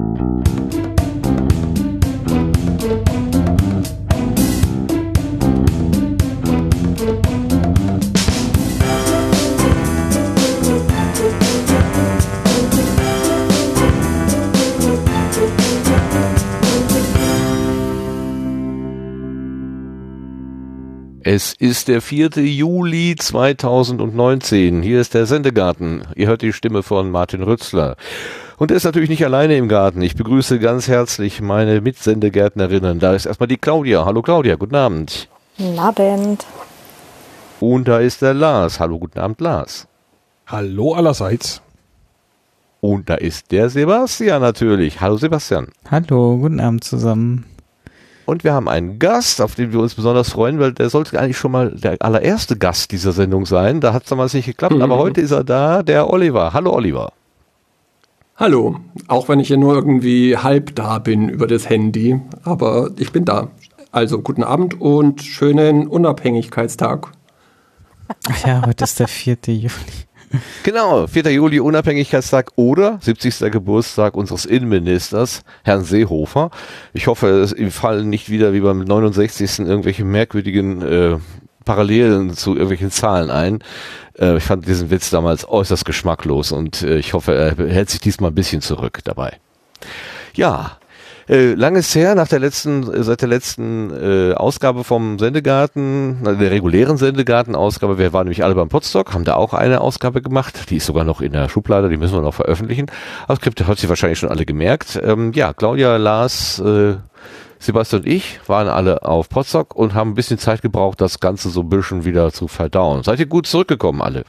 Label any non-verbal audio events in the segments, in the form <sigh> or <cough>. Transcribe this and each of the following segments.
Thank you. Es ist der 4. Juli 2019. Hier ist der Sendegarten. Ihr hört die Stimme von Martin Rützler. Und er ist natürlich nicht alleine im Garten. Ich begrüße ganz herzlich meine Mitsendegärtnerinnen. Da ist erstmal die Claudia. Hallo Claudia, guten Abend. Guten Abend. Und da ist der Lars. Hallo, guten Abend, Lars. Hallo allerseits. Und da ist der Sebastian natürlich. Hallo Sebastian. Hallo, guten Abend zusammen. Und wir haben einen Gast, auf den wir uns besonders freuen, weil der sollte eigentlich schon mal der allererste Gast dieser Sendung sein. Da hat es damals nicht geklappt, mhm. aber <laughs> heute ist er da, der Oliver. Hallo Oliver. Hallo, auch wenn ich hier nur irgendwie halb da bin über das Handy, aber ich bin da. Also guten Abend und schönen Unabhängigkeitstag. Ach ja, heute ist der 4. Juli. <laughs> Genau, 4. Juli Unabhängigkeitstag oder 70. Geburtstag unseres Innenministers, Herrn Seehofer. Ich hoffe, es fallen nicht wieder wie beim 69. irgendwelche merkwürdigen äh, Parallelen zu irgendwelchen Zahlen ein. Äh, ich fand diesen Witz damals äußerst geschmacklos und äh, ich hoffe, er hält sich diesmal ein bisschen zurück dabei. Ja, äh, lang ist her, nach der letzten, äh, seit der letzten äh, Ausgabe vom Sendegarten, der regulären Sendegarten-Ausgabe, wir waren nämlich alle beim Podstock, haben da auch eine Ausgabe gemacht, die ist sogar noch in der Schublade, die müssen wir noch veröffentlichen. Das Skript hat sich wahrscheinlich schon alle gemerkt. Ähm, ja, Claudia, Lars, äh, Sebastian und ich waren alle auf Podstock und haben ein bisschen Zeit gebraucht, das Ganze so ein bisschen wieder zu verdauen. Seid ihr gut zurückgekommen, alle?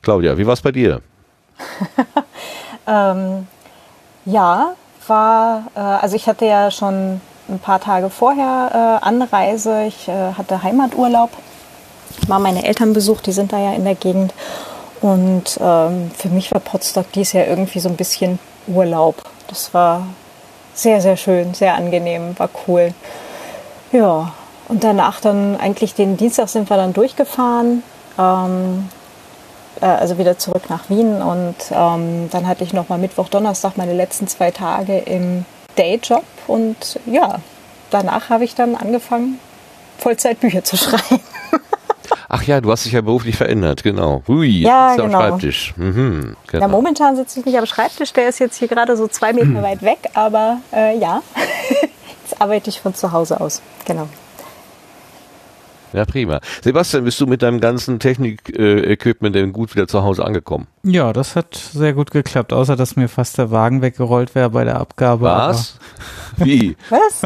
Claudia, wie war es bei dir? <laughs> ähm, ja, war, äh, also ich hatte ja schon ein paar Tage vorher äh, Anreise. Ich äh, hatte Heimaturlaub, war meine Eltern besucht, die sind da ja in der Gegend. Und ähm, für mich war Potsdok dies Jahr irgendwie so ein bisschen Urlaub. Das war sehr, sehr schön, sehr angenehm, war cool. Ja, und danach dann eigentlich den Dienstag sind wir dann durchgefahren. Ähm, äh, also wieder zurück nach Wien und ähm, dann hatte ich noch mal Mittwoch, Donnerstag meine letzten zwei Tage im Dayjob und ja, danach habe ich dann angefangen, Vollzeit Bücher zu <laughs> schreiben. Ach ja, du hast dich ja beruflich verändert, genau. Hui, ja, genau. am Schreibtisch. Mhm, genau. Ja, momentan sitze ich nicht am Schreibtisch, der ist jetzt hier gerade so zwei Meter mhm. weit weg, aber äh, ja, <laughs> jetzt arbeite ich von zu Hause aus, genau. Ja, prima. Sebastian, bist du mit deinem ganzen Technik-Equipment denn gut wieder zu Hause angekommen? Ja, das hat sehr gut geklappt, außer dass mir fast der Wagen weggerollt wäre bei der Abgabe. Was? Wie? <laughs> Was?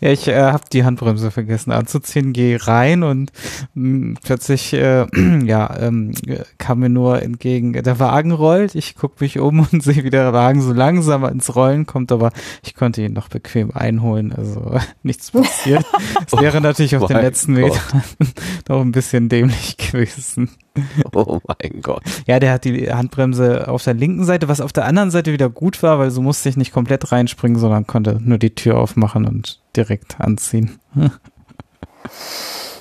ja, ich äh, habe die Handbremse vergessen anzuziehen, gehe rein und mh, hm, plötzlich äh, <clears throat> ja, ähm, kam mir nur entgegen, der Wagen rollt, ich gucke mich um <laughs> und sehe, wie der Wagen so langsam ins Rollen kommt, aber ich konnte ihn noch bequem einholen, also <laughs> nichts passiert. Es wäre natürlich auf den letzten Metern noch ein bisschen dämlich gewesen. Oh mein Gott. Ja, der hat die Handbremse auf der linken Seite, was auf der anderen Seite wieder gut war, weil so musste ich nicht komplett reinspringen, sondern konnte nur die Tür aufmachen und direkt anziehen. <laughs>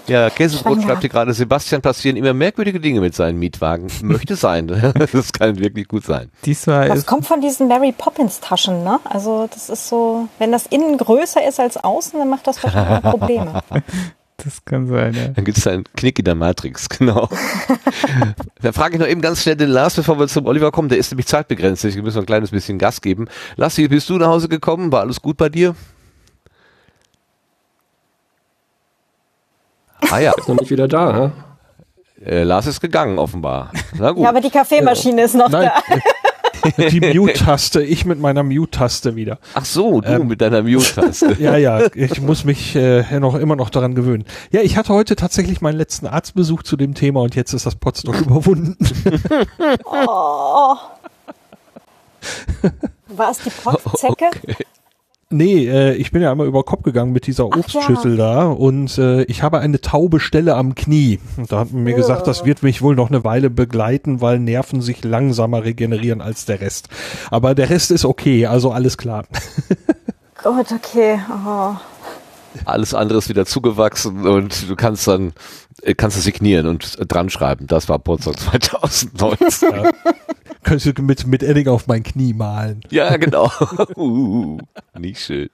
Ja, Käsebrot schreibt hier gerade, Sebastian passieren immer merkwürdige Dinge mit seinen Mietwagen. <laughs> Möchte sein. <laughs> das kann wirklich gut sein. Diesmal das kommt von diesen Mary Poppins Taschen, ne? Also das ist so, wenn das innen größer ist als außen, dann macht das wahrscheinlich Probleme. Das kann sein, ja. Dann gibt es einen Knick in der Matrix, <laughs> genau. Dann frage ich noch eben ganz schnell den Lars, bevor wir zum Oliver kommen. Der ist nämlich zeitbegrenzt. Ich muss noch ein kleines bisschen Gas geben. Lars, wie bist du nach Hause gekommen? War alles gut bei dir? Ah ja. <laughs> Ist noch nicht wieder da, ne? Äh, Lars ist gegangen, offenbar. Na gut. Ja, aber die Kaffeemaschine ja. ist noch Nein. da. <laughs> die Mute-Taste, ich mit meiner Mute-Taste wieder. Ach so, du ähm, mit deiner Mute-Taste. <laughs> ja, ja, ich muss mich äh, noch immer noch daran gewöhnen. Ja, ich hatte heute tatsächlich meinen letzten Arztbesuch zu dem Thema und jetzt ist das Potsdok <laughs> überwunden. oh. War es die Potzecke? Okay. Nee, äh, ich bin ja einmal über Kopf gegangen mit dieser Obstschüssel ja. da und äh, ich habe eine taube Stelle am Knie. Und da hat man mir gesagt, das wird mich wohl noch eine Weile begleiten, weil Nerven sich langsamer regenerieren als der Rest. Aber der Rest ist okay, also alles klar. <laughs> Gut, okay. Oh. alles andere ist wieder zugewachsen und du kannst dann kannst du signieren und dran schreiben. Das war Potsdam <laughs> 2019. Ja. Könntest du mit, mit Edding auf mein Knie malen. Ja, genau. <laughs> uh, nicht schön.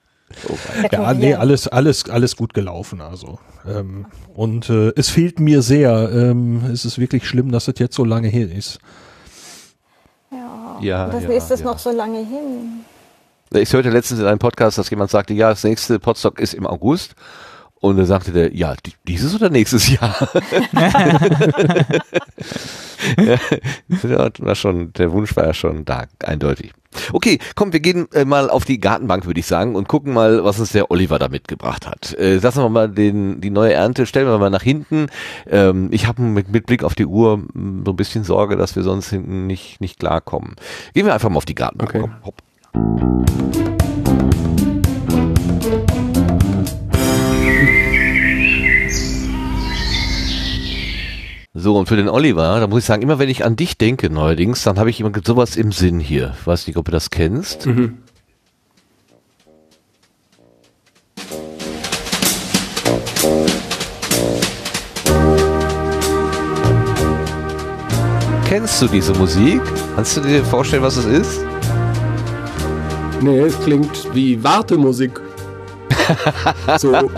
Oh ja, nee, alles, alles, alles gut gelaufen, also. Ähm, und äh, es fehlt mir sehr. Ähm, es ist wirklich schlimm, dass es jetzt so lange her ist. Ja, ja das ja, ist es ja. noch so lange hin. Ich hörte letztens in einem Podcast, dass jemand sagte, ja, das nächste Podstock ist im August. Und dann sagte der, ja, dieses oder nächstes Jahr? <laughs> ja, war schon, der Wunsch war ja schon da, eindeutig. Okay, komm, wir gehen äh, mal auf die Gartenbank, würde ich sagen, und gucken mal, was uns der Oliver da mitgebracht hat. Äh, lassen wir mal den, die neue Ernte, stellen wir mal nach hinten. Ähm, ich habe mit, mit Blick auf die Uhr mh, so ein bisschen Sorge, dass wir sonst hinten nicht, nicht klarkommen. Gehen wir einfach mal auf die Gartenbank. Okay. Komm, hopp. So, und für den Oliver, da muss ich sagen, immer wenn ich an dich denke neuerdings, dann habe ich immer sowas im Sinn hier. Ich weiß nicht, ob du das kennst. Mhm. Kennst du diese Musik? Kannst du dir vorstellen, was es ist? Nee, es klingt wie Wartemusik. <laughs> so,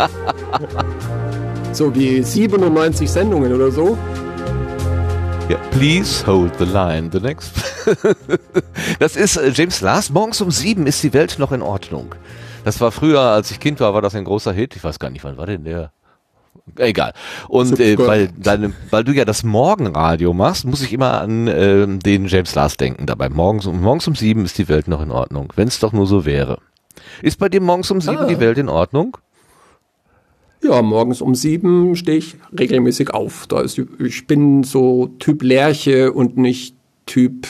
so wie 97 Sendungen oder so. Ja, please hold the line. The next. <laughs> das ist äh, James Last. Morgens um sieben ist die Welt noch in Ordnung. Das war früher, als ich Kind war, war das ein großer Hit. Ich weiß gar nicht, wann war denn der? Egal. Und äh, weil, deine, weil du ja das Morgenradio machst, muss ich immer an äh, den James Last denken dabei. Morgens um, morgens um sieben ist die Welt noch in Ordnung. Wenn es doch nur so wäre. Ist bei dir morgens um sieben ah. die Welt in Ordnung? Ja, morgens um sieben stehe ich regelmäßig auf. Da ist, ich bin so Typ Lerche und nicht Typ,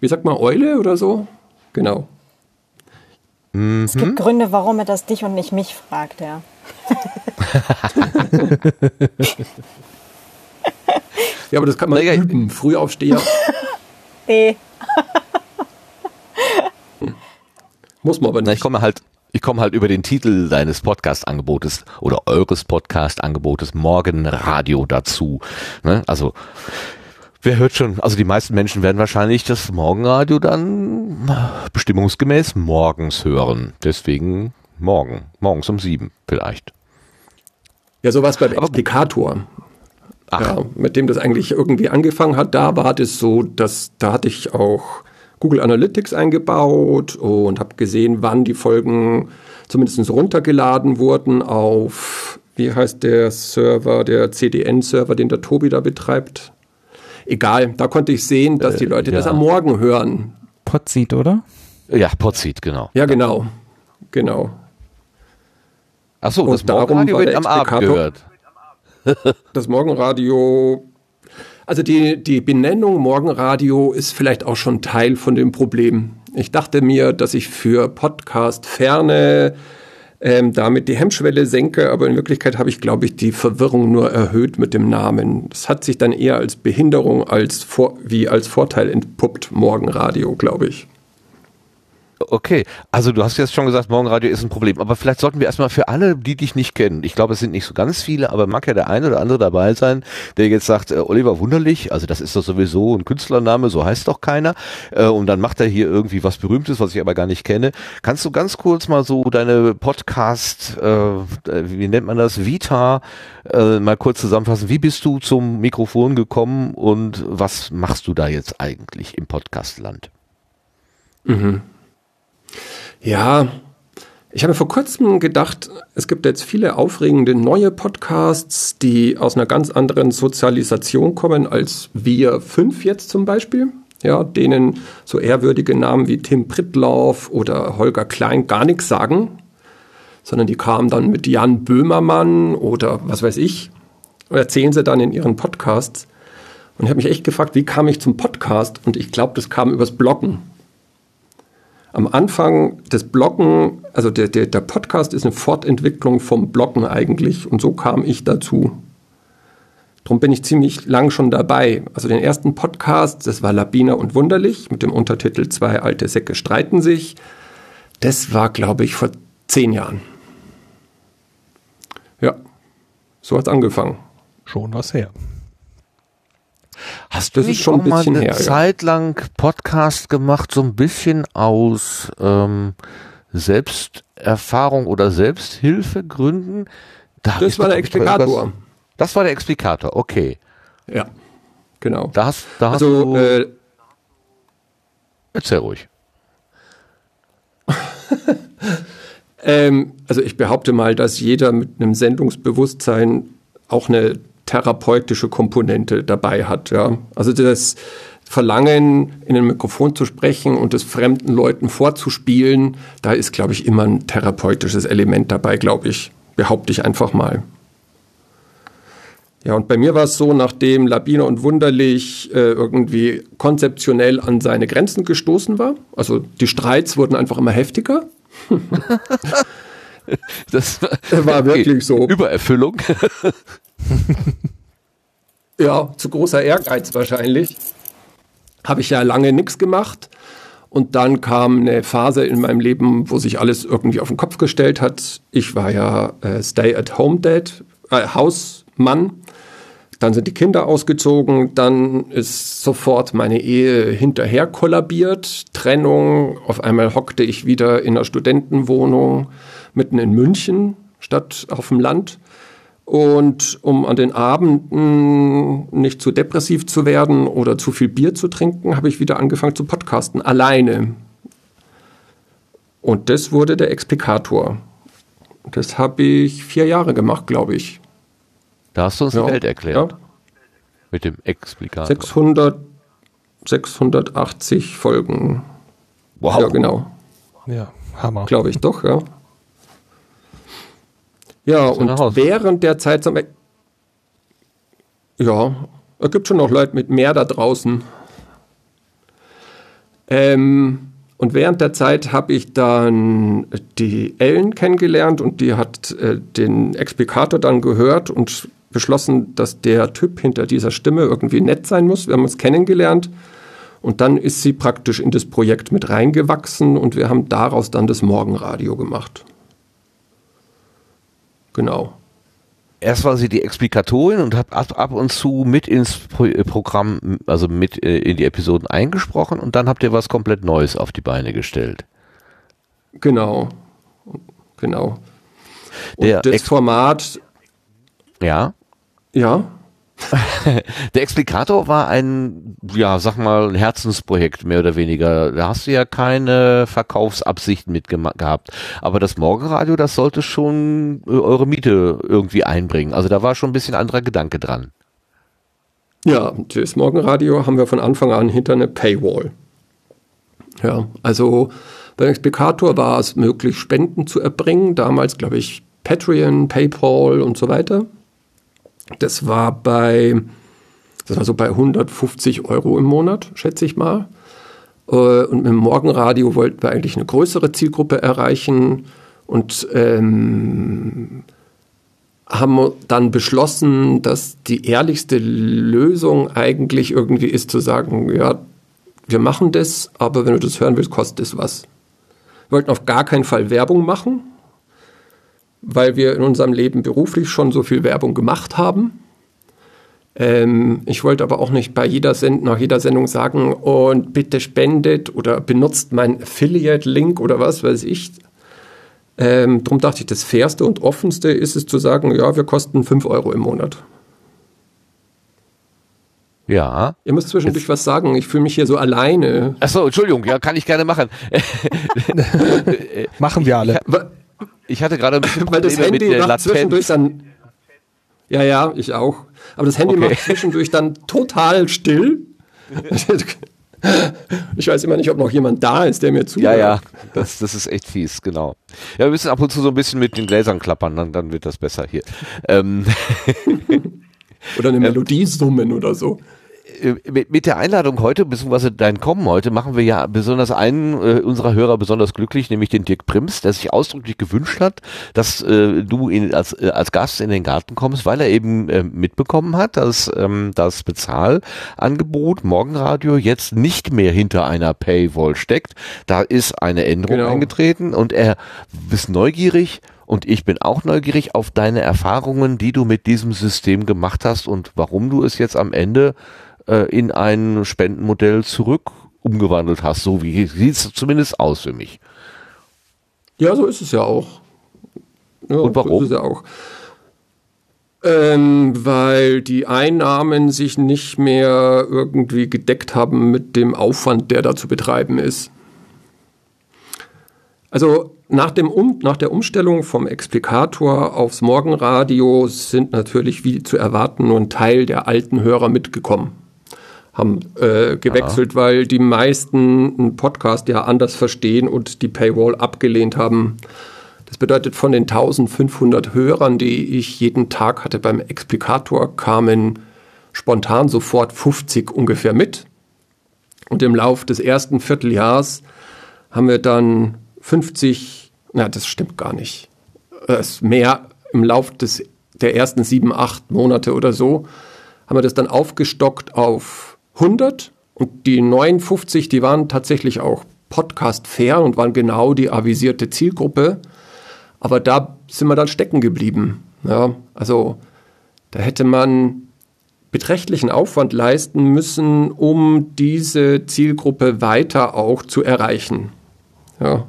wie sagt man, Eule oder so? Genau. Mhm. Es gibt Gründe, warum er das dich und nicht mich fragt, ja. <laughs> ja, aber das kann man naja, üben. Frühaufsteher. <laughs> nee. Muss man aber nicht. Na, ich komme halt, ich komme halt über den Titel deines Podcast-Angebotes oder eures Podcast-Angebotes Morgenradio dazu. Ne? Also wer hört schon, also die meisten Menschen werden wahrscheinlich das Morgenradio dann bestimmungsgemäß morgens hören. Deswegen morgen, morgens um sieben vielleicht. Ja, sowas beim Explikator. Ja, mit dem das eigentlich irgendwie angefangen hat, da war das so, dass da hatte ich auch Google Analytics eingebaut und habe gesehen, wann die Folgen zumindest runtergeladen wurden auf, wie heißt der Server, der CDN-Server, den der Tobi da betreibt. Egal, da konnte ich sehen, dass die äh, Leute äh, ja. das am Morgen hören. Podseed, oder? Ja, Podseed, genau. Ja, genau. Genau. Achso, <laughs> das Morgenradio wird am Abend gehört. das Morgenradio also die, die Benennung Morgenradio ist vielleicht auch schon Teil von dem Problem. Ich dachte mir, dass ich für Podcast ferne ähm, damit die Hemmschwelle senke, aber in Wirklichkeit habe ich, glaube ich, die Verwirrung nur erhöht mit dem Namen. Das hat sich dann eher als Behinderung als vor, wie als Vorteil entpuppt, Morgenradio, glaube ich. Okay, also du hast jetzt schon gesagt, Morgenradio ist ein Problem, aber vielleicht sollten wir erstmal für alle, die dich nicht kennen, ich glaube, es sind nicht so ganz viele, aber mag ja der eine oder andere dabei sein, der jetzt sagt, äh, Oliver Wunderlich, also das ist doch sowieso ein Künstlername, so heißt doch keiner, äh, und dann macht er hier irgendwie was Berühmtes, was ich aber gar nicht kenne. Kannst du ganz kurz mal so deine Podcast, äh, wie nennt man das, Vita, äh, mal kurz zusammenfassen, wie bist du zum Mikrofon gekommen und was machst du da jetzt eigentlich im Podcastland? Mhm. Ja, ich habe vor kurzem gedacht, es gibt jetzt viele aufregende neue Podcasts, die aus einer ganz anderen Sozialisation kommen als wir fünf jetzt zum Beispiel. Ja, denen so ehrwürdige Namen wie Tim Prittlauf oder Holger Klein gar nichts sagen, sondern die kamen dann mit Jan Böhmermann oder was weiß ich, erzählen sie dann in ihren Podcasts. Und ich habe mich echt gefragt, wie kam ich zum Podcast? Und ich glaube, das kam übers Bloggen am Anfang des Bloggen, also der, der, der Podcast ist eine Fortentwicklung vom Bloggen eigentlich und so kam ich dazu. Darum bin ich ziemlich lang schon dabei. Also den ersten Podcast, das war Labiner und Wunderlich mit dem Untertitel Zwei alte Säcke streiten sich. Das war, glaube ich, vor zehn Jahren. So hat's angefangen. Schon was her. Hast du Das nicht schon mal eine her. Zeit lang Podcast gemacht, so ein bisschen aus ähm, Selbsterfahrung oder Selbsthilfegründen? Da Das war der Explikator. Das war der Explikator, okay. Ja, genau. Da hast, da hast Also, du, äh, erzähl ruhig. <laughs> ähm, also ich behaupte mal, dass jeder mit einem Sendungsbewusstsein auch eine therapeutische Komponente dabei hat. Ja? Also das Verlangen, in ein Mikrofon zu sprechen und es fremden Leuten vorzuspielen, da ist, glaube ich, immer ein therapeutisches Element dabei, glaube ich. Behaupte ich einfach mal. Ja, und bei mir war es so, nachdem Labine und Wunderlich äh, irgendwie konzeptionell an seine Grenzen gestoßen war, also die Streits wurden einfach immer heftiger, <laughs> <laughs> <laughs> Das war wirklich so. Übererfüllung. <laughs> Ja, zu großer Ehrgeiz wahrscheinlich. Habe ich ja lange nichts gemacht. Und dann kam eine Phase in meinem Leben, wo sich alles irgendwie auf den Kopf gestellt hat. Ich war ja äh, Stay-at-Home-Dad, äh, Hausmann. Dann sind die Kinder ausgezogen. Dann ist sofort meine Ehe hinterher kollabiert. Trennung. Auf einmal hockte ich wieder in einer Studentenwohnung mitten in München statt auf dem Land. Und um an den Abenden nicht zu depressiv zu werden oder zu viel Bier zu trinken, habe ich wieder angefangen zu podcasten, alleine. Und das wurde der Explikator. Das habe ich vier Jahre gemacht, glaube ich. Da hast du uns Ja. die Welt erklärt. Ja. Mit dem Explikator. 600, 680 Folgen. Wow. Ja, genau. Ja, Hammer. Glaube ich doch, ja. Ja, und während der Zeit zum. Ja, es gibt schon noch Leute mit mehr da draußen. Ähm, und während der Zeit habe ich dann die Ellen kennengelernt und die hat äh, den Explikator dann gehört und beschlossen, dass der Typ hinter dieser Stimme irgendwie nett sein muss. Wir haben uns kennengelernt und dann ist sie praktisch in das Projekt mit reingewachsen und wir haben daraus dann das Morgenradio gemacht. Genau. Erst war sie die Explikatorin und hat ab, ab und zu mit ins Pro äh, Programm, also mit äh, in die Episoden eingesprochen und dann habt ihr was komplett Neues auf die Beine gestellt. Genau. Genau. Und Der das Ex- Format, Ja. ja, <laughs> Der Explikator war ein, ja, sag mal, ein Herzensprojekt, mehr oder weniger. Da hast du ja keine Verkaufsabsichten mit gehabt. Aber das Morgenradio, das sollte schon äh, eure Miete irgendwie einbringen. Also da war schon ein bisschen anderer Gedanke dran. Ja, das Morgenradio haben wir von Anfang an hinter eine Paywall. Ja, also beim Explikator war es möglich, Spenden zu erbringen. Damals, glaube ich, Patreon, PayPal und so weiter. Das war bei, das war so bei 150 Euro im Monat, schätze ich mal. Äh, Und mit dem Morgenradio wollten wir eigentlich eine größere Zielgruppe erreichen und ähm, haben dann beschlossen, dass die ehrlichste Lösung eigentlich irgendwie ist zu sagen, ja, wir machen das, aber wenn du das hören willst, kostet es was. Wir wollten auf gar keinen Fall Werbung machen, weil wir in unserem Leben beruflich schon so viel Werbung gemacht haben. Ähm, ich wollte aber auch nicht bei jeder Send nach jeder Sendung sagen, und bitte spendet oder benutzt meinen Affiliate-Link oder was weiß ich. Ähm, drum dachte ich, das fairste und offenste ist es zu sagen, ja, wir kosten 5 Euro im Monat. Ja. Ihr müsst zwischendurch was sagen, ich fühle mich hier so alleine. Achso, Entschuldigung, ja, kann ich gerne machen. <laughs> <laughs> Machen wir alle. Wa- Ich hatte gerade ein bisschen Weil das Probleme mit Handy der macht zwischendurch dann. Ja, ja, ich auch. Aber das Handy Okay. macht zwischendurch dann total still. <laughs> Ich weiß immer nicht, ob noch jemand da ist, der mir zuhört. Ja, ja, das, das ist echt fies, genau. Ja, wir müssen ab und zu so ein bisschen mit den Gläsern klappern, dann, dann wird das besser hier. Ähm, <laughs> Oder eine Melodie summen oder so. Äh, mit, der Einladung heute, beziehungsweise dein Kommen heute, machen wir ja besonders einen äh, unserer Hörer besonders glücklich, nämlich den Dirk Prims, der sich ausdrücklich gewünscht hat, dass äh, du in, als, äh, als Gast in den Garten kommst, weil er eben äh, mitbekommen hat, dass ähm, das Bezahlangebot Morgenradio jetzt nicht mehr hinter einer Paywall steckt. Da ist eine Änderung Genau. eingetreten und er ist neugierig Und ich bin auch neugierig auf deine Erfahrungen, die du mit diesem System gemacht hast und warum du es jetzt am Ende äh, in ein Spendenmodell zurück umgewandelt hast. So wie sieht es zumindest aus für mich. Ja, so ist es ja auch. Ja, und warum? So ist es ja auch. Ähm, weil die Einnahmen sich nicht mehr irgendwie gedeckt haben mit dem Aufwand, der da zu betreiben ist. Also nach, dem um, nach der Umstellung vom Explikator aufs Morgenradio sind natürlich wie zu erwarten nur ein Teil der alten Hörer mitgekommen. Haben äh, gewechselt, ja. weil die meisten einen Podcast ja anders verstehen und die Paywall abgelehnt haben. Das bedeutet, von den 1500 Hörern, die ich jeden Tag hatte beim Explikator, kamen spontan sofort 50 ungefähr mit. Und im Lauf des ersten Vierteljahrs haben wir dann 50, na, das stimmt gar nicht. Es ist mehr im Lauf des, der ersten sieben, acht Monate oder so, haben wir das dann aufgestockt auf 100 und die 59, die waren tatsächlich auch Podcast fair und waren genau die avisierte Zielgruppe. Aber da sind wir dann stecken geblieben. Ja, also da hätte man beträchtlichen Aufwand leisten müssen, um diese Zielgruppe weiter auch zu erreichen. Ja.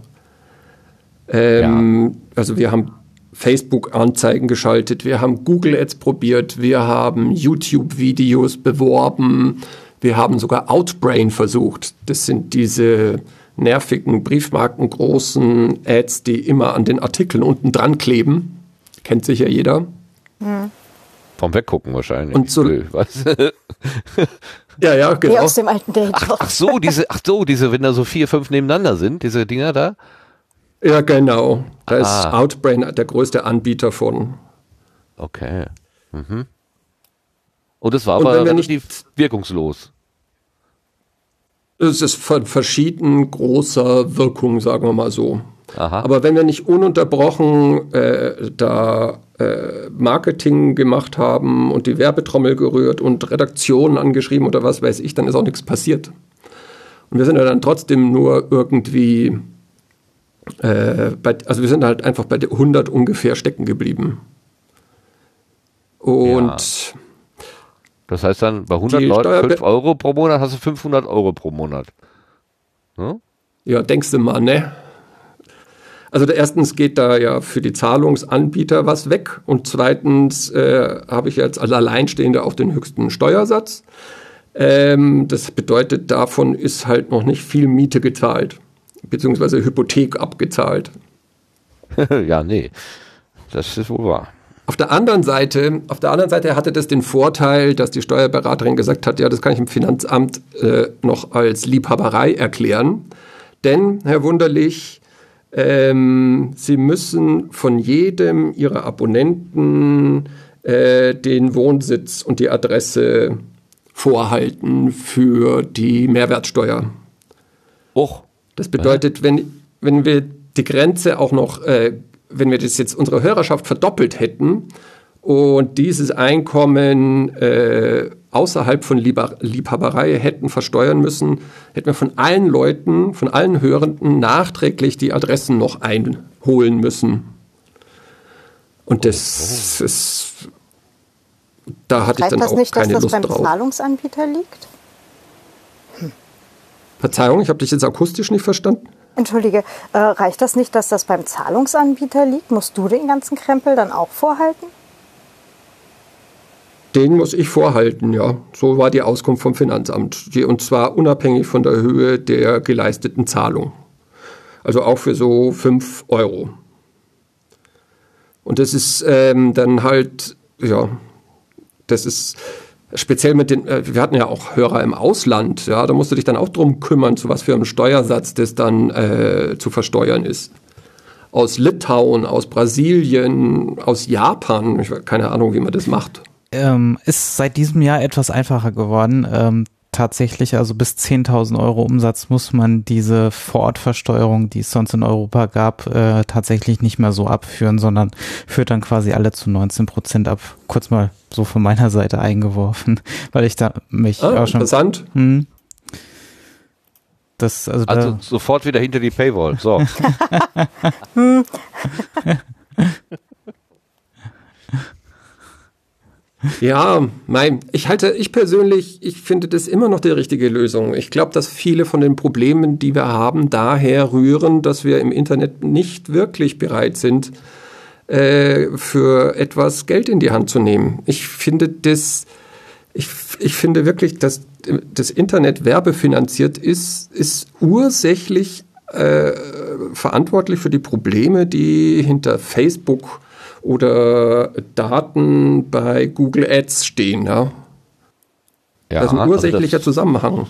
Ähm, ja. Also wir haben Facebook-Anzeigen geschaltet, wir haben Google Ads probiert, wir haben YouTube-Videos beworben, wir haben sogar Outbrain versucht. Das sind diese nervigen, briefmarkengroßen Ads, die immer an den Artikeln unten dran kleben. Kennt sicher jeder. Mhm. Vom Weggucken wahrscheinlich. Und so, was? <laughs> ja, ja, genau. Wie aus dem alten Date. Ach, ach, so, diese, ach so, diese, wenn da so vier, fünf nebeneinander sind, diese Dinger da. Ja, genau. Da Aha. ist Outbrain der größte Anbieter von. Okay. Mhm. Und es war Und aber relativ wirkungslos es ist von verschieden großer Wirkung, sagen wir mal so. Aha. Aber wenn wir nicht ununterbrochen äh, da äh, Marketing gemacht haben und die Werbetrommel gerührt und Redaktionen angeschrieben oder was weiß ich, dann ist auch nichts passiert. Und wir sind ja dann trotzdem nur irgendwie, äh, bei, also wir sind halt einfach bei 100 ungefähr stecken geblieben. Und ja. Das heißt dann, bei 100 Leuten 5 Euro pro Monat hast du 500 Euro pro Monat. Hm? Ja, denkst du mal, ne? Also erstens geht da ja für die Zahlungsanbieter was weg und zweitens äh, habe ich jetzt als Alleinstehende auch den höchsten Steuersatz. Ähm, das bedeutet, davon ist halt noch nicht viel Miete gezahlt, beziehungsweise Hypothek abgezahlt. <laughs> ja, nee, das ist wohl wahr. Auf der anderen Seite, auf der anderen Seite hatte das den Vorteil, dass die Steuerberaterin gesagt hat, ja, das kann ich im Finanzamt äh, noch als Liebhaberei erklären. Denn, Herr Wunderlich, ähm, Sie müssen von jedem Ihrer Abonnenten äh, den Wohnsitz und die Adresse vorhalten für die Mehrwertsteuer. Och. Das bedeutet, wenn, wenn wir die Grenze auch noch äh, wenn wir das jetzt unsere Hörerschaft verdoppelt hätten und dieses Einkommen äh, außerhalb von Lieb Liebhaberei hätten versteuern müssen, hätten wir von allen Leuten, von allen Hörenden nachträglich die Adressen noch einholen müssen. Und das oh. ist, da hatte Heißt ich dann auch nicht, keine Lust drauf. das nicht, dass das beim Zahlungsanbieter liegt? Hm. Verzeihung, ich habe dich jetzt akustisch nicht verstanden. Entschuldige, äh, reicht das nicht, dass das beim Zahlungsanbieter liegt? Musst du den ganzen Krempel dann auch vorhalten? Den muss ich vorhalten, ja. So war die Auskunft vom Finanzamt. Und zwar unabhängig von der Höhe der geleisteten Zahlung. Also auch für so 5 Euro. Und das ist ähm, dann halt, ja, das ist speziell mit den, äh, wir hatten ja auch Hörer im Ausland, ja, da musst du dich dann auch drum kümmern, zu was für einem Steuersatz das dann äh, zu versteuern ist. Aus Litauen, aus Brasilien, aus Japan, ich keine Ahnung, wie man das macht. Ähm, ist seit diesem Jahr etwas einfacher geworden. Ähm, tatsächlich, also bis 10.000 Euro Umsatz muss man diese Vorortversteuerung, die es sonst in Europa gab, äh, tatsächlich nicht mehr so abführen, sondern führt dann quasi alle zu 19 Prozent ab. Kurz mal so von meiner Seite eingeworfen, <laughs> weil ich da mich ah, auch schon. Interessant. Hm, das, also, also da, sofort wieder hinter die Paywall. So. <laughs> <laughs> Ja, mein, ich halte, ich persönlich, ich finde das immer noch die richtige Lösung. Ich glaube, dass viele von den Problemen, die wir haben, daher rühren, dass wir im Internet nicht wirklich bereit sind, äh, für etwas Geld in die Hand zu nehmen. Ich finde das, ich, ich finde wirklich, dass das Internet werbefinanziert ist, ist ursächlich äh, verantwortlich für die Probleme, die hinter Facebook oder Daten bei Google Ads stehen. Ja? ja das ist ein ursächlicher also Zusammenhang.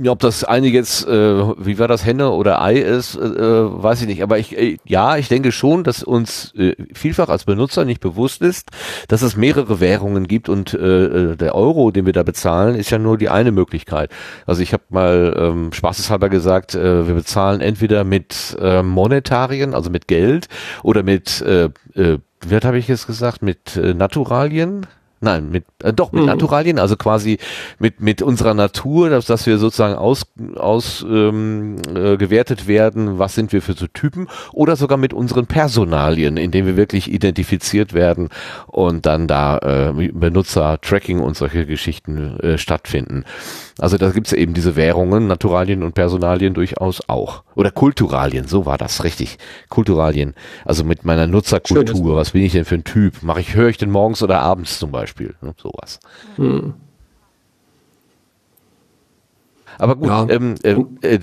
Ja, ob das eine jetzt, äh, wie war das, Henne oder Ei ist, äh, äh, weiß ich nicht. Aber ich, äh, ja, ich denke schon, dass uns äh, vielfach als Benutzer nicht bewusst ist, dass es mehrere Währungen gibt und äh, äh, der Euro, den wir da bezahlen, ist ja nur die eine Möglichkeit. Also ich habe mal ähm, spaßeshalber gesagt, äh, wir bezahlen entweder mit äh, Monetarien, also mit Geld, oder mit, äh, äh, wie habe ich jetzt gesagt, mit äh, Naturalien Nein, mit äh, doch mit mhm. Naturalien, also quasi mit mit unserer Natur, dass, dass wir sozusagen aus aus ähm, äh, gewertet werden, was sind wir für so Typen, oder sogar mit unseren Personalien, indem wir wirklich identifiziert werden und dann da äh, Benutzer-Tracking und solche Geschichten äh, stattfinden. Also da gibt's ja eben diese Währungen, Naturalien und Personalien durchaus auch. Oder Kulturalien, so war das, richtig. Kulturalien. Also mit meiner Nutzerkultur, was bin ich denn für ein Typ? Mache ich, höre ich denn morgens oder abends zum Beispiel? Ne? Sowas. Hm. Aber gut, ja. ähm, äh, äh,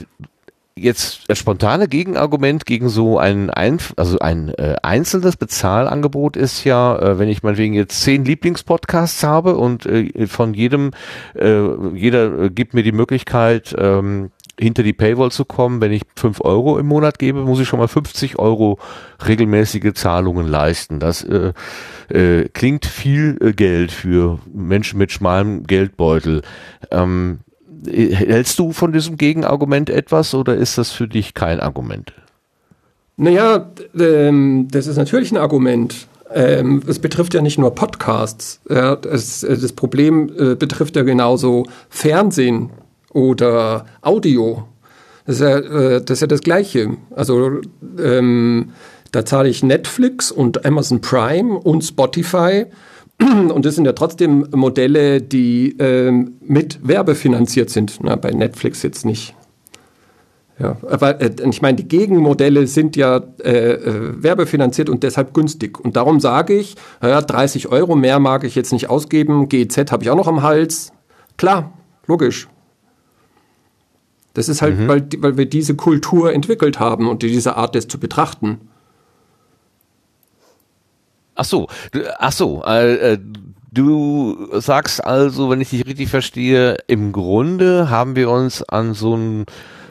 jetzt das spontane Gegenargument gegen so ein, ein also ein äh, einzelnes Bezahlangebot ist ja, äh, wenn ich meinetwegen jetzt zehn Lieblingspodcasts habe und äh, von jedem, äh, jeder äh, gibt mir die Möglichkeit, ähm, hinter die Paywall zu kommen, wenn ich fünf Euro im Monat gebe, muss ich schon mal 50 Euro regelmäßige Zahlungen leisten. Das äh, äh, klingt viel äh, Geld für Menschen mit schmalem Geldbeutel. Ähm, Hältst du von diesem Gegenargument etwas oder ist das für dich kein Argument? Naja, ähm, das ist natürlich ein Argument. Ähm, es betrifft ja nicht nur Podcasts. Ja, es, das Problem äh, betrifft ja genauso Fernsehen oder Audio. Das ist ja, äh, das, ist ja das Gleiche. Also ähm, da zahle ich Netflix und Amazon Prime und Spotify <clears throat> und das sind ja trotzdem Modelle, die ähm, mit Werbe finanziert sind. Na, bei Netflix jetzt nicht. Ja, aber äh, ich meine, die Gegenmodelle sind ja äh, äh, werbefinanziert und deshalb günstig. Und darum sage ich, ja, 30 Euro mehr mag ich jetzt nicht ausgeben. GEZ habe ich auch noch am Hals. Klar, logisch. Das ist halt, mhm. weil, weil wir diese Kultur entwickelt haben und diese Art, das zu betrachten. Ach so, ach so, äh, äh, du sagst also, wenn ich dich richtig verstehe, im Grunde haben wir uns an so ein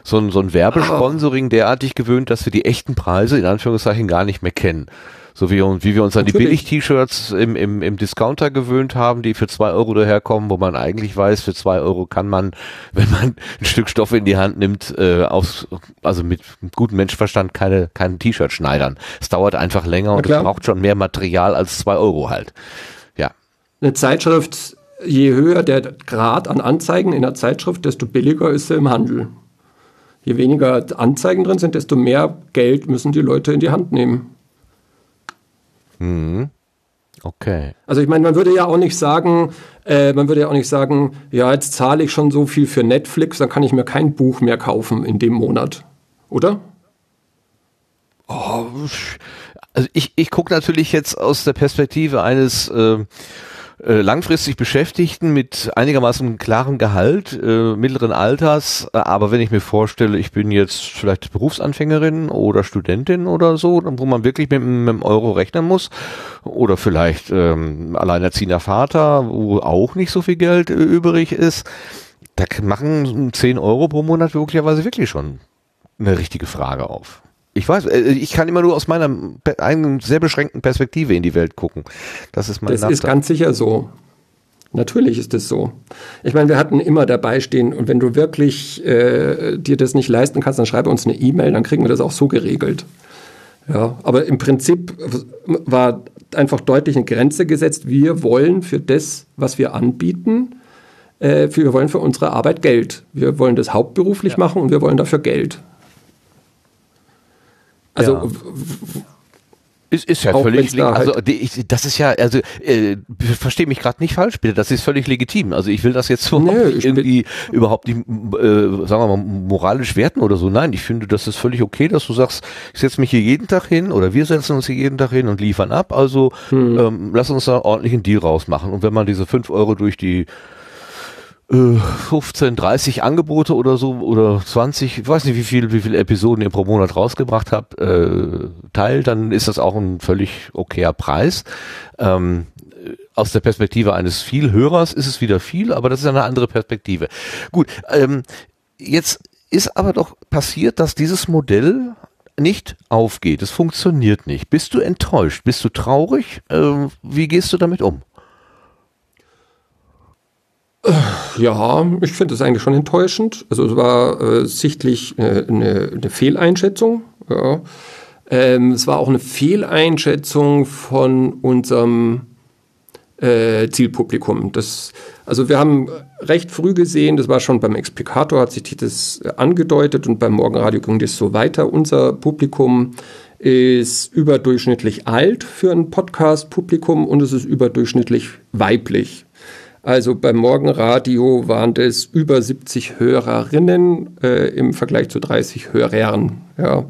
so ein, so ein Werbesponsoring derartig gewöhnt, dass wir die echten Preise in Anführungszeichen gar nicht mehr kennen. So wie, wie wir uns an die Billig-T-Shirts im, im, im Discounter gewöhnt haben, die für zwei Euro daherkommen, wo man eigentlich weiß, für zwei Euro kann man, <laughs> wenn man ein Stück Stoff in die Hand nimmt, äh, aus, also mit gutem Menschenverstand keine, kein T-Shirt schneidern. Es dauert einfach länger und es braucht schon mehr Material als zwei Euro halt. Ja. Eine Zeitschrift, je höher der Grad an Anzeigen in der Zeitschrift, desto billiger ist sie im Handel. Je weniger Anzeigen drin sind, desto mehr Geld müssen die Leute in die Hand nehmen. Mhm. Okay. Also ich meine, man würde ja auch nicht sagen, äh, man würde ja auch nicht sagen, ja, jetzt zahle ich schon so viel für Netflix, dann kann ich mir kein Buch mehr kaufen in dem Monat, oder? Oh, also ich, ich gucke natürlich jetzt aus der Perspektive eines äh, äh, langfristig Beschäftigten mit einigermaßen klarem Gehalt, äh, mittleren Alters, äh, aber wenn ich mir vorstelle, ich bin jetzt vielleicht Berufsanfängerin oder Studentin oder so, wo man wirklich mit, mit dem Euro rechnen muss, oder vielleicht ähm, alleinerziehender Vater, wo auch nicht so viel Geld äh, übrig ist, da machen 10 Euro pro Monat möglicherweise wirklich schon eine richtige Frage auf. Ich weiß, äh, ich kann immer nur aus meiner eigenen sehr beschränkten Perspektive in die Welt gucken. Das ist mein Das Nachteil. ist ganz sicher so. Natürlich ist es so. Ich meine, wir hatten immer dabei stehen und wenn du wirklich äh, dir das nicht leisten kannst, dann schreibe uns eine E-Mail, dann kriegen wir das auch so geregelt. Ja, aber im Prinzip war einfach deutlich eine Grenze gesetzt. Wir wollen für das, was wir anbieten, äh, für, wir wollen für unsere Arbeit Geld. Wir wollen das hauptberuflich ja. machen und wir wollen dafür Geld. Also, ja. Ist, ist ja Auch völlig legitim. Also ich, das ist ja, also äh, verstehe mich gerade nicht falsch, bitte. Das ist völlig legitim. Also ich will das jetzt überhaupt Nö, irgendwie überhaupt nicht, äh, sagen wir mal, moralisch werten oder so. Nein, ich finde, das ist völlig okay, dass du sagst, ich setze mich hier jeden Tag hin oder wir setzen uns hier jeden Tag hin und liefern ab. Also Hm. ähm, lass uns da ordentlich einen Deal rausmachen. Und wenn man diese fünf Euro durch die 15, 30 Angebote oder so oder 20, ich weiß nicht, wie viel, wie viele Episoden ihr pro Monat rausgebracht habt, äh, teilt, dann ist das auch ein völlig okayer Preis. Ähm, aus der Perspektive eines Vielhörers ist es wieder viel, aber das ist eine andere Perspektive. Gut, ähm, jetzt ist aber doch passiert, dass dieses Modell nicht aufgeht. Es funktioniert nicht. Bist du enttäuscht? Bist du traurig? Ähm, wie gehst du damit um? Ja, ich finde es eigentlich schon enttäuschend. Also es war äh, sichtlich äh, eine, eine Fehleinschätzung. Ja. Ähm, es war auch eine Fehleinschätzung von unserem äh, Zielpublikum. Das, also wir haben recht früh gesehen, das war schon beim Explikator, hat sich das äh, angedeutet und beim Morgenradio ging das so weiter. Unser Publikum ist überdurchschnittlich alt für ein Podcast-Publikum und es ist überdurchschnittlich weiblich. Also beim Morgenradio waren das über 70 Hörerinnen äh, im Vergleich zu 30 Hörern. Ja.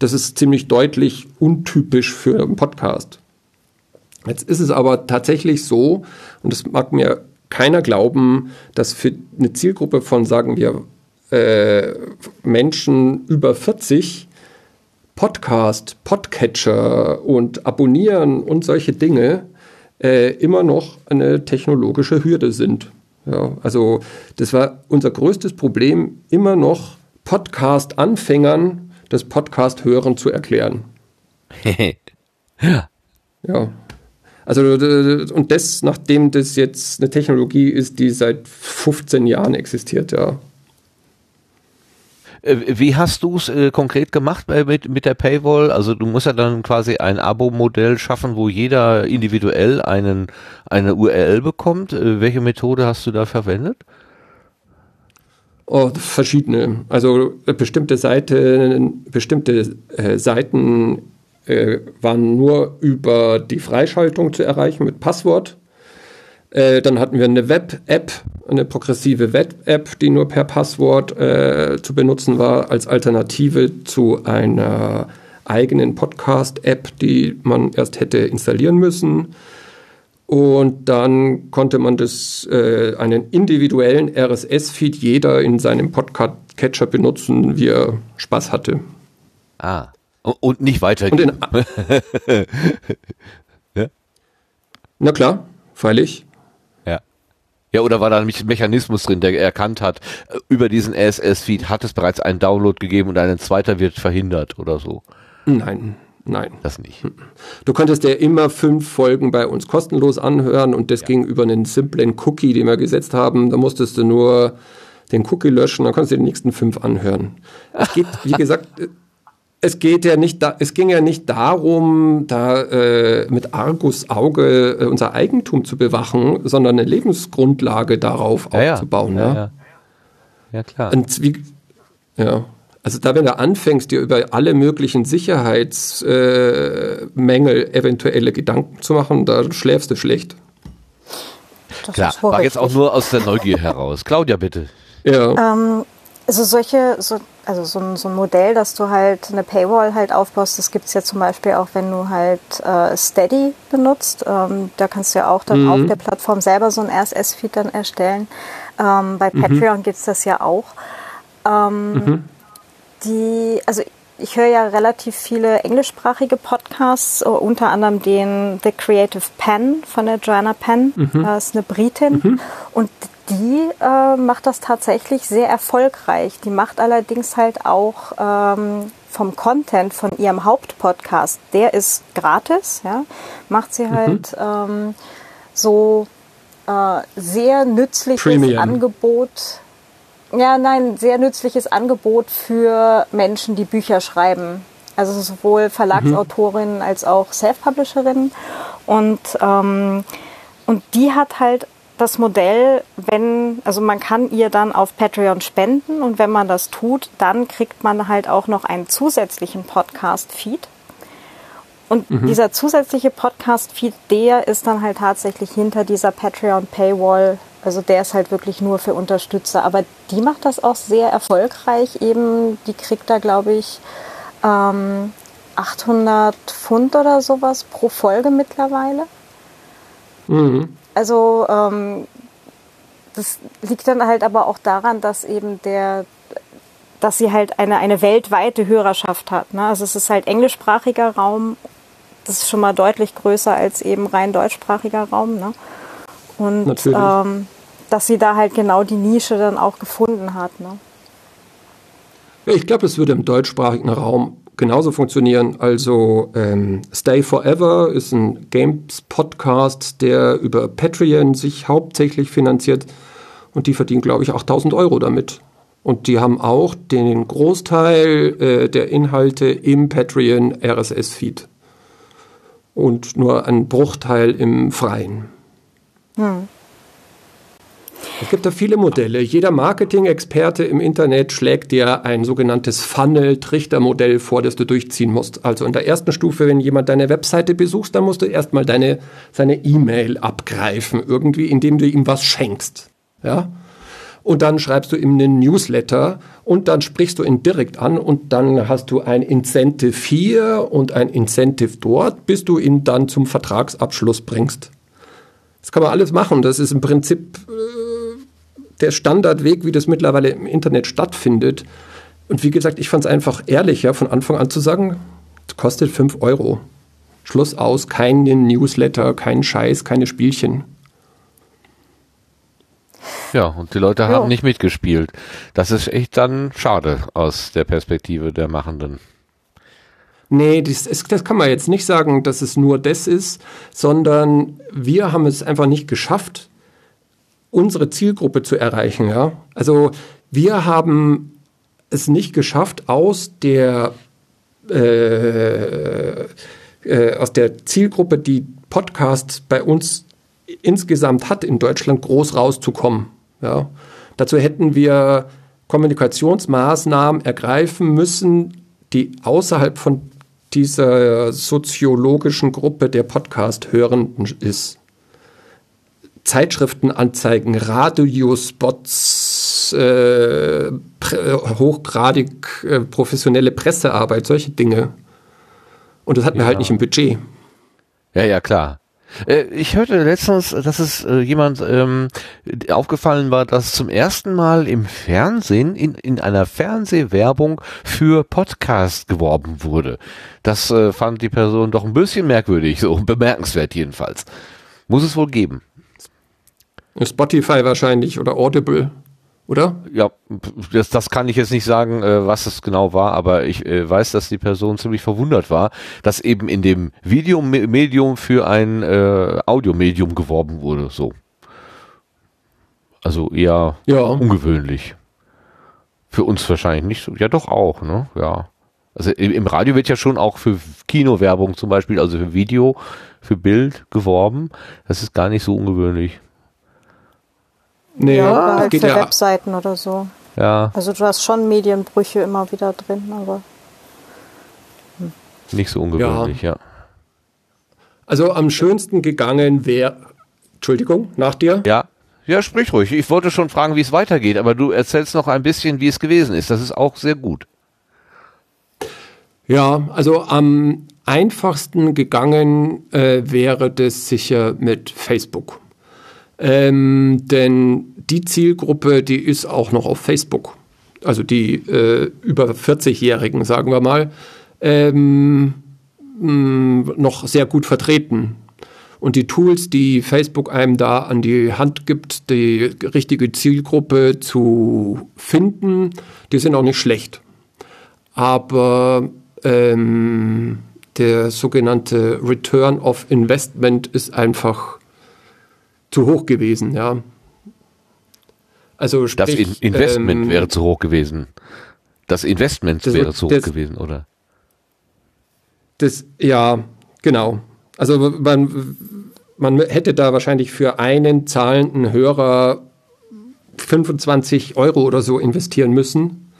Das ist ziemlich deutlich untypisch für einen Podcast. Jetzt ist es aber tatsächlich so, und das mag mir keiner glauben, dass für eine Zielgruppe von, sagen wir, äh, Menschen über 40 Podcast, Podcatcher und Abonnieren und solche Dinge äh, immer noch eine technologische Hürde sind. Ja, also das war unser größtes Problem, immer noch Podcast-Anfängern das Podcast-Hören zu erklären. <laughs> Ja. Also d- d- und das, nachdem das jetzt eine Technologie ist, die seit 15 Jahren existiert, ja. Äh, Wie hast du es äh, konkret gemacht äh, mit, mit der Paywall? Also du musst ja dann quasi ein Abo-Modell schaffen, wo jeder individuell einen, eine URL bekommt. Äh, welche Methode hast du da verwendet? Oh, verschiedene. Also äh, bestimmte Seiten, bestimmte äh, Seiten äh, waren nur über die Freischaltung zu erreichen mit Passwort. Äh, dann hatten wir eine Web-App, eine progressive Web-App, die nur per Passwort äh, zu benutzen war, als Alternative zu einer eigenen Podcast-App, die man erst hätte installieren müssen. Und dann konnte man das, äh, einen individuellen RSS-Feed jeder in seinem Podcast-Catcher benutzen, wie er Spaß hatte. Ah. Und, und nicht Und weitergehen. in, <laughs> Na klar, freilich. Ja. Ja, oder war da ein Me- Mechanismus drin, der erkannt hat, äh, über diesen RSS-Feed hat es bereits einen Download gegeben und ein zweiter wird verhindert oder so. Nein, nein. Das nicht. Du konntest ja immer fünf Folgen bei uns kostenlos anhören und das ging über einen simplen Cookie, den wir gesetzt haben. Da musstest du nur den Cookie löschen, dann konntest du die nächsten fünf anhören. Es geht, wie <laughs> gesagt, es geht ja nicht, da, es ging ja nicht darum, da äh, mit Argus Auge äh, unser Eigentum zu bewachen, sondern eine Lebensgrundlage darauf Ja, aufzubauen. ja. Ja, Ja, ja. ja klar. Und wie, ja. Also da, wenn du anfängst, dir über alle möglichen Sicherheitsmängel äh, eventuelle Gedanken zu machen, da schläfst du schlecht. Das Klar, war jetzt auch nur aus der Neugier heraus. Claudia, bitte. Ja. Ähm, also solche, so, also so ein, so ein Modell, dass du halt eine Paywall halt aufbaust, das gibt es ja zum Beispiel auch, wenn du halt äh, Steady benutzt. Ähm, da kannst du ja auch dann auf der Plattform selber so ein RSS-Feed dann erstellen. Ähm, bei Patreon gibt es das ja auch. Ähm, Die, also ich höre ja relativ viele englischsprachige Podcasts, äh, unter anderem den The Creative Pen von der Joanna Penn. Das ist eine Britin. Und die äh, macht das tatsächlich sehr erfolgreich. Die macht allerdings halt auch ähm, vom Content von ihrem Hauptpodcast, der ist gratis, ja, macht sie halt ähm, so äh, sehr nützliches Premium. Angebot. Ja, nein, sehr nützliches Angebot für Menschen, die Bücher schreiben. Also sowohl Verlagsautorinnen als auch Self-Publisherinnen. Und, ähm, und die hat halt das Modell, wenn, also man kann ihr dann auf Patreon spenden und wenn man das tut, dann kriegt man halt auch noch einen zusätzlichen Podcast-Feed. Und mhm. dieser zusätzliche Podcast-Feed, der ist dann halt tatsächlich hinter dieser Patreon-Paywall. Also der ist halt wirklich nur für Unterstützer. Aber die macht das auch sehr erfolgreich. Eben, die kriegt da, glaube ich, ähm, 800 Pfund oder sowas pro Folge mittlerweile. Mhm. Also ähm, das liegt dann halt aber auch daran, dass eben der, dass sie halt eine, eine weltweite Hörerschaft hat. Ne? Also es ist halt englischsprachiger Raum, das ist schon mal deutlich größer als eben rein deutschsprachiger Raum. Ne? Und ähm, dass sie da halt genau die Nische dann auch gefunden hat. Ne? Ja, ich glaube, es würde im deutschsprachigen Raum genauso funktionieren. Also ähm, Stay Forever ist ein Games-Podcast, der über Patreon sich hauptsächlich finanziert und die verdienen, glaube ich, 8000 Euro damit. Und die haben auch den Großteil äh, der Inhalte im Patreon RSS-Feed und nur einen Bruchteil im Freien. Hm. Es gibt da viele Modelle. Jeder Marketing-Experte im Internet schlägt dir ein sogenanntes Funnel-Trichter-Modell vor, das du durchziehen musst. Also in der ersten Stufe, wenn jemand deine Webseite besucht, dann musst du erstmal deine, seine E-Mail abgreifen, irgendwie, indem du ihm was schenkst. Ja? Und dann schreibst du ihm einen Newsletter und dann sprichst du ihn direkt an und dann hast du ein Incentive hier und ein Incentive dort, bis du ihn dann zum Vertragsabschluss bringst. Das kann man alles machen. Das ist im Prinzip äh, der Standardweg, wie das mittlerweile im Internet stattfindet. Und wie gesagt, ich fand es einfach ehrlicher, von Anfang an zu sagen, es kostet 5 Euro. Schluss aus, keinen Newsletter, kein Scheiß, keine Spielchen. Ja, und die Leute haben nicht mitgespielt. Das ist echt dann schade aus der Perspektive der Machenden. Nee, das, das kann man jetzt nicht sagen, dass es nur das ist, sondern wir haben es einfach nicht geschafft, unsere Zielgruppe zu erreichen. Ja? Also wir haben es nicht geschafft, aus der, äh, äh, aus der Zielgruppe, die Podcasts bei uns insgesamt hat, in Deutschland groß rauszukommen. Ja? Dazu hätten wir Kommunikationsmaßnahmen ergreifen müssen, die außerhalb von dieser soziologischen Gruppe der Podcast-Hörenden ist. Zeitschriftenanzeigen, Radiospots, äh, hochgradig äh, professionelle Pressearbeit, solche Dinge. Und das hatten ja. wir halt nicht im Budget. Ja, ja, klar. Äh, ich hörte letztens, dass es äh, jemand ähm, aufgefallen war, dass zum ersten Mal im Fernsehen, in, in einer Fernsehwerbung für Podcast geworben wurde. Das äh, fand die Person doch ein bisschen merkwürdig, so bemerkenswert jedenfalls. Muss es wohl geben. Spotify wahrscheinlich oder Audible oder? Ja, das, das kann ich jetzt nicht sagen, äh, was es genau war, aber ich äh, weiß, dass die Person ziemlich verwundert war, dass eben in dem Videomedium für ein äh, Audiomedium geworben wurde, so. Also eher ja. ungewöhnlich. Für uns wahrscheinlich nicht so. Ja, doch auch, ne? Ja. Also im Radio wird ja schon auch für Kinowerbung zum Beispiel, also für Video, für Bild geworben. Das ist gar nicht so ungewöhnlich. Nee, ja, halt für ja. Webseiten oder so. Ja. Also du hast schon Medienbrüche immer wieder drin, aber. Hm. Nicht so ungewöhnlich, ja. ja. Also am schönsten gegangen wäre. Entschuldigung, nach dir? Ja. Ja, sprich ruhig. Ich wollte schon fragen, wie es weitergeht, aber du erzählst noch ein bisschen, wie es gewesen ist. Das ist auch sehr gut. Ja, also am einfachsten gegangen äh, wäre das sicher mit Facebook. Ähm, denn die Zielgruppe, die ist auch noch auf Facebook. Also die äh, über 40-Jährigen, sagen wir mal, ähm, mh, noch sehr gut vertreten. Und die Tools, die Facebook einem da an die Hand gibt, die richtige Zielgruppe zu finden, die sind auch nicht schlecht. Aber ähm, der sogenannte Return of Investment ist einfach zu hoch gewesen, ja. Also sprich, das In Investment ähm, wäre zu hoch gewesen. Das Investment das, wäre zu hoch das, gewesen, oder? Das, ja, genau. Also man, man hätte da wahrscheinlich für einen zahlenden Hörer 25 Euro oder so investieren müssen.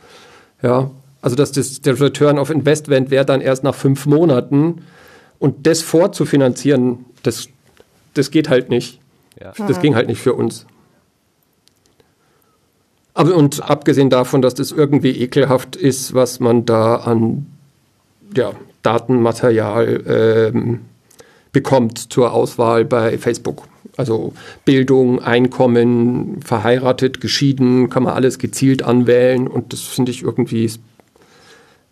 Ja, also dass das, der Return of Investment wäre dann erst nach fünf Monaten. Und das vorzufinanzieren, das, das geht halt nicht. Ja. Das ging halt nicht für uns. Aber, und abgesehen davon, dass das irgendwie ekelhaft ist, was man da an ja, Datenmaterial ähm, bekommt zur Auswahl bei Facebook. Also Bildung, Einkommen, verheiratet, geschieden, kann man alles gezielt anwählen und das finde ich irgendwie, also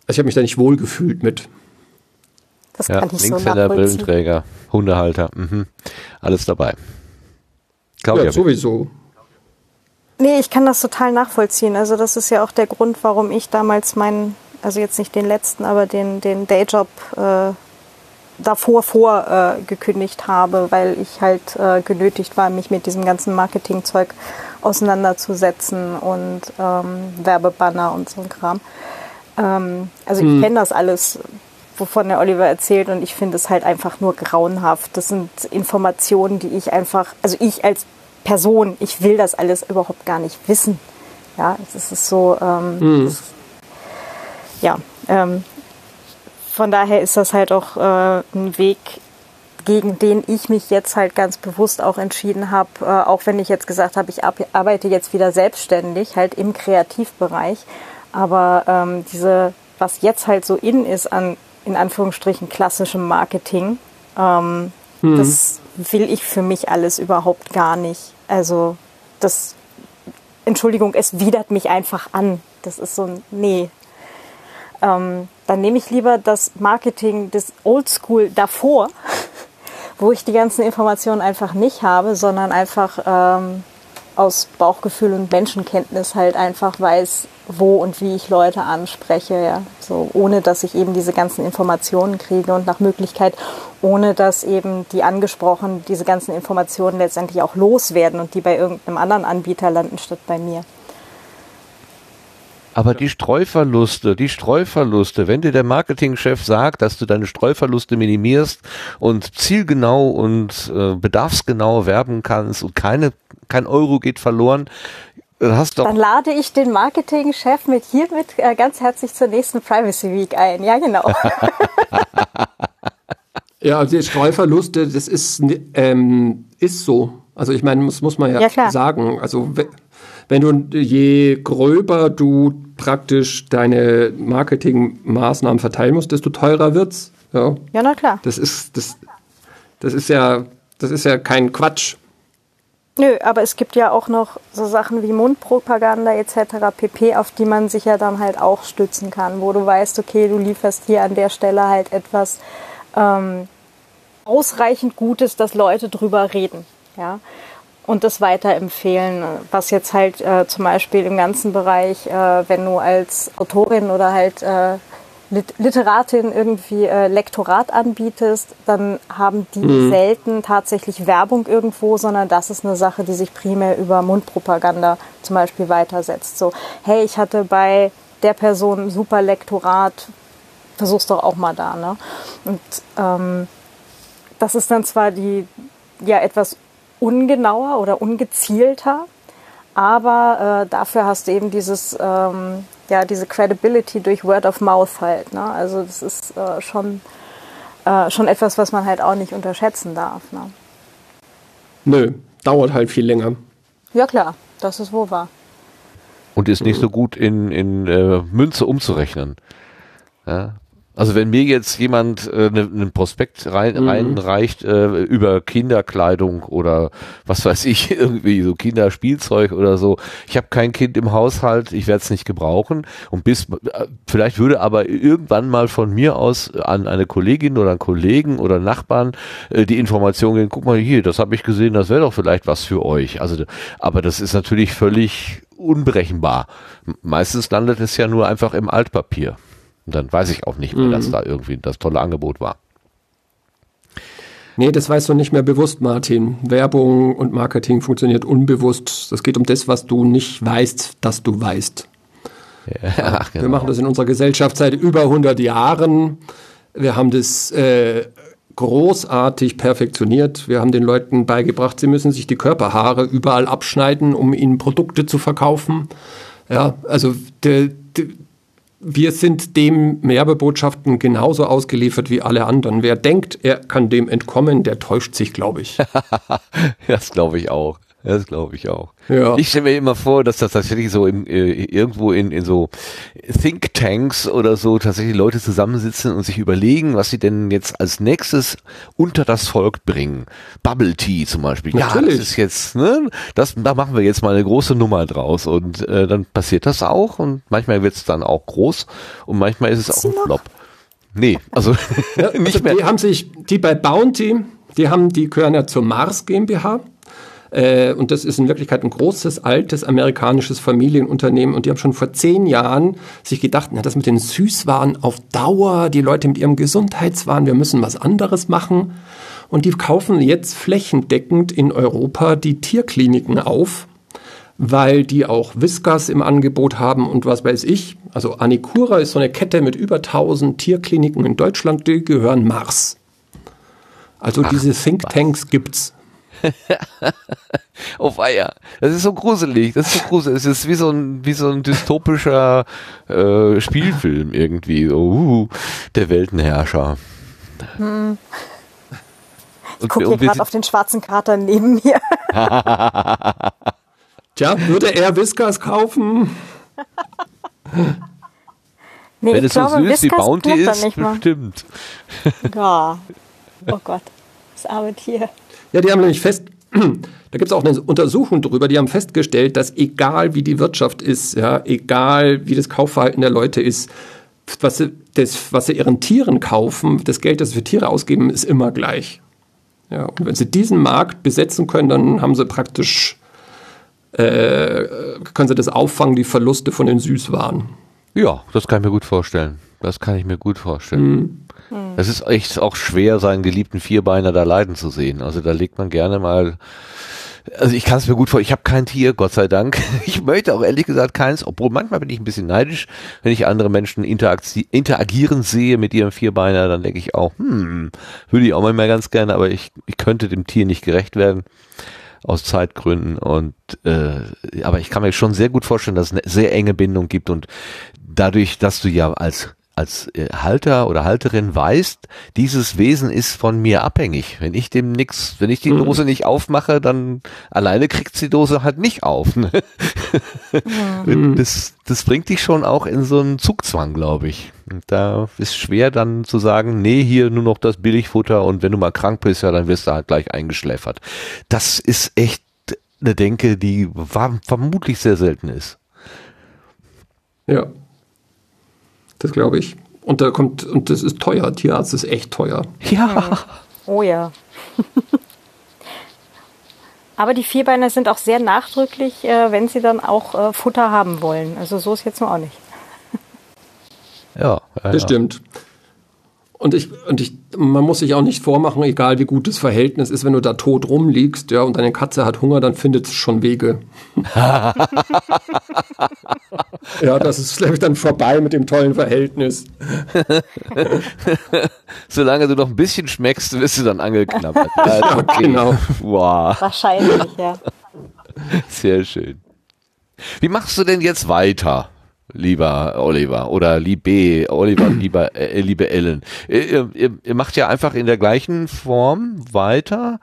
ich habe mich da nicht wohl gefühlt mit. Das Ja, kann ich so Linkshänder, nachvollziehen. Brillenträger, Hundehalter, mhm. alles dabei. Claudia, ja, sowieso. Nee, ich kann das total nachvollziehen. Also das ist ja auch der Grund, warum ich damals meinen, also jetzt nicht den letzten, aber den, den Dayjob äh, davor vor äh, gekündigt habe, weil ich halt äh, genötigt war, mich mit diesem ganzen Marketingzeug auseinanderzusetzen und ähm, Werbebanner und so ein Kram. Ähm, also ich kenne das alles, wovon der Oliver erzählt und ich finde es halt einfach nur grauenhaft. Das sind Informationen, die ich einfach, also ich als Person, ich will das alles überhaupt gar nicht wissen. Ja, es ist so, ähm, das, ja, ähm, von daher ist das halt auch äh, ein Weg, gegen den ich mich jetzt halt ganz bewusst auch entschieden habe, äh, auch wenn ich jetzt gesagt habe, ich arbeite jetzt wieder selbstständig, halt im Kreativbereich. Aber ähm, diese, was jetzt halt so in ist an, in Anführungsstrichen, klassischem Marketing, ähm, das will ich für mich alles überhaupt gar nicht. Also das, Entschuldigung, es widert mich einfach an. Das ist so ein, nee, ähm, dann nehme ich lieber das Marketing des Oldschool davor, <laughs> wo ich die ganzen Informationen einfach nicht habe, sondern einfach ähm, aus Bauchgefühl und Menschenkenntnis halt einfach weiß, wo und wie ich Leute anspreche, ja, so ohne dass ich eben diese ganzen Informationen kriege und nach Möglichkeit ohne dass eben die angesprochen diese ganzen Informationen letztendlich auch loswerden und die bei irgendeinem anderen Anbieter landen statt bei mir. Aber die Streuverluste, die Streuverluste, wenn dir der Marketingchef sagt, dass du deine Streuverluste minimierst und zielgenau und äh, bedarfsgenau werben kannst und keine, kein Euro geht verloren, dann du Dann lade ich den Marketingchef mit hiermit äh, ganz herzlich zur nächsten Privacy Week ein. Ja, genau. <laughs> Ja, also die Streuverluste, das ist, ähm, ist so. Also ich meine, das muss man ja, Ja, klar. sagen. Also wenn du, je gröber du praktisch deine Marketingmaßnahmen verteilen musst, desto teurer wird's. Ja, ja, na klar. das ist, das, das ist ja, das ist ja kein Quatsch. Nö, aber es gibt ja auch noch so Sachen wie Mundpropaganda etc. pp, auf die man sich ja dann halt auch stützen kann, wo du weißt, okay, du lieferst hier an der Stelle halt etwas ähm, ausreichend Gutes, dass Leute drüber reden. Ja? Und das weiterempfehlen, was jetzt halt äh, zum Beispiel im ganzen Bereich, äh, wenn du als Autorin oder halt äh, Lit Literatin irgendwie äh, Lektorat anbietest, dann haben die selten tatsächlich Werbung irgendwo, sondern das ist eine Sache, die sich primär über Mundpropaganda zum Beispiel weitersetzt. So, hey, ich hatte bei der Person ein super Lektorat, versuch's doch auch mal da. Ne? Und ähm, das ist dann zwar die ja etwas ungenauer oder ungezielter, aber äh, dafür hast du eben dieses ähm, ja diese Credibility durch Word of Mouth halt. Ne? Also das ist äh, schon äh, schon etwas, was man halt auch nicht unterschätzen darf. Ne? Nö, dauert halt viel länger. Ja klar, das ist wohl wahr. und ist nicht so gut in, in äh, Münze umzurechnen. Ja? Also wenn mir jetzt jemand äh, ne- einen Prospekt rein, reinreicht äh, über Kinderkleidung oder was weiß ich, <laughs> irgendwie so Kinderspielzeug oder so, ich habe kein Kind im Haushalt, ich werde es nicht gebrauchen und bis äh, vielleicht würde aber irgendwann mal von mir aus an eine Kollegin oder einen Kollegen oder Nachbarn äh, die Information gehen, guck mal hier, das habe ich gesehen, das wäre doch vielleicht was für euch. Also aber das ist natürlich völlig unberechenbar. Meistens landet es ja nur einfach im Altpapier. Und dann weiß ich auch nicht mehr, dass da irgendwie das tolle Angebot war. Nee, das weißt du nicht mehr bewusst, Martin. Werbung und Marketing funktioniert unbewusst. Es geht um das, was du nicht weißt, dass du weißt. <laughs> Ach, Wir machen das in unserer Gesellschaft seit über 100 Jahren. Wir haben das äh, großartig perfektioniert. Wir haben den Leuten beigebracht, sie müssen sich die Körperhaare überall abschneiden, um ihnen Produkte zu verkaufen. Ja, also de, de, wir sind dem Werbebotschaften genauso ausgeliefert wie alle anderen. Wer denkt, er kann dem entkommen, der täuscht sich, glaube ich. <laughs> das glaube ich auch. Das glaube ich auch. Ja. Ich stelle mir immer vor, dass das tatsächlich so im, äh, irgendwo in, in so Thinktanks oder so tatsächlich Leute zusammensitzen und sich überlegen, was sie denn jetzt als nächstes unter das Volk bringen. Bubble Tea zum Beispiel. Natürlich. Ja, das ist jetzt, ne, das, da machen wir jetzt mal eine große Nummer draus und äh, dann passiert das auch und manchmal wird es dann auch groß und manchmal ist es auch ein Flop. Nee, also Ja, <laughs> nicht also mehr. die haben sich, die bei Bounty, die haben, die gehören ja zur Mars GmbH. Äh, und das ist in Wirklichkeit ein großes, altes amerikanisches Familienunternehmen. Und die haben schon vor zehn Jahren sich gedacht, na, das mit den Süßwaren auf Dauer, die Leute mit ihrem Gesundheitswahn, wir müssen was anderes machen. Und die kaufen jetzt flächendeckend in Europa die Tierkliniken auf, weil die auch Whiskas im Angebot haben und was weiß ich. Also Anicura ist so eine Kette mit über 1000 Tierkliniken in Deutschland, die gehören Mars. Also diese Thinktanks gibt's. <laughs> auf Eier. Das ist so gruselig. Das ist so gruselig. Es ist wie so ein, wie so ein dystopischer äh, Spielfilm irgendwie. So, uh, der Weltenherrscher. Ich gucke hier gerade auf den schwarzen Kater neben mir. <laughs> <laughs> Tja, würde er Whiskas kaufen? Nee, wenn ich es so glaube, süß wie Whiskas Bounty ist, nicht mal. bestimmt. Ja. Oh Gott, das arme Tier. Ja, die haben nämlich fest, <clears throat> da gibt es auch eine Untersuchung drüber, die haben festgestellt, dass egal wie die Wirtschaft ist, ja, egal wie das Kaufverhalten der Leute ist, was sie, das, was sie ihren Tieren kaufen, das Geld, das sie für Tiere ausgeben, ist immer gleich. Ja, und wenn sie diesen Markt besetzen können, dann haben sie praktisch, äh, können sie das auffangen, die Verluste von den Süßwaren. Ja, das kann ich mir gut vorstellen. Das kann ich mir gut vorstellen. Es ist echt auch schwer, seinen geliebten Vierbeiner da leiden zu sehen. Also da legt man gerne mal. Also ich kann es mir gut vor. Ich habe kein Tier, Gott sei Dank. <laughs> Ich möchte auch ehrlich gesagt keins, obwohl manchmal bin ich ein bisschen neidisch, wenn ich andere Menschen interagieren sehe mit ihrem Vierbeiner, dann denke ich auch, hm, würde ich auch mal ganz gerne, aber ich, ich könnte dem Tier nicht gerecht werden aus Zeitgründen und äh, aber ich kann mir schon sehr gut vorstellen, dass es eine sehr enge Bindung gibt und dadurch, dass du ja als als äh, Halter oder Halterin weißt, dieses Wesen ist von mir abhängig. Wenn ich dem nix, wenn ich die Dose nicht aufmache, dann alleine kriegt die Dose halt nicht auf. Ne? Das, das bringt dich schon auch in so einen Zugzwang, glaube ich. Und da ist schwer dann zu sagen, nee, hier nur noch das Billigfutter und wenn du mal krank bist, ja, dann wirst du halt gleich eingeschläfert. Das ist echt eine Denke, die war, vermutlich sehr selten ist. Ja. Das glaube ich. Und da kommt, und das ist teuer. Tierarzt ist echt teuer. Ja. Oh ja. <laughs> Aber die Vierbeiner sind auch sehr nachdrücklich, äh, wenn sie dann auch äh, Futter haben wollen. Also so ist jetzt nur auch nicht. Ja, ja, Das ja. stimmt. Und ich, und ich, man muss sich auch nicht vormachen, egal wie gut das Verhältnis ist, wenn du da tot rumliegst, ja, und deine Katze hat Hunger, dann findet es schon Wege. <laughs> ja, das ist, glaube ich, dann vorbei mit dem tollen Verhältnis. <laughs> Solange du noch ein bisschen schmeckst, wirst du dann angeknabbert. <laughs> Ja, okay. genau. Wow, Wahrscheinlich, ja. sehr schön. Wie machst du denn jetzt weiter, lieber Oliver oder liebe Oliver, <clears throat> lieber, äh, liebe Ellen? Ihr, ihr, ihr macht ja einfach in der gleichen Form weiter.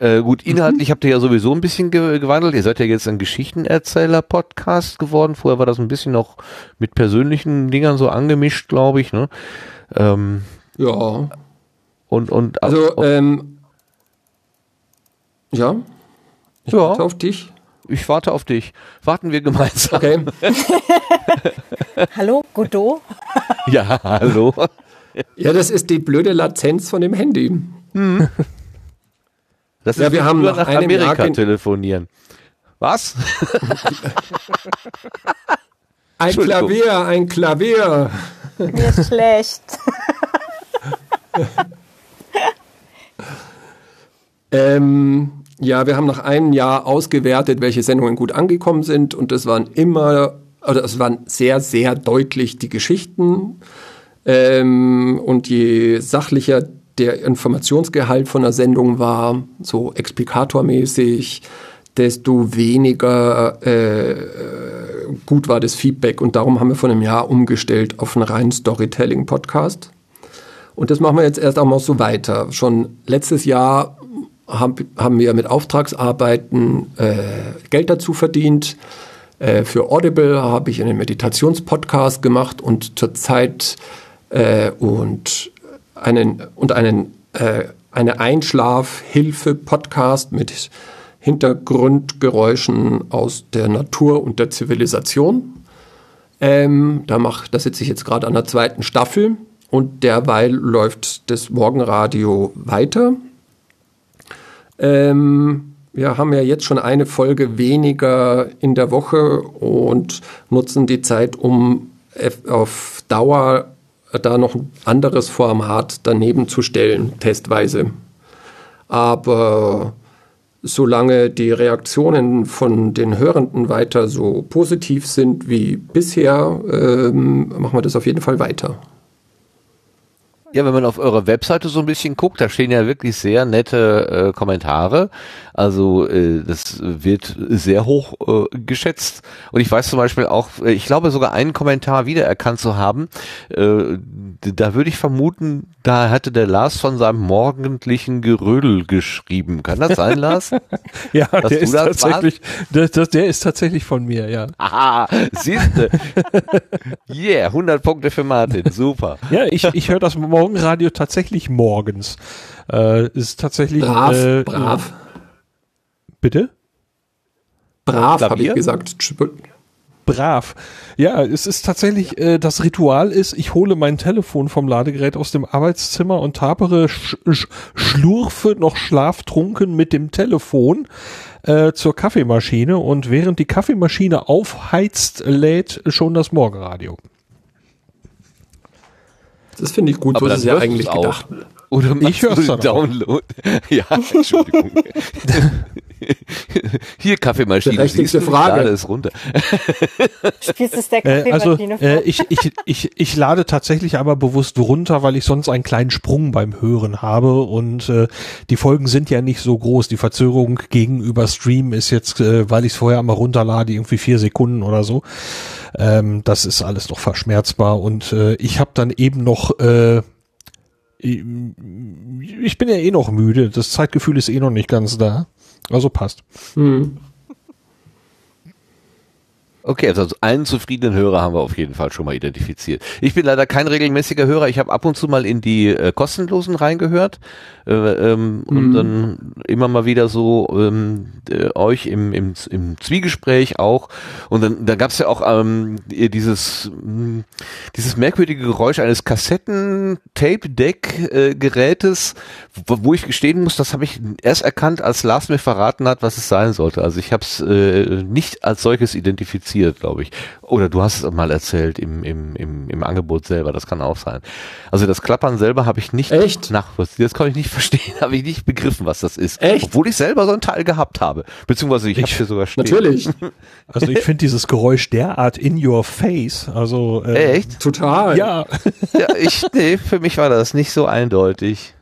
Äh, gut, inhaltlich habt ihr ja sowieso ein bisschen ge gewandelt. Ihr seid ja jetzt ein Geschichtenerzähler-Podcast geworden. Vorher war das ein bisschen noch mit persönlichen Dingern so angemischt, glaube ich. Ne? Ähm, Ja. und, und Also, ähm, ja, ja. warte auf dich. Ich warte auf dich. Warten wir gemeinsam. Okay. <laughs> Hallo, Godot? Ja, hallo. Ja, das ist die blöde Latenz von dem Handy. Das Ja, ist wir haben nach nach einem Amerika telefonieren. Was? Ein. Klavier, ein Klavier. Mir ist schlecht. Ähm, ja, wir haben nach einem Jahr ausgewertet, welche Sendungen gut angekommen sind und das waren immer, also es waren sehr, sehr deutlich die Geschichten ähm, und je sachlicher der Informationsgehalt von der Sendung war, so explikatormäßig, desto weniger äh, gut war das Feedback. Und darum haben wir vor einem Jahr umgestellt auf einen reinen Storytelling-Podcast. Und das machen wir jetzt erst einmal so weiter. Schon letztes Jahr haben, haben wir mit Auftragsarbeiten äh, Geld dazu verdient. Äh, für Audible habe ich einen Meditationspodcast gemacht und zurzeit äh, und einen und einen äh, eine Einschlafhilfe-Podcast mit Hintergrundgeräuschen aus der Natur und der Zivilisation. Ähm, da mach, da sitze ich jetzt gerade an der zweiten Staffel und derweil läuft das Morgenradio weiter. Ähm, wir haben ja jetzt schon eine Folge weniger in der Woche und nutzen die Zeit, um auf Dauer da noch ein anderes Format daneben zu stellen, testweise. Aber solange die Reaktionen von den Hörenden weiter so positiv sind wie bisher, ähm, machen wir das auf jeden Fall weiter. Ja, wenn man auf eurer Webseite so ein bisschen guckt, da stehen ja wirklich sehr nette äh, Kommentare. Also äh, das wird sehr hoch äh, geschätzt. Und ich weiß zum Beispiel auch, äh, ich glaube sogar einen Kommentar wiedererkannt zu haben. Äh, da würde ich vermuten, da hatte der Lars von seinem morgendlichen Gerödel geschrieben. Kann das sein, Lars? <laughs> ja, Dass der ist tatsächlich, das, das, der ist tatsächlich von mir, ja. Aha, siehste. <laughs> yeah, 100 Punkte für Martin, super. Ja, ich, ich höre das Morgenradio tatsächlich morgens. Äh, ist tatsächlich brav, äh, brav. Bitte? Brav, habe ich gesagt. Brav. Ja, es ist tatsächlich, äh, das Ritual ist, ich hole mein Telefon vom Ladegerät aus dem Arbeitszimmer und tapere, sch sch schlurfe noch schlaftrunken mit dem Telefon äh, zur Kaffeemaschine und während die Kaffeemaschine aufheizt, lädt schon das Morgenradio. Das finde ich gut, Aber so ist es ja eigentlich gedacht. Oder ich höre es Download. <laughs> ja, Entschuldigung. <laughs> Hier Kaffeemaschine. Berechtigte Frage. Lade es runter. Spielst es der Äh, also Kaffeemaschine äh, ich, ich, ich, ich lade tatsächlich aber bewusst runter, weil ich sonst einen kleinen Sprung beim Hören habe und äh, die Folgen sind ja nicht so groß. Die Verzögerung gegenüber Stream ist jetzt, äh, weil ich es vorher einmal runterlade, irgendwie vier Sekunden oder so. Ähm, das ist alles noch verschmerzbar und äh, ich habe dann eben noch äh, ich bin ja eh noch müde. Das Zeitgefühl ist eh noch nicht ganz da. Also passt. Hm. Okay, also einen zufriedenen Hörer haben wir auf jeden Fall schon mal identifiziert. Ich bin leider kein regelmäßiger Hörer. Ich habe ab und zu mal in die äh, kostenlosen reingehört äh, ähm, Mhm. und dann immer mal wieder so ähm, äh, euch im, im, im Zwiegespräch auch. Und dann, dann gab es ja auch ähm, dieses mh, dieses merkwürdige Geräusch eines Kassetten-Tape-Deck-Gerätes, wo, wo ich gestehen muss, das habe ich erst erkannt, als Lars mir verraten hat, was es sein sollte. Also ich habe es äh, nicht als solches identifiziert, glaube ich. Oder du hast es mal erzählt im, im, im, im Angebot selber, das kann auch sein. Also das Klappern selber habe ich nicht Echt? nachvollziehen. Das kann ich nicht <laughs> verstehen, habe ich nicht begriffen, was das ist. Echt? Obwohl ich selber so einen Teil gehabt habe. Beziehungsweise ich, ich habe hier sogar stehen. Natürlich. <laughs> Also ich finde dieses Geräusch derart in your face. Also äh, Echt? Total. Ja, Ja, ich, nee, für mich war das nicht so eindeutig.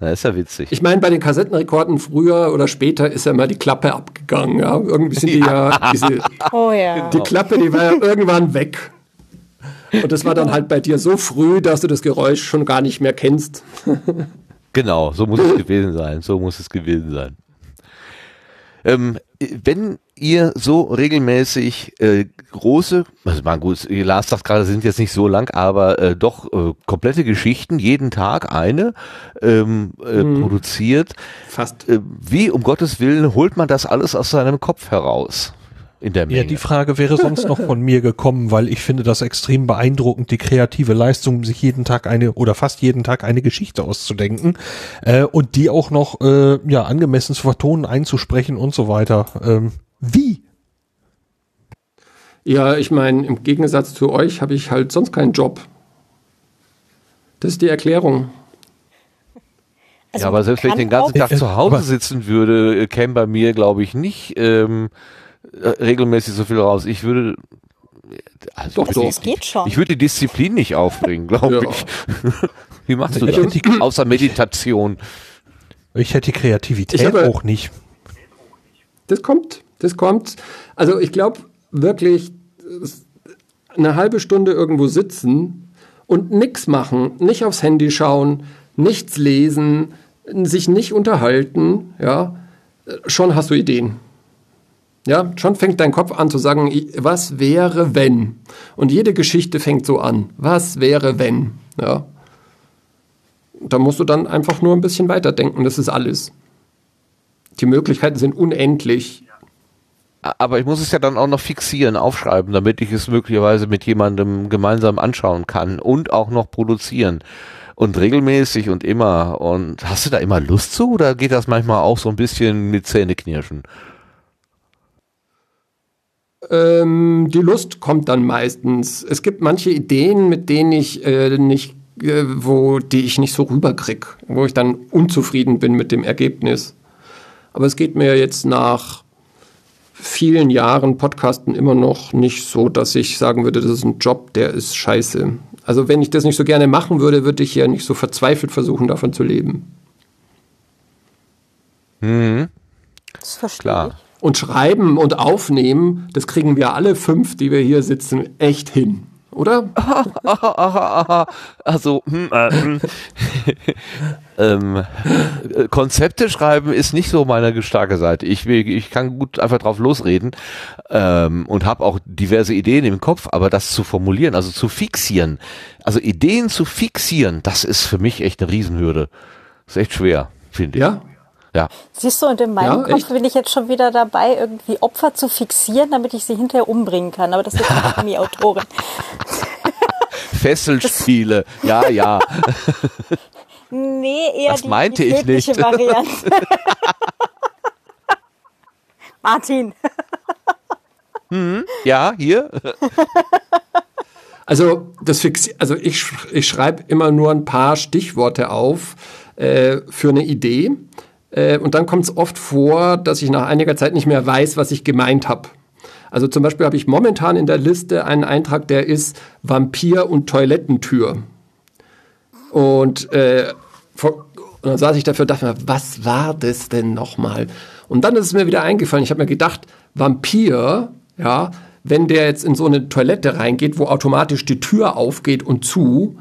Na, ist ja witzig. Ich meine, bei den Kassettenrekorden früher oder später ist ja mal die Klappe abgegangen. Ja? Irgendwie sind die <laughs> ja, diese, Oh ja. die Klappe, die war ja irgendwann weg. Und das war dann halt bei dir so früh, dass du das Geräusch schon gar nicht mehr kennst. Genau, so muss es <laughs> gewesen sein. So muss es gewesen sein. Ähm, wenn ihr so regelmäßig äh, große, also man gut, Lars sagt gerade, sind jetzt nicht so lang, aber äh, doch äh, komplette Geschichten, jeden Tag eine ähm, äh, produziert, Fast. äh, wie um Gottes Willen holt man das alles aus seinem Kopf heraus? In der Menge. Ja, die Frage wäre sonst noch von mir gekommen, weil ich finde das extrem beeindruckend, die kreative Leistung, sich jeden Tag eine oder fast jeden Tag eine Geschichte auszudenken äh, und die auch noch äh, ja angemessen zu vertonen, einzusprechen und so weiter. Ähm, wie? Ja, ich meine, im Gegensatz zu euch habe ich halt sonst keinen Job. Das ist die Erklärung. Also ja, aber selbst wenn ich kann den ganzen Tag zu Hause aber- sitzen würde, äh, käme bei mir, glaube ich, nicht ähm, äh, regelmäßig so viel raus. Ich würde also Doch, ich doch. würde Es geht schon. Die, ich würde die Disziplin nicht aufbringen, glaube Ja. ich. <laughs> Wie machst du Ich das? die- Außer Meditation. Ich hätte die Kreativität Ich habe- auch nicht. Das kommt, das kommt. Also ich glaube wirklich, eine halbe Stunde irgendwo sitzen und nichts machen, nicht aufs Handy schauen, nichts lesen, sich nicht unterhalten, ja, schon hast du Ideen. Ja, schon fängt dein Kopf an zu sagen, was wäre wenn? Und jede Geschichte fängt so an. Was wäre wenn? Ja. Da musst du dann einfach nur ein bisschen weiterdenken, das ist alles. Die Möglichkeiten sind unendlich. Aber ich muss es ja dann auch noch fixieren, aufschreiben, damit ich es möglicherweise mit jemandem gemeinsam anschauen kann und auch noch produzieren. Und regelmäßig und immer. Und hast du da immer Lust zu oder geht das manchmal auch so ein bisschen mit Zähneknirschen? Ähm, die Lust kommt dann meistens. Es gibt manche Ideen, mit denen ich äh, nicht, äh, wo die ich nicht so rüberkrieg, wo ich dann unzufrieden bin mit dem Ergebnis. Aber es geht mir jetzt nach vielen Jahren Podcasten immer noch nicht so, dass ich sagen würde, das ist ein Job, der ist scheiße. Also wenn ich das nicht so gerne machen würde, würde ich ja nicht so verzweifelt versuchen, davon zu leben. Mhm. Das verstehe Klar. ich. Und schreiben und aufnehmen, das kriegen wir alle fünf, die wir hier sitzen, echt hin. Oder? <laughs> Also, hm, äh, hm. <laughs> ähm, äh, Konzepte schreiben ist nicht so meine starke Seite. Ich, will, ich kann gut einfach drauf losreden ähm, und habe auch diverse Ideen im Kopf, aber das zu formulieren, also zu fixieren, also Ideen zu fixieren, das ist für mich echt eine Riesenhürde. ist echt schwer, finde ich. Ja. Ja. Siehst du, und in meinem Ja, Kopf bin ich jetzt schon wieder dabei, irgendwie Opfer zu fixieren, damit ich sie hinterher umbringen kann. Aber das ist eine Krimi-Autorin. <laughs> Fesselspiele, ja, ja. Nee, eher Das die, meinte die ich nicht. Variante. <laughs> Martin. Ja, hier. Also, das fixi also ich, ich schreibe immer nur ein paar Stichworte auf äh, für eine Idee. Äh, und dann kommt es oft vor, dass ich nach einiger Zeit nicht mehr weiß, was ich gemeint habe. Also zum Beispiel habe ich momentan in der Liste einen Eintrag, der ist Vampir und Toilettentür. Und, äh, vor, und dann saß ich dafür und dachte mir, was war das denn nochmal? Und dann ist es mir wieder eingefallen, ich habe mir gedacht, Vampir, ja, wenn der jetzt in so eine Toilette reingeht, wo automatisch die Tür aufgeht und zu,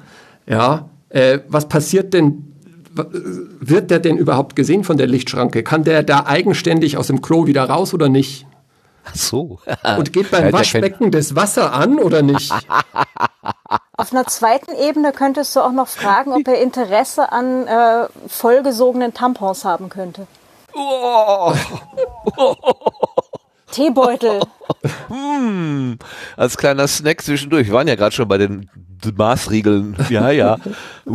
ja, äh, was passiert denn, wird der denn überhaupt gesehen von der Lichtschranke? Kann der da eigenständig aus dem Klo wieder raus oder nicht? Ach so. <laughs> Und geht beim <laughs> Waschbecken das Wasser an oder nicht? <laughs> Auf einer zweiten Ebene könntest du auch noch fragen, ob er Interesse an äh, vollgesogenen Tampons haben könnte. Oh, Teebeutel. <laughs> als kleiner Snack zwischendurch. Wir waren ja gerade schon bei den Maßriegeln. Ja, ja. <laughs>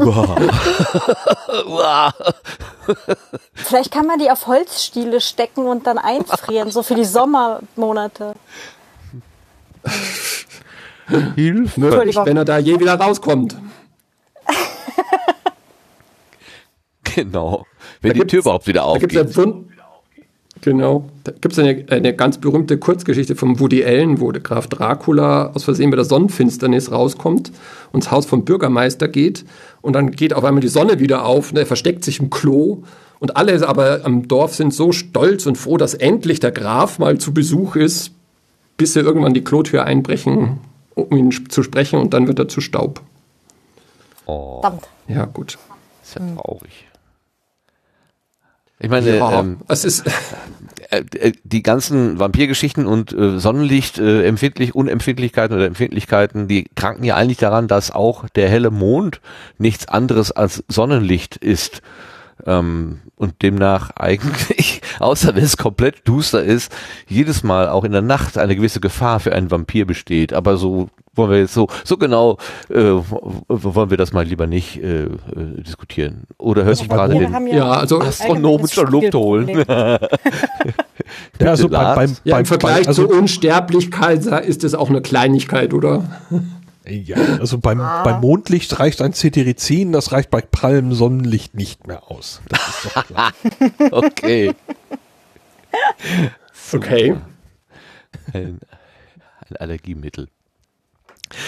Vielleicht kann man die auf Holzstiele stecken und dann einfrieren, so für die Sommermonate. Hilfe. Nur wenn er da je wieder rauskommt. <laughs> Genau. Wenn Da die Tür überhaupt wieder Da gibt aufgeht. es eine, genau. Da gibt's eine, eine ganz berühmte Kurzgeschichte von Woody Allen, wo der Graf Dracula aus Versehen bei der Sonnenfinsternis rauskommt und ins Haus vom Bürgermeister geht. Und dann geht auf einmal die Sonne wieder auf und er versteckt sich im Klo. Und alle aber am Dorf sind so stolz und froh, dass endlich der Graf mal zu Besuch ist, bis sie irgendwann die Klotür einbrechen, um ihn zu sprechen und dann wird er zu Staub. Oh, Verdammt. Ja, gut. ist ja traurig. Ich meine, Ja, ähm, es ist, äh, äh, die ganzen Vampirgeschichten und äh, Sonnenlicht, äh, empfindlich, Unempfindlichkeiten oder Empfindlichkeiten, die kranken ja eigentlich daran, dass auch der helle Mond nichts anderes als Sonnenlicht ist. Ähm, und demnach <laughs> eigentlich, außer wenn es komplett duster ist, jedes Mal auch in der Nacht eine gewisse Gefahr für einen Vampir besteht. Aber so wollen wir jetzt so, so genau äh, wollen wir das mal lieber nicht äh, äh, diskutieren. Oder hört sich bei gerade den ja, also astronomischer Luft holen. Spiegelproblem. Ja, also <laughs> bei, Lars? beim, Ja, beim, im Vergleich bei, also, zur Unsterblichkeit ist es auch eine Kleinigkeit, oder? ja, also beim, beim Mondlicht reicht ein Cetirizin, das reicht bei prallem Sonnenlicht nicht mehr aus. Das ist doch klar. <laughs> Okay. Okay. Ein, ein Allergiemittel.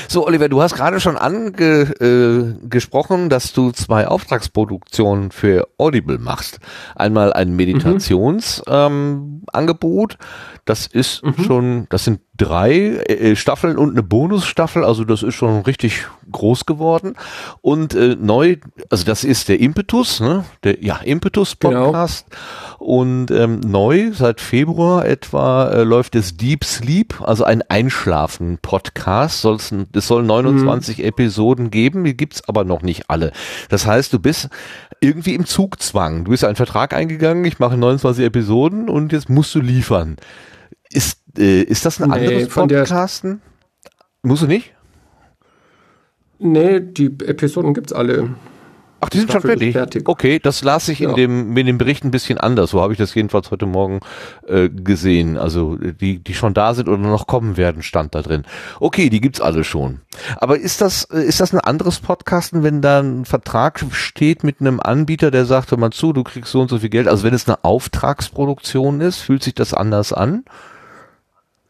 So, Oliver, du hast gerade schon angesprochen, äh, dass du zwei Auftragsproduktionen für Audible machst. Einmal ein Meditationsangebot. Mhm. Ähm, das ist mhm. schon, das sind drei äh, Staffeln und eine Bonusstaffel, also das ist schon richtig groß geworden. Und äh, neu, also das ist der Impetus, ne? Der ja Impetus genau. Podcast. Genau. Und ähm, neu seit Februar etwa äh, läuft es Deep Sleep, also ein Einschlafen Podcast. Soll's, es soll 29 mhm. Episoden geben, die gibt's aber noch nicht alle. Das heißt, du bist irgendwie im Zugzwang. Du bist einen Vertrag eingegangen, ich mache 29 Episoden und jetzt musst du liefern. Ist, äh, ist das ein nee, anderes Podcasten? Musst du nicht? Nee, die Episoden gibt's alle. Ach, die, die sind schon fertig. fertig. Okay, das las ich ja. in dem in dem Bericht ein bisschen anders. So habe ich das jedenfalls heute Morgen äh, gesehen. Also die die schon da sind oder noch kommen werden, stand da drin. Okay, die gibt's alle schon. Aber ist das äh, ist das ein anderes Podcasten, wenn da ein Vertrag steht mit einem Anbieter, der sagt, hör mal zu, du kriegst so und so viel Geld. Also wenn es eine Auftragsproduktion ist, fühlt sich das anders an?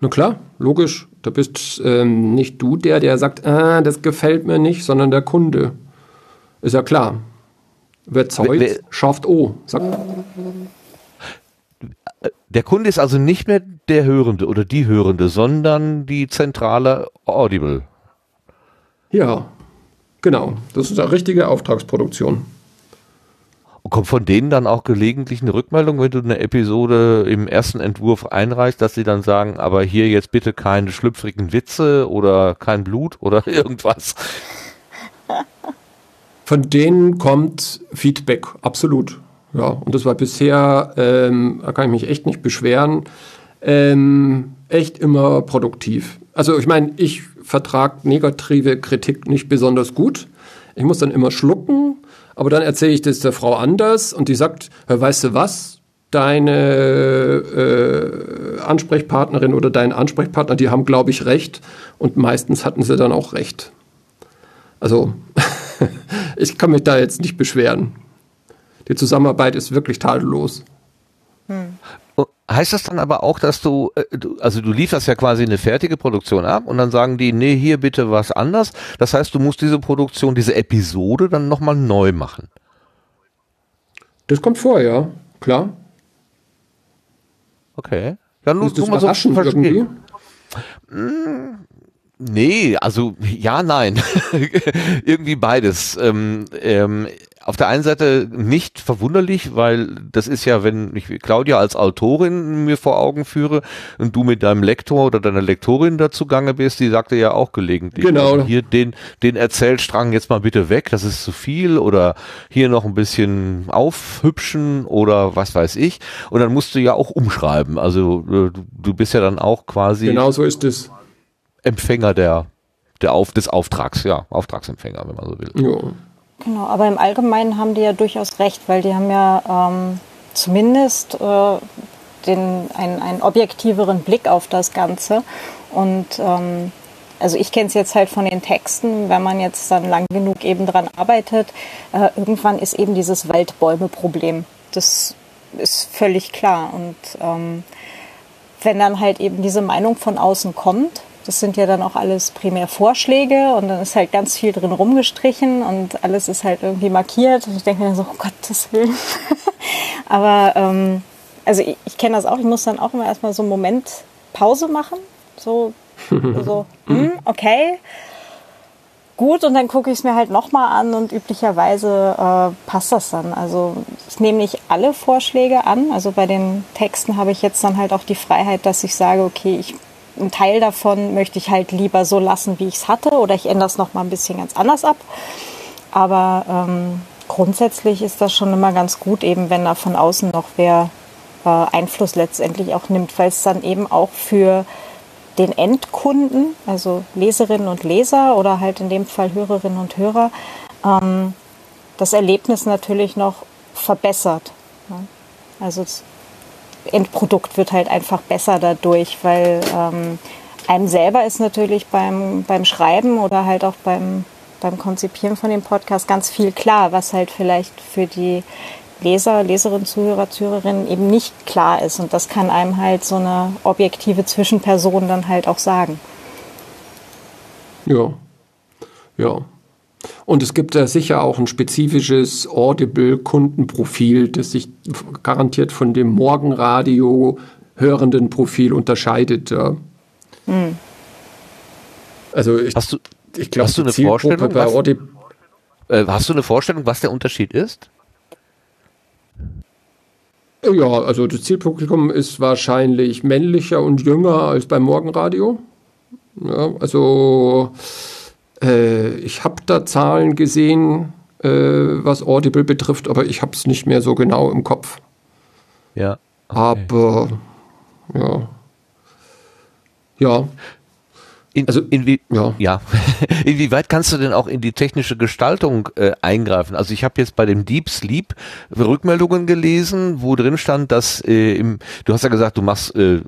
Na klar, logisch. Da bist ähm, nicht du der, der sagt, ah, das gefällt mir nicht, sondern der Kunde. Ist ja klar. Wer zeugt, schafft O. Sagt. Der Kunde ist also nicht mehr der Hörende oder die Hörende, sondern die zentrale Audible. Ja, genau. Das ist eine richtige Auftragsproduktion. Und kommt von denen dann auch gelegentlich eine Rückmeldung, wenn du eine Episode im ersten Entwurf einreichst, dass sie dann sagen, aber hier jetzt bitte keine schlüpfrigen Witze oder kein Blut oder <laughs> irgendwas? Von denen kommt Feedback, absolut. Ja, und das war bisher, ähm, da kann ich mich echt nicht beschweren, ähm, echt immer produktiv. Also ich meine, ich vertrage negative Kritik nicht besonders gut. Ich muss dann immer schlucken aber dann erzähle ich das der Frau anders und die sagt, weißt du was, deine äh, Ansprechpartnerin oder dein Ansprechpartner, die haben, glaube ich, recht. Und meistens hatten sie dann auch recht. Also, <laughs> ich kann mich da jetzt nicht beschweren. Die Zusammenarbeit ist wirklich tadellos. Hm. Heißt das dann aber auch, dass du, äh, du, also du lieferst ja quasi eine fertige Produktion ab und dann sagen die, nee, hier bitte was anders. Das heißt, du musst diese Produktion, diese Episode dann nochmal neu machen. Das kommt vor, ja, klar. Okay. Dann musst du mal so verstehen. Hm, nee, also ja, nein. <laughs> irgendwie beides. Ähm, ähm, auf der einen Seite nicht verwunderlich, weil das ist ja, wenn ich Claudia als Autorin mir vor Augen führe und du mit deinem Lektor oder deiner Lektorin dazu gange bist, die sagte ja auch gelegentlich, genau. Also hier den, den Erzählstrang jetzt mal bitte weg, das ist zu viel oder hier noch ein bisschen aufhübschen oder was weiß ich. Und dann musst du ja auch umschreiben. Also äh, du, du bist ja dann auch quasi. Genau so ist es. Empfänger der, der Auf, des Auftrags, ja, Auftragsempfänger, wenn man so will. Ja. Genau, aber im Allgemeinen haben die ja durchaus recht, weil die haben ja ähm, zumindest äh, den, einen, einen objektiveren Blick auf das Ganze. Und ähm, also ich kenne es jetzt halt von den Texten, wenn man jetzt dann lang genug eben dran arbeitet, äh, irgendwann ist eben dieses Waldbäume-Problem. Das ist völlig klar. Und ähm, wenn dann halt eben diese Meinung von außen kommt, das sind ja dann auch alles primär Vorschläge und dann ist halt ganz viel drin rumgestrichen und alles ist halt irgendwie markiert. Und ich denke mir so, oh Gottes Willen. <laughs> Aber ähm, also ich, ich kenne das auch, ich muss dann auch immer erstmal so einen Moment Pause machen. So, <laughs> so hm, okay. Gut, und dann gucke ich es mir halt nochmal an und üblicherweise äh, passt das dann. Also ich nehme nicht alle Vorschläge an. Also bei den Texten habe ich jetzt dann halt auch die Freiheit, dass ich sage, okay, ich ein Teil davon möchte ich halt lieber so lassen, wie ich es hatte, oder ich ändere es noch mal ein bisschen ganz anders ab. Aber ähm, grundsätzlich ist das schon immer ganz gut, eben wenn da von außen noch wer äh, Einfluss letztendlich auch nimmt, weil es dann eben auch für den Endkunden, also Leserinnen und Leser oder halt in dem Fall Hörerinnen und Hörer, ähm, das Erlebnis natürlich noch verbessert. Ja. Also Endprodukt wird halt einfach besser dadurch, weil ähm, einem selber ist natürlich beim, beim Schreiben oder halt auch beim, beim Konzipieren von dem Podcast ganz viel klar, was halt vielleicht für die Leser, Leserinnen, Zuhörer, Zuhörerinnen eben nicht klar ist. Und das kann einem halt so eine objektive Zwischenperson dann halt auch sagen. Ja. Ja. Und es gibt da sicher auch ein spezifisches Audible-Kundenprofil, das sich garantiert von dem Morgenradio hörenden Profil unterscheidet. Ja. Hm. Also ich, hast du, ich glaube, hast du eine Vorstellung, bei was, äh, hast du eine Vorstellung, was der Unterschied ist? Ja, also das Zielpublikum ist wahrscheinlich männlicher und jünger als beim Morgenradio. Ja, also äh, ich habe da Zahlen gesehen, äh, was Audible betrifft, aber ich habe es nicht mehr so genau im Kopf. Ja. Okay. Aber ja. Ja. In, also inwie ja. ja. <laughs> inwieweit kannst du denn auch in die technische Gestaltung äh, eingreifen? Also ich habe jetzt bei dem Deep Sleep Rückmeldungen gelesen, wo drin stand, dass äh, im, du hast ja gesagt, du machst äh,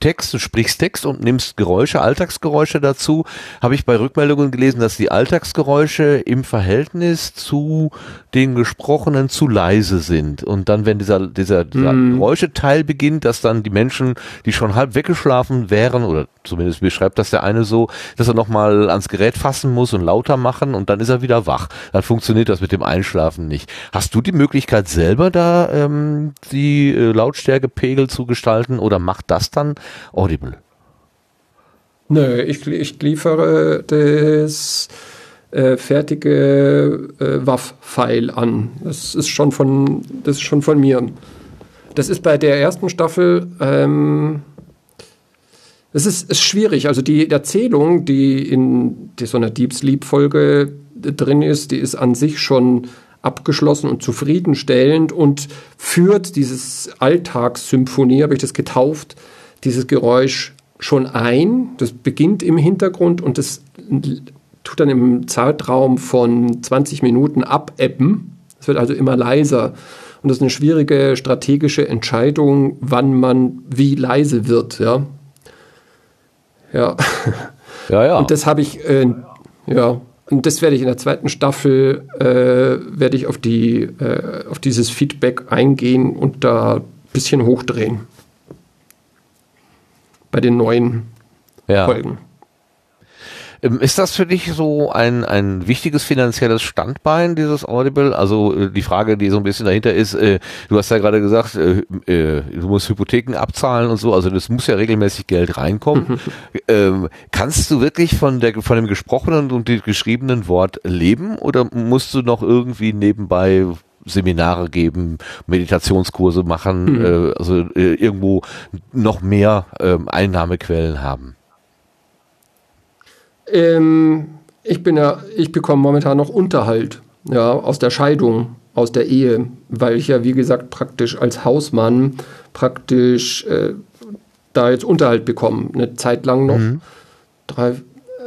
Text, du sprichst Text und nimmst Geräusche, Alltagsgeräusche dazu. Habe ich bei Rückmeldungen gelesen, dass die Alltagsgeräusche im Verhältnis zu den gesprochenen zu leise sind und dann, wenn dieser dieser, dieser mm. Geräuscheteil beginnt, dass dann die Menschen, die schon halb weggeschlafen wären oder zumindest beschreibt das der eine so so, dass er nochmal ans Gerät fassen muss und lauter machen und dann ist er wieder wach. Dann funktioniert das mit dem Einschlafen nicht. Hast du die Möglichkeit selber da ähm, die äh, Lautstärkepegel zu gestalten oder macht das dann Audible? Nö, ich, ich liefere das äh, fertige äh, WAV-File an. Das ist schon von, das ist schon von mir. Das ist bei der ersten Staffel ähm, es ist, ist schwierig. Also die Erzählung, die in die so einer Deep Sleep Folge drin ist, die ist an sich schon abgeschlossen und zufriedenstellend und führt dieses Alltagssymphonie, habe ich das getauft, dieses Geräusch schon ein. Das beginnt im Hintergrund und das tut dann im Zeitraum von 20 Minuten abebben. Es wird also immer leiser. Und das ist eine schwierige strategische Entscheidung, wann man wie leise wird. Ja? Ja. <laughs> Ja, ja. Und das habe ich, äh, ja, und das werde ich in der zweiten Staffel, äh, werde ich auf, die, äh, auf dieses Feedback eingehen und da ein bisschen hochdrehen. Bei den neuen ja. Folgen. Ähm, ist das für dich so ein, ein wichtiges finanzielles Standbein, dieses Audible? Also äh, die Frage, die so ein bisschen dahinter ist, äh, du hast ja gerade gesagt, äh, äh, du musst Hypotheken abzahlen und so, also das muss ja regelmäßig Geld reinkommen. <laughs> ähm, kannst du wirklich von, der, von dem gesprochenen und dem geschriebenen Wort leben oder musst du noch irgendwie nebenbei Seminare geben, Meditationskurse machen, mhm. also irgendwo noch mehr äh, Einnahmequellen haben? Ähm, ich bin ja, ich bekomme momentan noch Unterhalt, ja, aus der Scheidung, aus der Ehe, weil ich ja, wie gesagt, praktisch als Hausmann praktisch äh, da jetzt Unterhalt bekomme, eine Zeit lang noch. Mhm. Drei,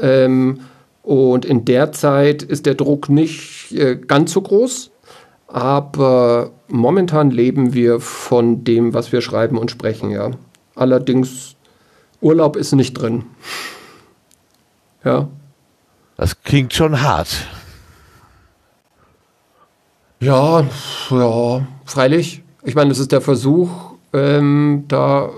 ähm, und in der Zeit ist der Druck nicht äh, ganz so groß, aber momentan leben wir von dem, was wir schreiben und sprechen, ja. Allerdings, Urlaub ist nicht drin. Ja. Das klingt schon hart. Ja, ja, freilich. Ich meine, es ist der Versuch, ähm, da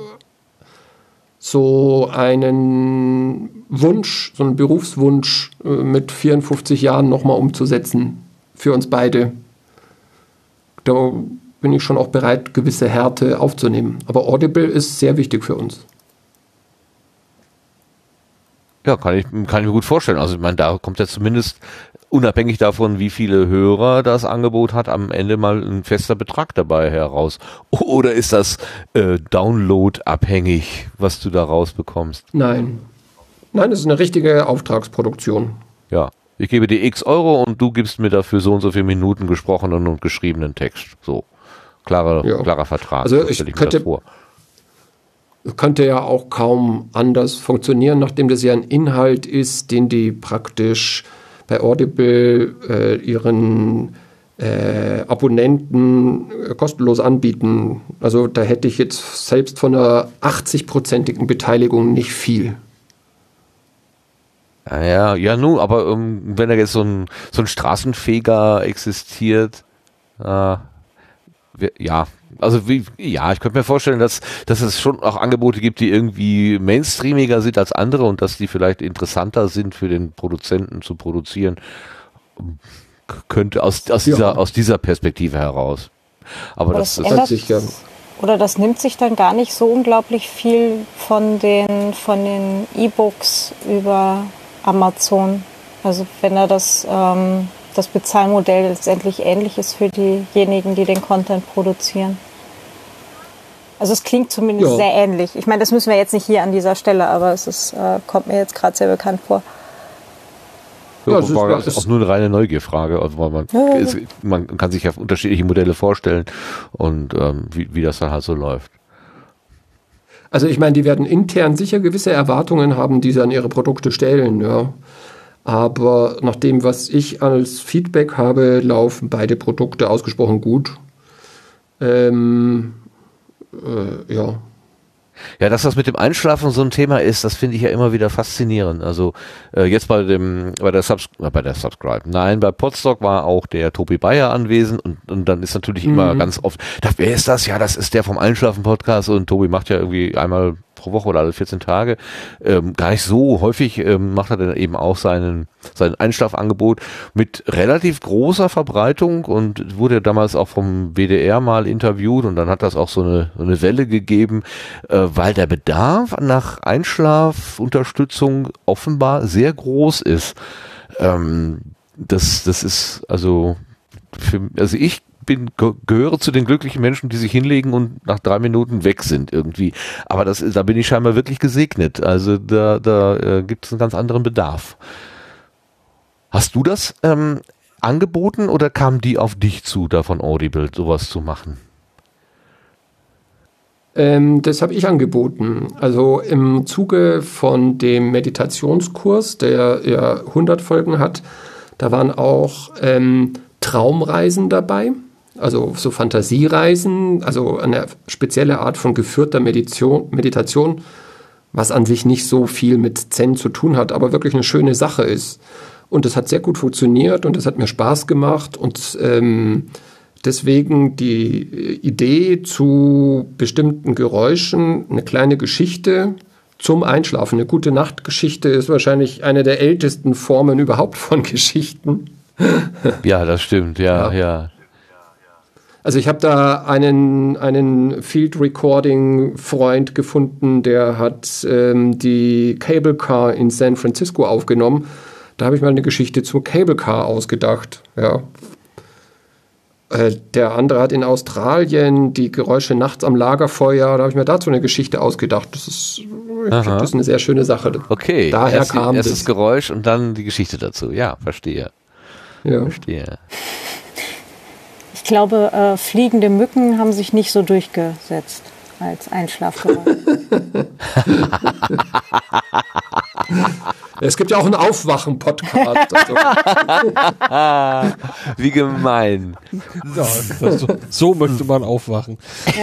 so einen Wunsch, so einen Berufswunsch äh, mit 54 Jahren nochmal umzusetzen für uns beide. Da bin ich schon auch bereit, gewisse Härte aufzunehmen. Aber Audible ist sehr wichtig für uns. Ja, kann ich, kann ich mir gut vorstellen. Also ich meine, da kommt ja zumindest unabhängig davon, wie viele Hörer das Angebot hat, am Ende mal ein fester Betrag dabei heraus. <laughs> Oder ist das äh, Download-abhängig, was du da rausbekommst? Nein. Nein, es ist eine richtige Auftragsproduktion. Ja. Ich gebe dir x Euro und du gibst mir dafür so und so viele Minuten gesprochenen und geschriebenen Text. So. Klarer, ja. klarer Vertrag. Also ich, ich könnte, könnte ja auch kaum anders funktionieren, nachdem das ja ein Inhalt ist, den die praktisch bei Audible äh, ihren äh, Abonnenten äh, kostenlos anbieten. Also da hätte ich jetzt selbst von einer 80-prozentigen Beteiligung nicht viel. Ja, ja, nun, aber um, ähm, wenn da jetzt so ein, so ein Straßenfeger existiert, äh, ja, also wie, ja, ich könnte mir vorstellen, dass, dass es schon auch Angebote gibt, die irgendwie mainstreamiger sind als andere und dass die vielleicht interessanter sind für den Produzenten zu produzieren. Könnte aus, aus, ja. dieser, aus dieser Perspektive heraus. Aber, Aber das, das, das sich ja. Oder das nimmt sich dann gar nicht so unglaublich viel von den von den E-Books über Amazon. Also wenn er das ähm, das Bezahlmodell letztendlich ähnlich ist für diejenigen, die den Content produzieren. Also es klingt zumindest ja. sehr ähnlich. Ich meine, das müssen wir jetzt nicht hier an dieser Stelle, aber es ist, äh, kommt mir jetzt gerade sehr bekannt vor. Ja, das, war, ist, das ist auch nur eine reine Neugierfrage. Also man, ja, ist, man kann sich ja unterschiedliche Modelle vorstellen und ähm, wie, wie das dann halt so läuft. Also ich meine, die werden intern sicher gewisse Erwartungen haben, die sie an ihre Produkte stellen. Ja. Aber nach dem, was ich als Feedback habe, laufen beide Produkte ausgesprochen gut. Ähm, äh, ja. Ja, dass das mit dem Einschlafen so ein Thema ist, das finde ich ja immer wieder faszinierend. Also äh, jetzt bei dem, bei der Subs äh, bei der Subscribe. Nein, bei Podstock war auch der Tobi Bayer anwesend und, und dann ist natürlich mhm. immer ganz oft, da, wer ist das? Ja, das ist der vom Einschlafen Podcast und Tobi macht ja irgendwie einmal pro Woche oder alle 14 Tage. Ähm, gar nicht so häufig ähm, macht er dann eben auch seinen, sein Einschlafangebot mit relativ großer Verbreitung und wurde damals auch vom WDR mal interviewt und dann hat das auch so eine, so eine Welle gegeben, äh, weil der Bedarf nach Einschlafunterstützung offenbar sehr groß ist. Ähm, das, das ist also für, also ich bin, gehöre zu den glücklichen Menschen, die sich hinlegen und nach drei Minuten weg sind irgendwie. Aber das, da bin ich scheinbar wirklich gesegnet. Also da, da äh, gibt es einen ganz anderen Bedarf. Hast du das ähm, angeboten oder kam die auf dich zu, da von Audible sowas zu machen? Ähm, das habe ich angeboten. Also im Zuge von dem Meditationskurs, der ja 100 Folgen hat, da waren auch ähm, Traumreisen dabei also so Fantasiereisen, also eine spezielle Art von geführter Meditation, Meditation, was an sich nicht so viel mit Zen zu tun hat, aber wirklich eine schöne Sache ist. Und das hat sehr gut funktioniert und es hat mir Spaß gemacht und ähm, deswegen die Idee zu bestimmten Geräuschen, eine kleine Geschichte zum Einschlafen. Eine gute Nachtgeschichte ist wahrscheinlich eine der ältesten Formen überhaupt von <laughs> Geschichten. Ja, das stimmt, ja, ja. ja. Also ich habe da einen, einen Field Recording Freund gefunden, der hat ähm, die Cable Car in San Francisco aufgenommen. Da habe ich mal eine Geschichte zum Cable Car ausgedacht. Ja. Äh, der andere hat in Australien die Geräusche nachts am Lagerfeuer. Da habe ich mir dazu eine Geschichte ausgedacht. Das ist, das ist eine sehr schöne Sache. Okay. Daher erst, kam erst das Geräusch und dann die Geschichte dazu. Ja, verstehe. Ja. Verstehe. Ich glaube, äh, fliegende Mücken haben sich nicht so durchgesetzt als Einschlafgeräusch. <laughs> es gibt ja auch einen Aufwachen-Podcast. Also. <laughs> Wie gemein. Ja, so, so möchte man aufwachen. <laughs>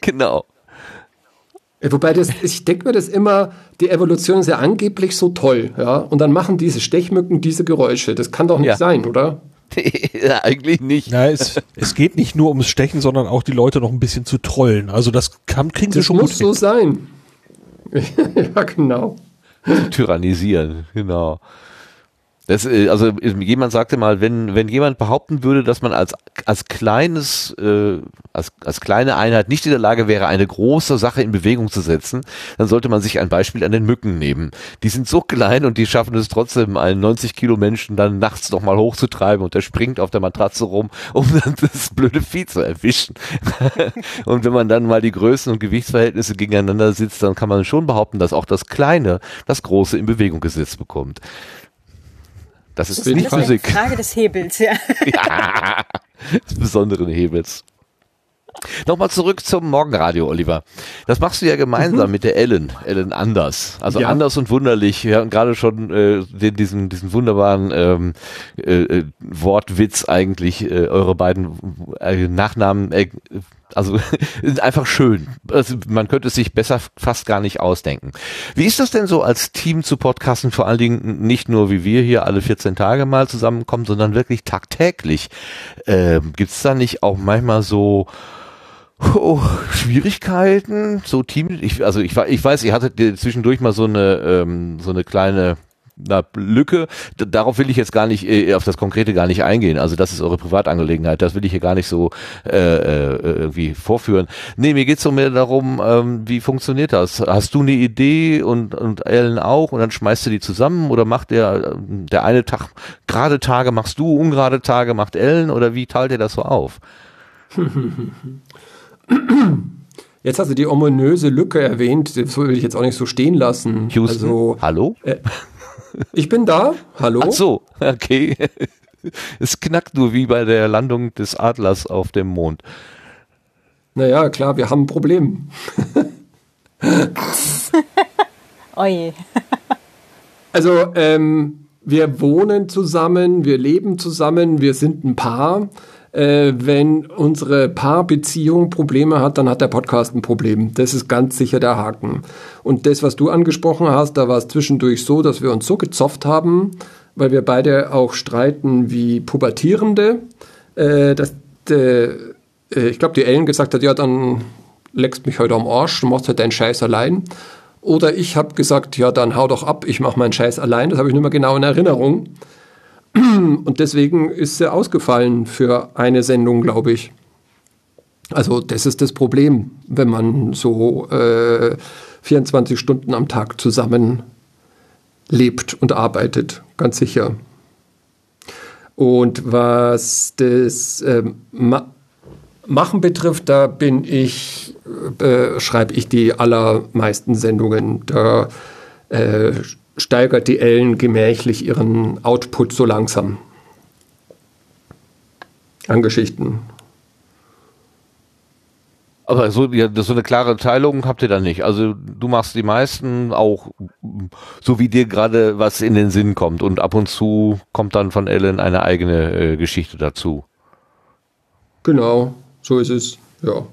genau. Wobei das, ich denke mir das immer, die Evolution ist ja angeblich so toll, ja. Und dann machen diese Stechmücken diese Geräusche. Das kann doch nicht ja. sein, oder? <laughs> ja, eigentlich nicht. Ja, es, es geht nicht nur ums Stechen, sondern auch die Leute noch ein bisschen zu trollen. Also das kann, kriegen sie schon. Das muss so sein. <laughs> ja, genau. Tyrannisieren, genau. Das, äh, also jemand sagte mal, wenn, wenn jemand behaupten würde, dass man als, als kleines, äh, als, als kleine Einheit nicht in der Lage wäre, eine große Sache in Bewegung zu setzen, dann sollte man sich ein Beispiel an den Mücken nehmen. Die sind so klein und die schaffen es trotzdem, einen 90 Kilo Menschen dann nachts noch mal hochzutreiben und der springt auf der Matratze rum, um dann <laughs> das blöde Vieh zu erwischen. <laughs> und wenn man dann mal die Größen und Gewichtsverhältnisse gegeneinander sitzt, dann kann man schon behaupten, dass auch das Kleine das Große in Bewegung gesetzt bekommt. Das ist, das nicht ist Physik. Eine Frage des <laughs> Hebels, ja. ja, des besonderen Hebels. Nochmal zurück zum Morgenradio, Oliver. Das machst du ja gemeinsam mhm. mit der Ellen, Ellen Anders. Also ja. anders und wunderlich. Wir hatten gerade schon äh, den, diesen, diesen wunderbaren ähm, äh, äh Wortwitz eigentlich, äh, eure beiden äh, Nachnamen äh, Also <laughs> sind einfach schön. Also man könnte es sich besser fast gar nicht ausdenken. Wie ist das denn so als Team zu podcasten? Vor allen Dingen nicht nur wie wir hier alle 14 Tage mal zusammenkommen, sondern wirklich tagtäglich. Ähm, Gibt es da nicht auch manchmal so Oh, Schwierigkeiten, so Team, ich, also ich, ich weiß, ihr hattet zwischendurch mal so eine, ähm, so eine kleine na, Lücke. Darauf will ich jetzt gar nicht, äh, auf das Konkrete gar nicht eingehen. Also das ist eure Privatangelegenheit. Das will ich hier gar nicht so äh, äh, irgendwie vorführen. Nee, mir geht's so mehr darum, ähm, wie funktioniert das? Hast du eine Idee und, und Ellen auch und dann schmeißt du die zusammen oder macht der, der eine Tag gerade Tage machst du, ungerade Tage macht Ellen oder wie teilt ihr das so auf? Jetzt hast du die ominöse Lücke erwähnt, das will ich jetzt auch nicht so stehen lassen. Houston, also, hallo? Äh, ich bin da, hallo? Ach so, okay. Es knackt nur wie bei der Landung des Adlers auf dem Mond. Naja, klar, wir haben ein Problem. <laughs> Oje. also, ähm, wir wohnen zusammen, wir leben zusammen, wir sind ein Paar äh, wenn unsere Paarbeziehung Probleme hat, dann hat der Podcast ein Problem. Das ist ganz sicher der Haken. Und das, was du angesprochen hast, da war es zwischendurch so, dass wir uns so gezofft haben, weil wir beide auch streiten wie Pubertierende, äh, dass äh, ich glaube, die Ellen gesagt hat, ja, dann leckst mich heute am Arsch, du machst halt deinen Scheiß allein. Oder ich habe gesagt, ja, dann hau doch ab, ich mache meinen Scheiß allein. Das habe ich nicht mehr genau in Erinnerung. Und deswegen ist sie ausgefallen für eine Sendung, glaube ich. Also das ist das Problem, wenn man so äh, 24 Stunden am Tag zusammen lebt und arbeitet, ganz sicher. Und was das äh, Ma Machen betrifft, da bin ich, äh, schreibe ich die allermeisten Sendungen. Da äh, steigert die Ellen gemächlich ihren Output so langsam an Geschichten. Aber so, ja, so eine klare Teilung habt ihr da nicht. Also du machst die meisten auch so wie dir gerade was in den Sinn kommt und ab und zu kommt dann von Ellen eine eigene äh, Geschichte dazu. Genau, so ist es. Ja.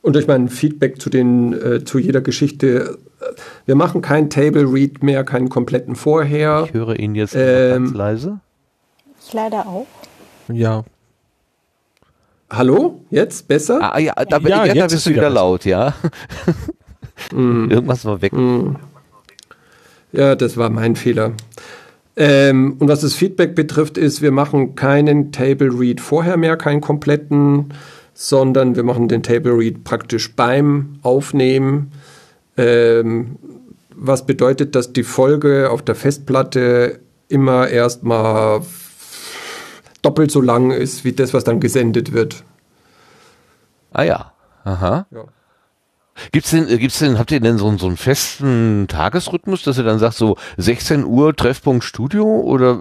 Und durch mein Feedback zu den äh, zu jeder Geschichte wir machen kein Table Read mehr, keinen kompletten Vorher. Ich höre ihn jetzt ähm, ganz leise. Ich leider auch. Ja. Hallo? Jetzt besser? Ah, ja, da, ja, ja, jetzt da bist du wieder besser. laut, ja. mm. Irgendwas war weg. Mm. Ja, das war mein Fehler. Ähm, und was das Feedback betrifft, ist, wir machen keinen Table Read vorher mehr, keinen kompletten, sondern wir machen den Table Read praktisch beim Aufnehmen ähm, was bedeutet, dass die Folge auf der Festplatte immer erstmal doppelt so lang ist wie das, was dann gesendet wird. Ah ja. Aha. Ja. Gibt's denn, gibt's denn, habt ihr denn so, so einen festen Tagesrhythmus, dass ihr dann sagt, so 16 Uhr Treffpunkt Studio oder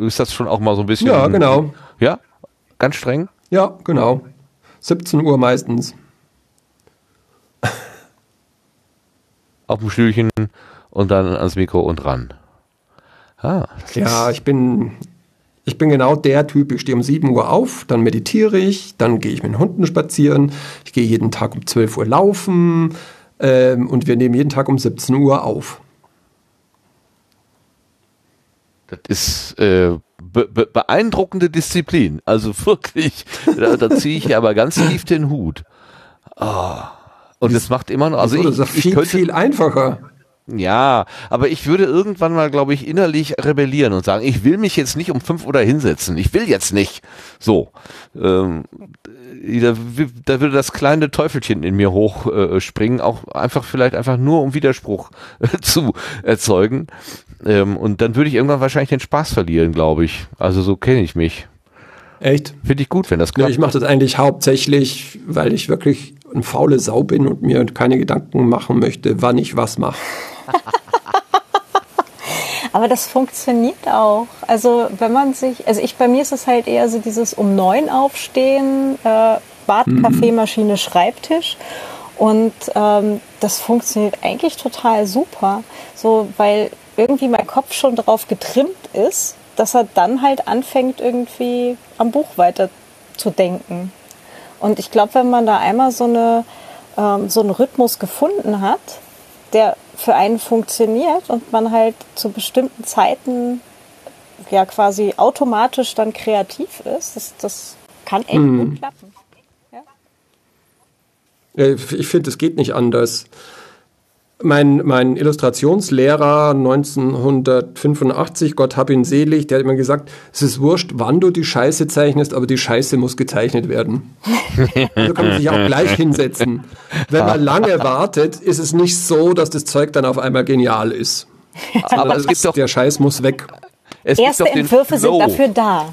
ist das schon auch mal so ein bisschen? Ja, genau. Ja? Ganz streng? Ja, genau. 17 Uhr meistens. Auf dem Stühlchen und dann ans Mikro und ran. Ah, ja, ich bin, ich bin genau der Typ, ich stehe um 7 Uhr auf, dann meditiere ich, dann gehe ich mit den Hunden spazieren, ich gehe jeden Tag um 12 Uhr laufen ähm, und wir nehmen jeden Tag um 17 Uhr auf. Das ist äh, be be beeindruckende Disziplin. Also <laughs> wirklich, da, da ziehe ich aber ganz tief den Hut. Oh. Und es macht immer noch, also ich, das ist viel, könnte, viel einfacher. Ja, aber ich würde irgendwann mal, glaube ich, innerlich rebellieren und sagen, ich will mich jetzt nicht um fünf Uhr hinsetzen. Ich will jetzt nicht. So. Ähm, da, da, würde das kleine Teufelchen in mir hochspringen, äh, auch einfach vielleicht einfach nur um Widerspruch äh, <laughs> zu erzeugen. Ähm, und dann würde ich irgendwann wahrscheinlich den Spaß verlieren, glaube ich. Also so kenne ich mich. Echt? Finde ich gut, wenn das klappt. Ja, ich mache das eigentlich hauptsächlich, weil ich wirklich eine faule Sau bin und mir keine Gedanken machen möchte, wann ich was mache. <laughs> Aber das funktioniert auch. Also wenn man sich, also ich bei mir ist es halt eher so dieses um neun aufstehen, äh, Bad, mhm. Kaffeemaschine, Schreibtisch. Und ähm, das funktioniert eigentlich total super. So, weil irgendwie mein Kopf schon darauf getrimmt ist, dass er dann halt anfängt, irgendwie am Buch weiter zu denken. Und ich glaube, wenn man da einmal so, eine, ähm, so einen Rhythmus gefunden hat, der für einen funktioniert und man halt zu bestimmten Zeiten ja quasi automatisch dann kreativ ist, das, das kann echt mhm. gut klappen. Ja. Ich finde, es geht nicht anders. Mein, mein Illustrationslehrer 1985, Gott hab ihn selig, der hat immer gesagt, es ist wurscht, wann du die Scheiße zeichnest, aber die Scheiße muss gezeichnet werden. also kann man sich auch gleich hinsetzen. Wenn man lange wartet, ist es nicht so, dass das Zeug dann auf einmal genial ist. Aber es gibt doch, der Scheiß muss weg. Erste Entwürfe sind dafür da.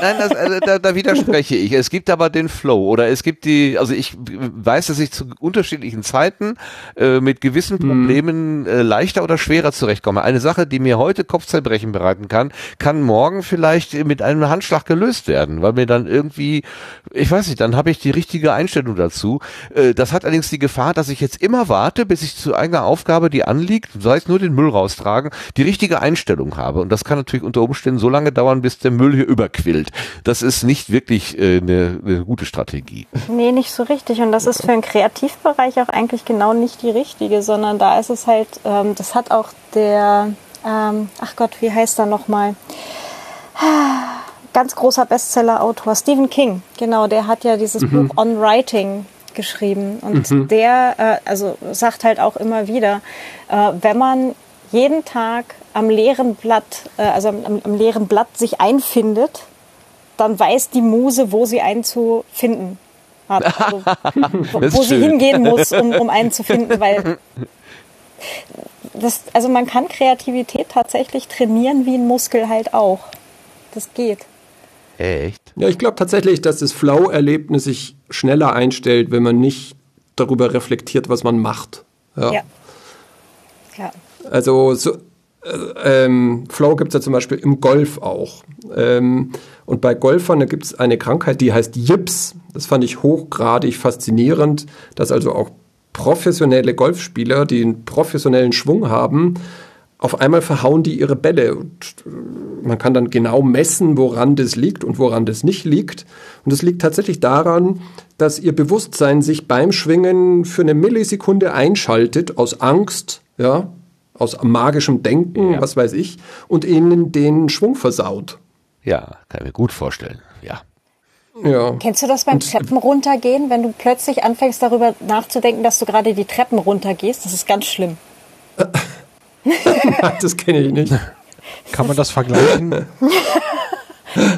Nein, das, also, da, da widerspreche ich. Es gibt aber den Flow oder es gibt die, also ich weiß, dass ich zu unterschiedlichen Zeiten äh, mit gewissen mhm. Problemen äh, leichter oder schwerer zurechtkomme. Eine Sache, die mir heute Kopfzerbrechen bereiten kann, kann morgen vielleicht mit einem Handschlag gelöst werden, weil mir dann irgendwie, ich weiß nicht, dann habe ich die richtige Einstellung dazu. Äh, das hat allerdings die Gefahr, dass ich jetzt immer warte, bis ich zu einer Aufgabe, die anliegt, sei es nur den Müll raustragen, die richtige Einstellung habe. Und das kann natürlich unter Umständen so lange dauern, bis der Müll hier über quillt. Das ist nicht wirklich äh, eine, eine gute Strategie. Nee, nicht so richtig. Und das ist für den Kreativbereich auch eigentlich genau nicht die richtige, sondern da ist es halt, ähm, das hat auch der, ähm, ach Gott, wie heißt er nochmal? Ganz großer Bestseller-Autor, Stephen King, genau, der hat ja dieses mhm. Buch On Writing geschrieben. Und mhm. der, äh, also sagt halt auch immer wieder, äh, wenn man jeden Tag am leeren Blatt, äh, also am, am, leeren Blatt sich einfindet, dann weiß die Muse, wo sie einen zu finden hat. <laughs> Also, wo, sie hingehen muss, um, um <laughs> einen zu finden, weil das, also man kann Kreativität tatsächlich trainieren wie ein Muskel halt auch. Das geht. Echt? Ja, ich glaube tatsächlich, dass das Flow-Erlebnis sich schneller einstellt, wenn man nicht darüber reflektiert, was man macht. Ja. ja. ja. Also so, ähm, Flow gibt es ja zum Beispiel im Golf auch. Ähm, und bei Golfern gibt es eine Krankheit, die heißt Jips. Das fand ich hochgradig faszinierend, dass also auch professionelle Golfspieler, die einen professionellen Schwung haben, auf einmal verhauen die ihre Bälle. Und äh, man kann dann genau messen, woran das liegt und woran das nicht liegt. Und es liegt tatsächlich daran, dass ihr Bewusstsein sich beim Schwingen für eine Millisekunde einschaltet aus Angst, ja, aus magischem Denken, ja. was weiß ich, und ihnen den Schwung versaut. Ja, kann ich mir gut vorstellen, ja. Ja. Kennst du das beim und, Treppen runtergehen, wenn du plötzlich anfängst darüber nachzudenken, dass du gerade die Treppen runtergehst? Das ist ganz schlimm. <laughs> das kenne ich nicht. Kann man das vergleichen? <laughs>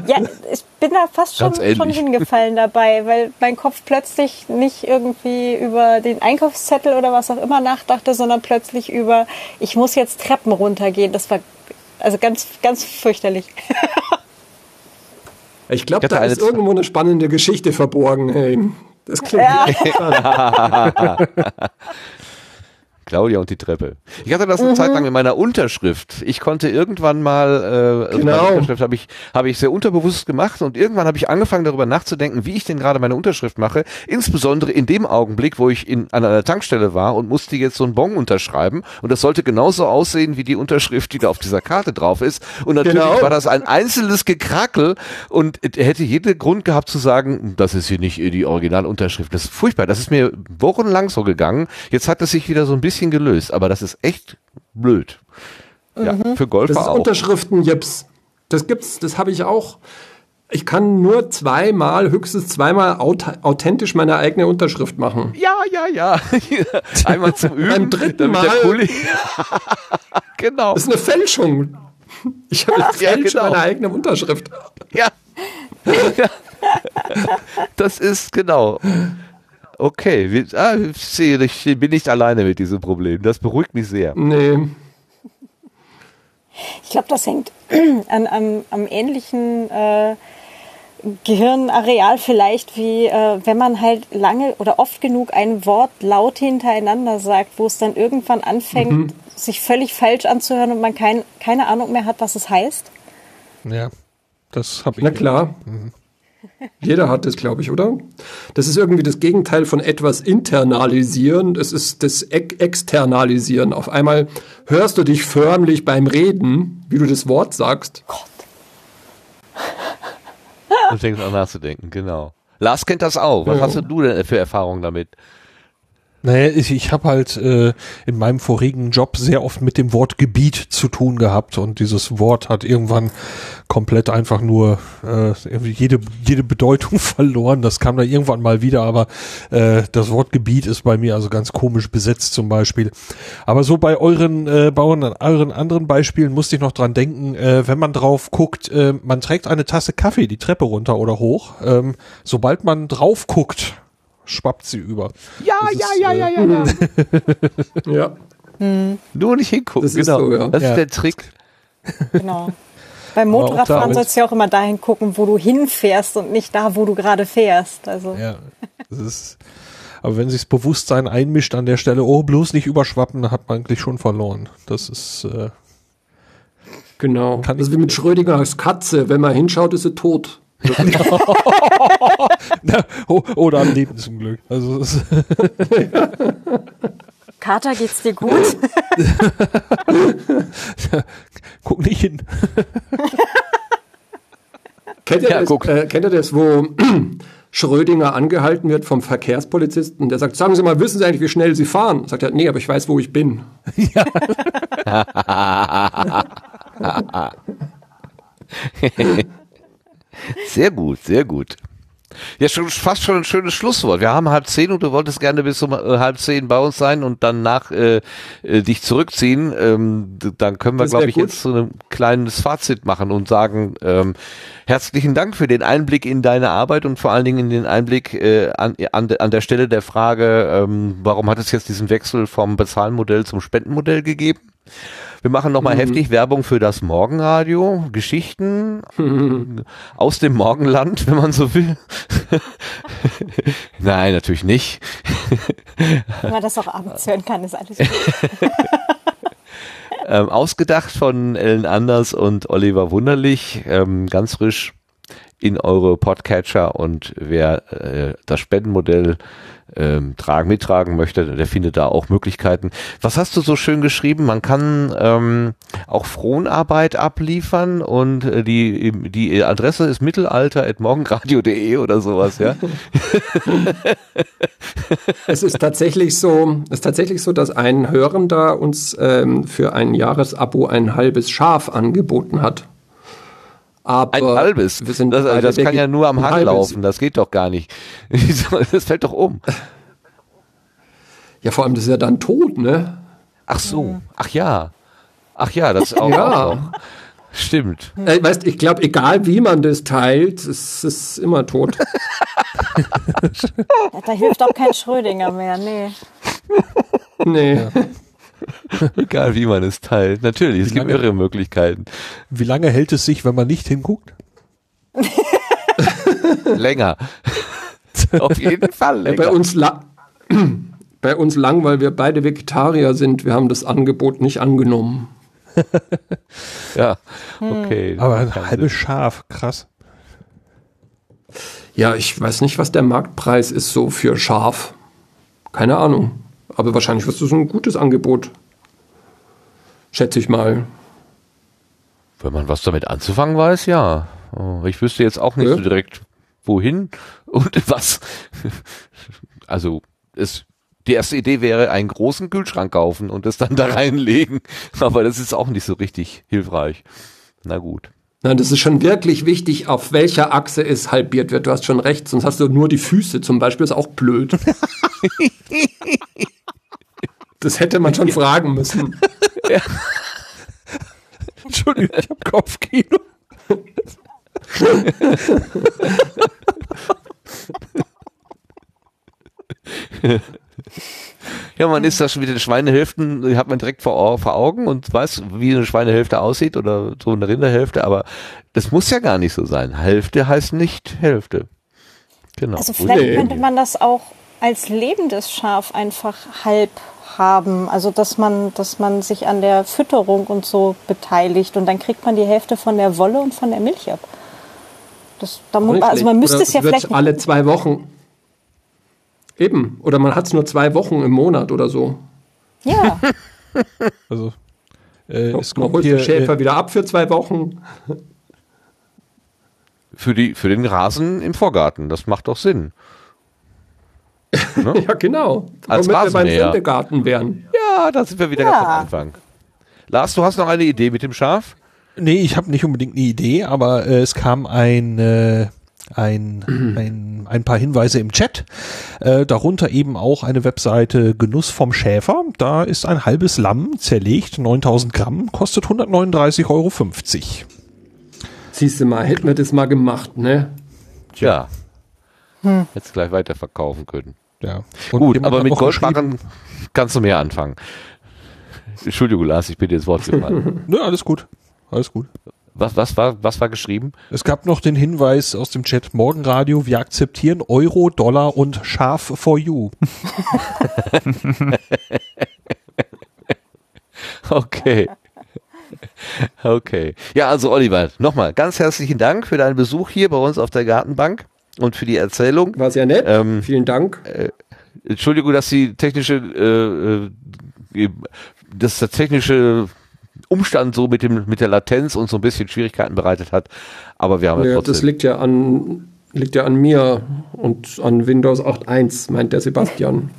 Ja, ich bin da fast schon, schon hingefallen dabei, weil mein Kopf plötzlich nicht irgendwie über den Einkaufszettel oder was auch immer nachdachte, sondern plötzlich über, ich muss jetzt Treppen runtergehen. Das war also ganz, ganz fürchterlich. Ich glaube, da ist irgendwo eine spannende Geschichte verborgen. Hey. Das klingt ja. <laughs> Claudia und die Treppe. Ich hatte das eine mhm. Zeit lang mit meiner Unterschrift. Ich konnte irgendwann mal, äh, genau. meine Unterschrift habe ich, habe ich sehr unterbewusst gemacht und irgendwann habe ich angefangen darüber nachzudenken, wie ich denn gerade meine Unterschrift mache. Insbesondere in dem Augenblick, wo ich in, an einer Tankstelle war und musste jetzt so einen Bon unterschreiben und das sollte genauso aussehen wie die Unterschrift, die da auf dieser Karte drauf ist. Und natürlich genau. war das ein einzelnes Gekrackel und hätte jeden Grund gehabt zu sagen, das ist hier nicht die Originalunterschrift. Das ist furchtbar. Das ist mir wochenlang so gegangen. Jetzt hat es sich wieder so ein bisschen bisschen gelöst, aber das ist echt blöd. Ja, mhm. für Golfer das ist auch. Unterschriften Jips. Das gibt's, das habe ich auch. Ich kann nur zweimal, höchstens zweimal authentisch meine eigene Unterschrift machen. Ja, ja, ja. <laughs> Einmal zum <laughs> Üben. Beim dritten Mal. <laughs> genau. Das ist eine Fälschung. Ich habe ja, Fälschung genau. meiner eigenen Unterschrift. Ja. das ist genau. Okay, wir, ah, ich bin nicht alleine mit diesem Problem. Das beruhigt mich sehr. Nee. Ich glaube, das hängt <clears throat> an, am, am ähnlichen äh, Gehirnareal vielleicht, wie äh, wenn man halt lange oder oft genug ein Wort laut hintereinander sagt, wo es dann irgendwann anfängt, mhm. sich völlig falsch anzuhören und man kein, keine Ahnung mehr hat, was es heißt. Ja, das habe ich. Na klar. Mhm. Jeder hat das, glaube ich, oder? Das ist irgendwie das Gegenteil von etwas internalisieren. Das ist das Externalisieren. Auf einmal hörst du dich förmlich beim Reden, wie du das Wort sagst. Gott. Und fängst an nachzudenken, genau. Lars kennt das auch. Was Ja. hast du denn für Erfahrungen damit? Naja, ich, ich habe halt äh, in meinem vorigen Job sehr oft mit dem Wort Gebiet zu tun gehabt und dieses Wort hat irgendwann komplett einfach nur äh, jede, jede Bedeutung <laughs> verloren. Das kam dann irgendwann mal wieder, aber äh, das Wort Gebiet ist bei mir also ganz komisch besetzt zum Beispiel. Aber so bei euren, äh, bei euren, euren anderen Beispielen musste ich noch dran denken, äh, wenn man drauf guckt, äh, man trägt eine Tasse Kaffee die Treppe runter oder hoch. Ähm, sobald man drauf guckt, schwappt sie über. Ja, Das ja, ist, ja, äh, ja, ja, ja. <laughs> Ja. Nur nicht hingucken. Das ist genau. so, ja. Das Ja. ist der Trick. Genau. Beim Motorradfahren sollst du ja auch immer dahin gucken, wo du hinfährst und nicht da, wo du gerade fährst. Also Ja, das ist, aber wenn sich das Bewusstsein einmischt an der Stelle, oh, bloß nicht überschwappen, dann hat man eigentlich schon verloren. Das ist, äh, Genau. Kann das ist wie mit Schrödingers Katze. Wenn man hinschaut, ist sie tot. Na, <laughs> oh, oder am Lebensunglück. Also, es ist, <laughs> Kater, geht's dir gut? <laughs> guck nicht hin. Kennt ihr, Ja, das, guck. äh, kennt ihr das, wo <clears throat> Schrödinger angehalten wird vom Verkehrspolizisten? Der sagt, sagen Sie mal, wissen Sie eigentlich, wie schnell Sie fahren? Sagt er, nee, aber ich weiß, wo ich bin. Sehr gut, sehr gut. Ja, schon fast schon ein schönes Schlusswort. Wir haben halb zehn und du wolltest gerne bis um äh, halb zehn bei uns sein und danach äh, äh, dich zurückziehen. Ähm, dann können wir, glaube ich, gut. jetzt so ein kleines Fazit machen und sagen, ähm, herzlichen Dank für den Einblick in deine Arbeit und vor allen Dingen in den Einblick äh, an, an, an der Stelle der Frage, ähm, warum hat es jetzt diesen Wechsel vom Bezahlmodell zum Spendenmodell gegeben? Wir machen nochmal heftig Werbung für das Morgenradio, Geschichten <laughs> aus dem Morgenland, wenn man so will. <laughs> Nein, natürlich nicht. Wenn man das auch abends hören kann, ist alles gut. <laughs> Ähm, ausgedacht von Ellen Anders und Oliver Wunderlich, ähm, ganz frisch in eure Podcatcher und wer äh, das Spendenmodell ähm, tragen, mittragen möchte, der findet da auch Möglichkeiten. Was hast du so schön geschrieben? Man kann ähm, auch Fronarbeit abliefern und äh, die, die Adresse ist mittelalter.morgenradio.de oder sowas, ja? <laughs> Es ist tatsächlich so, es ist tatsächlich so, dass ein Hörender uns ähm, für ein Jahresabo ein halbes Schaf angeboten hat. Aber Ein halbes. Wir sind das beide das kann ja nur am Hang halbes. laufen, das geht doch gar nicht. <laughs> Das fällt doch um. Ja, vor allem, das ist ja dann tot, ne? Ach so, ach ja. Ach ja, das auch. <laughs> Ja. auch. Stimmt. Äh, weißt, ich glaube, egal wie man das teilt, es ist immer tot. <laughs> Da hilft auch kein Schrödinger mehr, nee. nee. <laughs> Egal wie man es teilt. Natürlich, es gibt lange? mehrere Möglichkeiten. Wie lange hält es sich, wenn man nicht hinguckt? <laughs> Länger. <laughs> Auf jeden Fall Bei länger. uns, la <clears throat> bei uns lang, weil wir beide Vegetarier sind. Wir haben das Angebot nicht angenommen. Ja, okay. Aber ein halbes Schaf, krass. Ja, ich weiß nicht, was der Marktpreis ist so für Schaf. Keine Ahnung. Aber wahrscheinlich ist das ein gutes Angebot. Schätze ich mal. Wenn man was damit anzufangen weiß, ja. Oh, Ich wüsste jetzt auch nicht Ja. so direkt, wohin und <laughs> was. Also, es, die erste Idee wäre, einen großen Kühlschrank kaufen und es dann da reinlegen. Aber das ist auch nicht so richtig hilfreich. Na gut. Nein, das ist schon wirklich wichtig, auf welcher Achse es halbiert wird. Du hast schon recht, sonst hast du nur die Füße zum Beispiel, ist auch blöd. <laughs> das hätte man schon fragen müssen. <laughs> Entschuldigung, ich habe Kopfkino. Ja, man ist da schon mit den Schweinehälften, die hat man direkt vor, vor Augen und weiß, wie eine Schweinehälfte aussieht oder so eine Rinderhälfte, aber das muss ja gar nicht so sein. Hälfte heißt nicht Hälfte. Genau. Also vielleicht könnte man das auch als lebendes Schaf einfach halb haben. Also dass man, dass man sich an der Fütterung und so beteiligt und dann kriegt man die Hälfte von der Wolle und von der Milch ab. Das, da mu also man müsste Oder es ja wird vielleicht alle zwei Wochen. Eben. Oder man hat es nur zwei Wochen im Monat oder so. ja, <laughs> Also, äh, es man kommt holt hier, den Schäfer äh, wieder ab für zwei Wochen. Für, die, für den Rasen im Vorgarten, das macht doch Sinn. Ne? <laughs> ja, genau. Als Womit wir beim. Sendegarten wären. Ja, da sind wir wieder Ja. ganz am Anfang. Lars, du hast noch eine Idee mit dem Schaf? Nee, ich habe nicht unbedingt eine Idee, aber äh, es kam ein, äh, ein, <clears throat> ein, ein paar Hinweise im Chat. Äh, darunter eben auch eine Webseite Genuss vom Schäfer. Da ist ein halbes Lamm zerlegt, 9000 Gramm, kostet 139,50 Euro. Siehst du mal, hätten wir das mal gemacht, ne? Tja. Jetzt gleich weiterverkaufen können. Ja. Und Gut, aber mit Goldbarren kannst du mehr anfangen. Entschuldigung, Lars, ich bin dir ins Wort gefallen. Nö, alles gut. Alles gut. Was, was, war, was war geschrieben? Es gab noch den Hinweis aus dem Chat, Morgenradio, wir akzeptieren Euro, Dollar und Schaf for you. <laughs> Okay. <laughs> Okay. Ja, also Oliver, nochmal ganz herzlichen Dank für deinen Besuch hier bei uns auf der Gartenbank und für die Erzählung. War sehr nett. Ähm, Vielen Dank. Entschuldigung, dass die technische, äh, äh, dass der technische Umstand so mit dem mit der Latenz uns so ein bisschen Schwierigkeiten bereitet hat, aber wir haben ja Ja, trotzdem. das liegt ja an liegt ja an mir und an Windows 8.1, meint der Sebastian.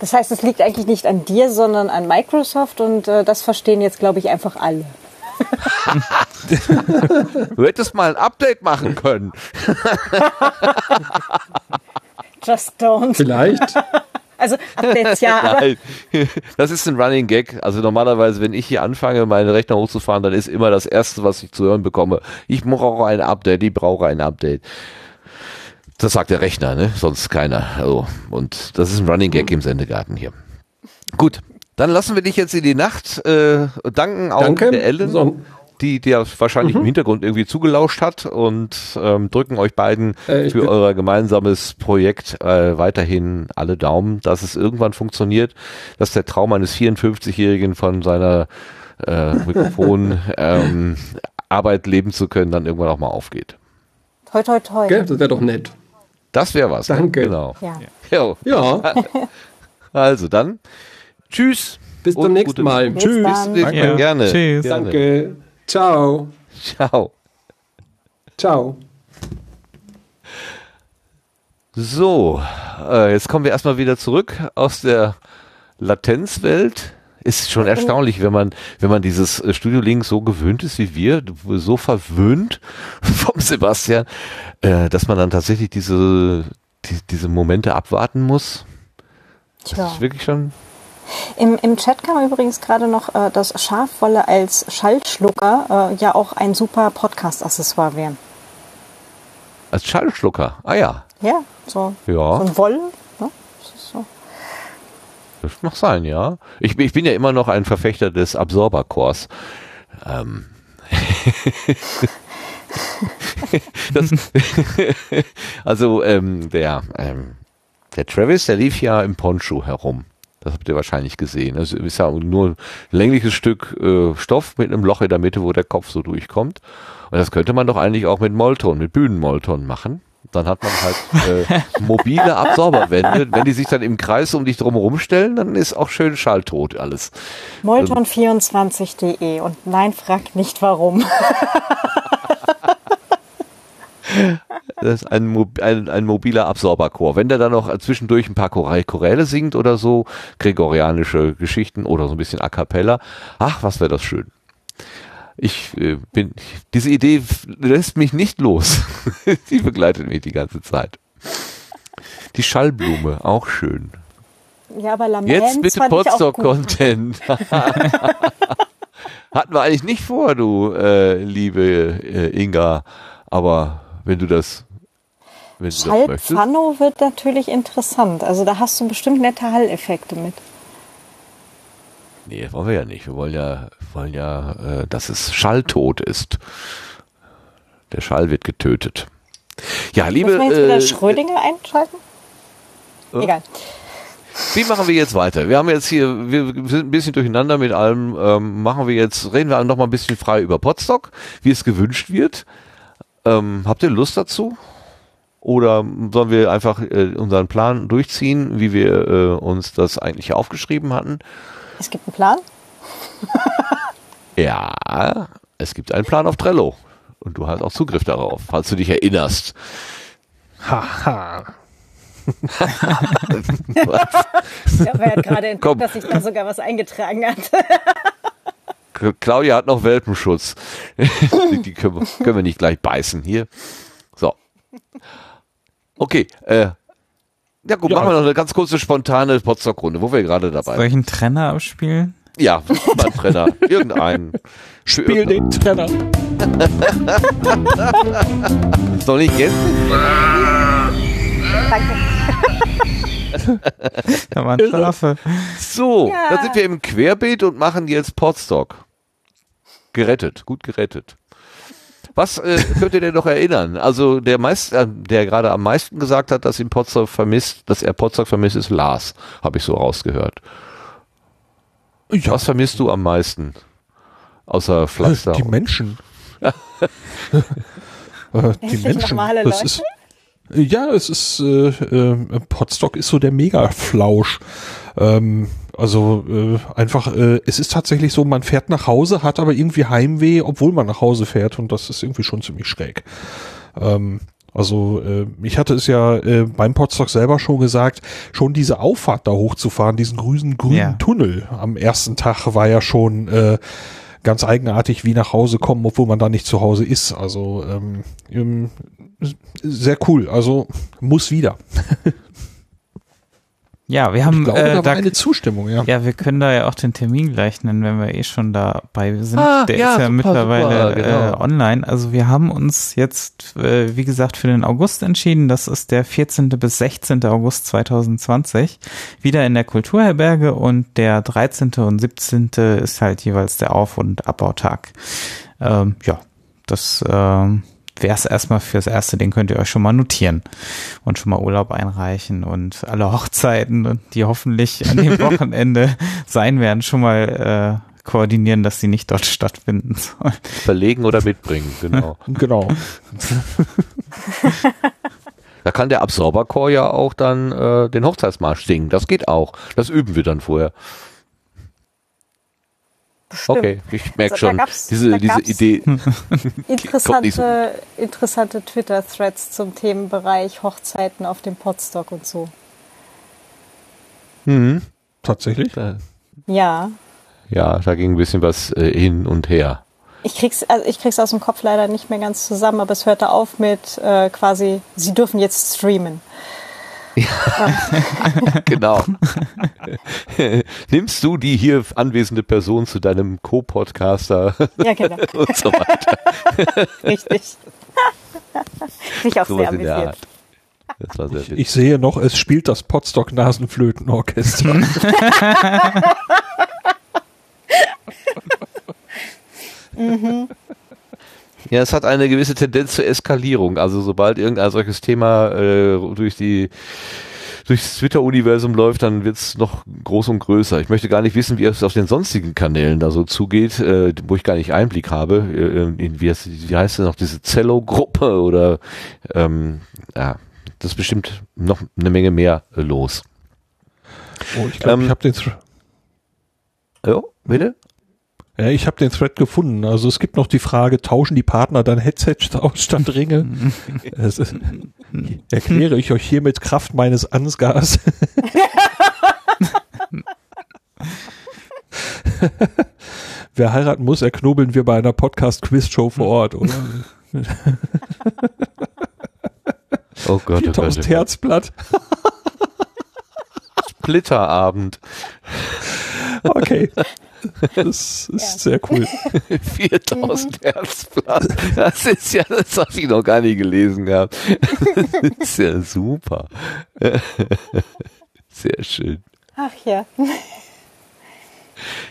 Das heißt, es liegt eigentlich nicht an dir, sondern an Microsoft und äh, das verstehen jetzt, glaube ich, einfach alle. <laughs> du hättest mal ein Update machen können. <laughs> Just don't. Vielleicht. Also Updates ja, <laughs> aber Nein. Das ist ein Running Gag. Also normalerweise, wenn ich hier anfange, meine Rechner hochzufahren, dann ist immer das Erste, was ich zu hören bekomme, ich brauche ein Update, ich brauche ein Update. Das sagt der Rechner, ne? Sonst keiner. Also, und das ist ein Running Gag im Sendegarten hier. Gut, dann lassen wir dich jetzt in die Nacht. Äh, danken auch Danke. der Ellen, So. die dir wahrscheinlich Mhm. im Hintergrund irgendwie zugelauscht hat und ähm, drücken euch beiden Äh, für euer gemeinsames Projekt äh, weiterhin alle Daumen, dass es irgendwann funktioniert, dass der Traum eines 54-Jährigen von seiner äh, Mikrofon <laughs> ähm, Arbeit leben zu können, dann irgendwann auch mal aufgeht. toi toi toi. Gell? Das wäre doch nett. Das wäre was. Danke. Ne? Genau. Ja. Ja, <laughs> <laughs> Also dann, tschüss. bis zum nächsten Mal. Bis Tschüss. dann. Danke. Ja. Gerne. Tschüss. Gerne. Danke. Ciao. Ciao. Ciao. So, äh, jetzt kommen wir erstmal wieder zurück aus der Latenzwelt. Ist schon erstaunlich, wenn man, wenn man dieses äh, Studio Link so gewöhnt ist wie wir, so verwöhnt <laughs> vom Sebastian, äh, dass man dann tatsächlich diese, die, diese Momente abwarten muss. Das Tja. ist wirklich schon. Im, Im Chat kam übrigens gerade noch, äh, dass Schafwolle als Schallschlucker äh, ja auch ein super Podcast-Accessoire wäre. Als Schallschlucker. Ah ja. Ja, so, so Ja, ein Wolle. Ne? Das ist so. das mag sein, ja. Ich, bin- ich bin ja immer noch ein Verfechter des Absorbercores. Ähm. <laughs> das, <laughs> also ähm, der, ähm, der Travis, der lief ja im Poncho herum. Das habt ihr wahrscheinlich gesehen. Also ist ja nur ein längliches Stück äh, Stoff mit einem Loch in der Mitte, wo der Kopf so durchkommt. Und das könnte man doch eigentlich auch mit Molton, mit Bühnenmolton machen. Dann hat man halt äh, <laughs> mobile Absorberwände. Wenn die sich dann im Kreis um dich drumherum stellen, dann ist auch schön schalltot alles. Molton24.de und nein, frag nicht warum. <laughs> Das ist ein, ein, ein mobiler Absorberchor. Wenn der dann noch zwischendurch ein paar Choräle singt oder so, gregorianische Geschichten oder so ein bisschen A Cappella, ach, was wäre das schön. Ich äh, bin, diese Idee lässt mich nicht los. <laughs> Die begleitet mich die ganze Zeit. Die Schallblume, auch schön. Ja, aber Laments Jetzt bitte. Podstock-Content. <laughs> Hatten wir eigentlich nicht vor, du äh, liebe äh, Inga. Aber wenn du das, wenn du das möchtest. Schallpfanno wird natürlich interessant. Also da hast du bestimmt nette Halleffekte mit. Nee, wollen wir ja nicht. Wir wollen ja, wollen ja, äh, dass es schalltot ist. Der Schall wird getötet. Ja, liebe, Müssen wir jetzt wieder äh, Schrödinger einschalten? Egal. wie machen wir jetzt weiter? Wir haben jetzt hier, wir sind ein bisschen durcheinander mit allem. Ähm, machen wir jetzt, reden wir noch mal ein bisschen frei über Podstock, wie es gewünscht wird. Ähm, habt ihr Lust dazu? Oder sollen wir einfach äh, unseren Plan durchziehen, wie wir äh, uns das eigentlich aufgeschrieben hatten? Es gibt einen Plan. Ja, es gibt einen Plan auf Trello. Und du hast auch Zugriff darauf, falls du dich erinnerst. Haha. Ich habe ja gerade entdeckt, dass sich da sogar was eingetragen hat. Claudia hat noch Welpenschutz. <laughs> die die können, wir, können wir nicht gleich beißen hier. So. Okay, äh, ja gut, Ja. machen wir noch eine ganz kurze spontane Potsdok-Runde, wo wir gerade dabei Soll ich einen Trenner abspielen? Ja, beim Trainer. <laughs> Irgendeinen. Spiel den Trenner. <laughs> Soll nicht jetzt? Danke. <laughs> Da waren Irre. Schafe. So, Ja. da sind wir im Querbeet und machen jetzt Podstock. Gerettet, gut gerettet. Was äh, könnt ihr denn noch erinnern? Also der meist, äh, der gerade am meisten gesagt hat, dass ihn Potsdok vermisst, dass er Potsdok vermisst, ist Lars, habe ich so rausgehört. Ja, Was vermisst du am meisten? Außer Pflaster. die Menschen. äh, die Menschen. <laughs> normale Leute. ist, ja, es ist, äh, äh, Potsdok ist so der Mega-Flausch. Ähm, also äh, einfach, äh, es ist tatsächlich so, man fährt nach Hause, hat aber irgendwie Heimweh, obwohl man nach Hause fährt und das ist irgendwie schon ziemlich schräg. Ähm, also äh, ich hatte es ja äh, beim Potsdok selber schon gesagt, schon diese Auffahrt da hochzufahren, diesen grünen, grünen Ja. Tunnel am ersten Tag war ja schon äh, ganz eigenartig wie nach Hause kommen, obwohl man da nicht zu Hause ist. Also ähm, ähm, sehr cool. Also muss wieder. <laughs> Ja, wir haben Ich glaube, äh, da war eine Zustimmung, ja. ja, wir können da ja auch den Termin gleich nennen, wenn wir eh schon dabei sind. Ah, Der ja, ist ja super, mittlerweile super, genau. äh, online. Also wir haben uns jetzt, äh, wie gesagt, für den August entschieden. Das ist der 14. bis 16. August 2020. Wieder in der Kulturherberge und der 13. und 17. ist halt jeweils der Auf- und Abbautag. Ähm, ja, das ähm, wäre es erstmal fürs Erste. Den könnt ihr euch schon mal notieren und schon mal Urlaub einreichen und alle Hochzeiten, die hoffentlich an dem <laughs> Wochenende sein werden, schon mal äh, koordinieren, dass sie nicht dort stattfinden sollen. Verlegen oder mitbringen, genau. <laughs> Genau. <laughs> Da kann der Absorberchor ja auch dann äh, den Hochzeitsmarsch singen. Das geht auch. Das üben wir dann vorher. Okay, ich merke Also, da schon, gab's- diese, da diese gab's- Idee. <laughs> <laughs> Nicht so Interessante, interessante Twitter-Threads zum Themenbereich Hochzeiten auf dem Podstock und so. Mhm. Tatsächlich. Äh, Ja. Ja, da ging ein bisschen was äh, hin und her. Ich krieg's, also ich krieg's aus dem Kopf leider nicht mehr ganz zusammen, aber es hörte auf mit äh, quasi, sie dürfen jetzt streamen. <laughs> Genau. <laughs> Nimmst du die hier anwesende Person zu deinem Co-Podcaster Ja, genau. <laughs> und so weiter? Richtig. Mich auch Sowas sehr amüsiert. Art. Das war sehr witzig. Ich sehe noch, es spielt das Potsdok Nasenflötenorchester. Ja, es hat eine gewisse Tendenz zur Eskalierung. Also sobald irgendein solches Thema äh, durch die durchs Twitter-Universum läuft, dann wird's noch groß und größer. Ich möchte gar nicht wissen, wie es auf den sonstigen Kanälen da so zugeht, äh, wo ich gar nicht Einblick habe. Äh, in, wie, heißt, wie heißt denn noch diese Zello-Gruppe oder ähm, ja, das ist bestimmt noch eine Menge mehr äh, los. Oh, ich glaube, Ähm, ich habe den, Ja, bitte? Ja, ich hab den Thread gefunden. Also es gibt noch die Frage, tauschen die Partner dann Headsets <laughs> aus statt Ringe? <laughs> ist, erkläre ich euch hiermit Kraft meines Ansgars. <laughs> Wer heiraten muss, erknobeln wir bei einer Podcast-Quiz-Show vor Ort, oder? Oh Gott, oh Gott, 4000 oh Gott. Herzblatt. Splitterabend. Okay. <laughs> Das ist Ja. sehr cool. <laughs> 4000 Herzblatt. Das ist ja, das habe ich noch gar nicht gelesen gehabt. Das <laughs> ist ja super. Sehr schön. Ach ja.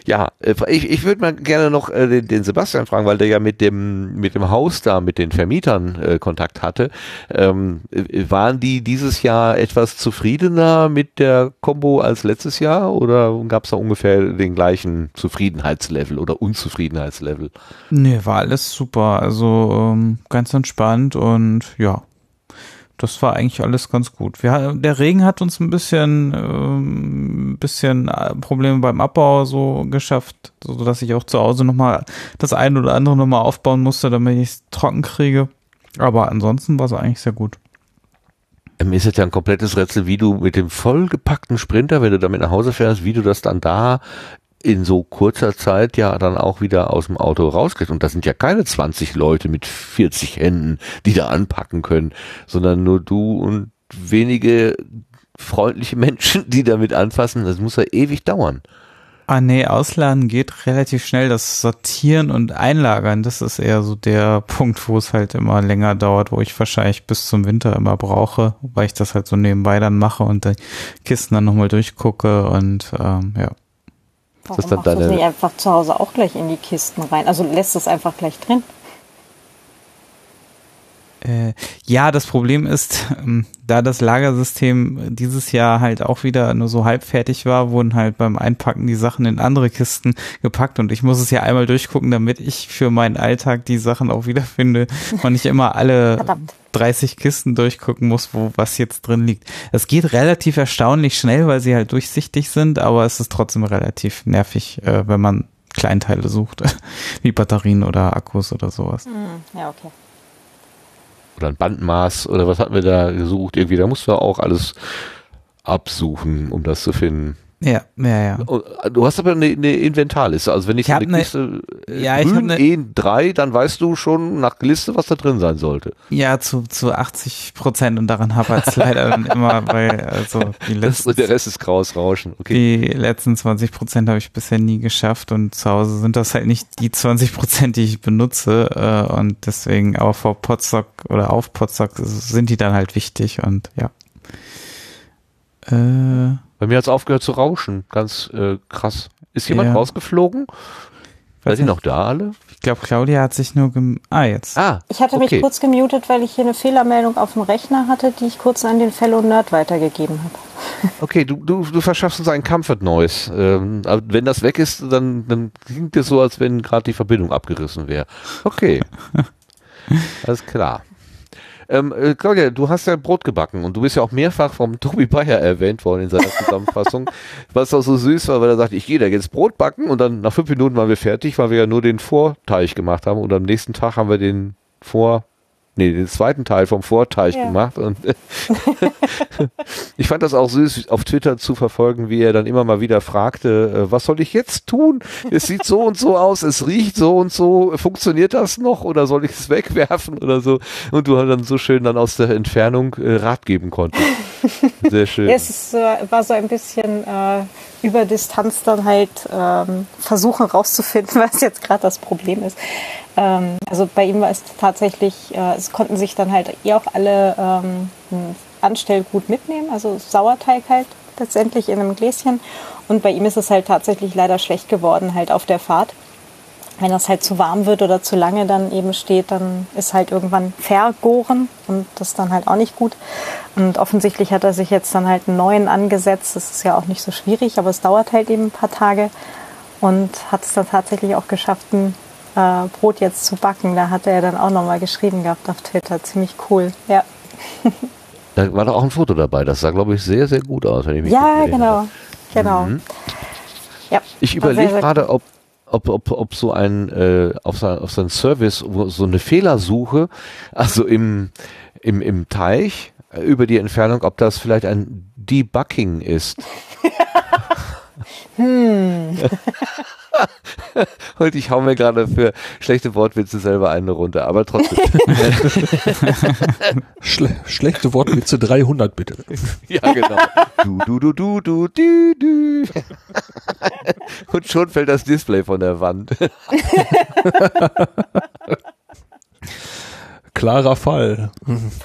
Ja, äh, ich, ich würde mal gerne noch äh, den, den Sebastian fragen, weil der ja mit dem mit dem Haus da, mit den Vermietern äh, Kontakt hatte. Ähm, äh, waren die dieses Jahr etwas zufriedener mit der Combo als letztes Jahr oder gab es da ungefähr den gleichen Zufriedenheitslevel oder Unzufriedenheitslevel? Nee, war alles super. Also ähm, ganz entspannt und ja, das war eigentlich alles ganz gut. Wir, der Regen hat uns ein bisschen, ähm, bisschen äh, Probleme beim Abbau so geschafft, so dass ich auch zu Hause nochmal das eine oder andere nochmal aufbauen musste, damit ich es trocken kriege. Aber ansonsten war es eigentlich sehr gut. Mir ist es ja ein komplettes Rätsel, wie du mit dem vollgepackten Sprinter, wenn du damit nach Hause fährst, wie du das dann da in so kurzer Zeit ja dann auch wieder aus dem Auto rauskriegst. Und das sind ja keine 20 Leute mit 40 Händen, die da anpacken können, sondern nur du und wenige freundliche <laughs> Menschen, die damit anfassen. Das muss ja ewig dauern. Ah nee, ausladen geht relativ schnell. Das Sortieren und Einlagern, das ist eher so der Punkt, wo es halt immer länger dauert, wo ich wahrscheinlich bis zum Winter immer brauche, weil ich das halt so nebenbei dann mache und die Kisten dann nochmal durchgucke und ähm, ja. Warum das dann deine... nicht einfach zu Hause auch gleich in die Kisten rein? Also lässt es einfach gleich drin? Äh, ja, das Problem ist, <laughs> ähm, da das Lagersystem dieses Jahr halt auch wieder nur so halb fertig war, wurden halt beim Einpacken die Sachen in andere Kisten gepackt und ich muss es ja einmal durchgucken, damit ich für meinen Alltag die Sachen auch wiederfinde und nicht immer alle <laughs> Verdammt. 30 Kisten durchgucken muss, wo was jetzt drin liegt. Es geht relativ erstaunlich schnell, weil sie halt durchsichtig sind, aber es ist trotzdem relativ nervig, äh, wenn man Kleinteile sucht, <laughs> wie Batterien oder Akkus oder sowas. Hm, ja, okay oder ein Bandmaß oder was hatten wir da gesucht? Irgendwie, da musst du auch alles absuchen, um das zu finden. Ja, ja, ja. Äh, du hast aber eine, eine Inventarliste. Also wenn ich, ich eine Kiste äh, ja, eine, E3, dann weißt du schon nach Liste, was da drin sein sollte. Ja, zu, zu 80 Prozent und daran hapert es leider dann immer, <laughs> weil also die letzten, der Rest ist graues Rauschen. Okay. Die letzten 20 Prozent habe ich bisher nie geschafft und zu Hause sind das halt nicht die 20 Prozent, die ich benutze äh, und deswegen aber vor Potstock oder auf Potstock sind die dann halt wichtig und ja. Äh, bei mir hat es aufgehört zu rauschen. Ganz äh, krass. Ist jemand ja. rausgeflogen? Seid ihr noch da alle? Ich glaube, Claudia hat sich nur gem Ah, jetzt. Ah, ich hatte okay. mich kurz gemutet, weil ich hier eine Fehlermeldung auf dem Rechner hatte, die ich kurz an den Fellow Nerd weitergegeben habe. <laughs> Okay, du, du, du verschaffst uns ein Comfort Noise. Ähm, wenn das weg ist, dann, dann klingt es so, als wenn gerade die Verbindung abgerissen wäre. Okay. <laughs> Alles klar. Ähm, äh, Claudia, du hast ja Brot gebacken und du bist ja auch mehrfach vom <laughs> Tobi Bayer erwähnt worden in seiner Zusammenfassung, <laughs> was auch so süß war, weil er sagt, ich gehe da jetzt Brot backen und dann nach fünf Minuten waren wir fertig, weil wir ja nur den Vorteig gemacht haben und am nächsten Tag haben wir den Vor nee, den zweiten Teil vom Vorteich ja. gemacht. Und <laughs> <laughs> ich fand das auch süß, auf Twitter zu verfolgen, wie er dann immer mal wieder fragte, äh, was soll ich jetzt tun? Es sieht so und so aus, es riecht so und so, funktioniert das noch oder soll ich es wegwerfen oder so? Und du dann so schön dann aus der Entfernung äh, Rat geben konntest. <laughs> Sehr schön. Es ist, äh, war so ein bisschen äh, über Distanz dann halt ähm, versuchen rauszufinden, <laughs> was jetzt gerade das Problem ist. Ähm, also bei ihm war es tatsächlich, äh, es konnten sich dann halt eh auch alle ähm, Anstellgut mitnehmen, also Sauerteig halt letztendlich in einem Gläschen. Und bei ihm ist es halt tatsächlich leider schlecht geworden, halt auf der Fahrt. Wenn das halt zu warm wird oder zu lange dann eben steht, dann ist halt irgendwann vergoren und das ist dann halt auch nicht gut. Und offensichtlich hat er sich jetzt dann halt einen neuen angesetzt. Das ist ja auch nicht so schwierig, aber es dauert halt eben ein paar Tage und hat es dann tatsächlich auch geschafft, ein äh, Brot jetzt zu backen. Da hat er dann auch nochmal geschrieben gehabt auf Twitter. Ziemlich cool, ja. <laughs> da war doch auch ein Foto dabei. Das sah, glaube ich, sehr, sehr gut aus. Wenn ich mich ja, genau. Genau. Mhm. Ja, ich überlege gerade, ob, ob, ob, ob so ein äh, auf, so, auf so einen Service, wo so eine Fehlersuche, also im, im, im Teich äh, über die Entfernung, ob das vielleicht ein Debugging ist. <laughs> hm. <laughs> Und ich hau mir gerade für schlechte Wortwitze selber eine runter, aber trotzdem. <laughs> Schle schlechte Wortwitze 300 bitte. <laughs> Ja, genau. Du, du, du, du, du, du, du. Und schon fällt das Display von der Wand. <laughs> Klarer Fall.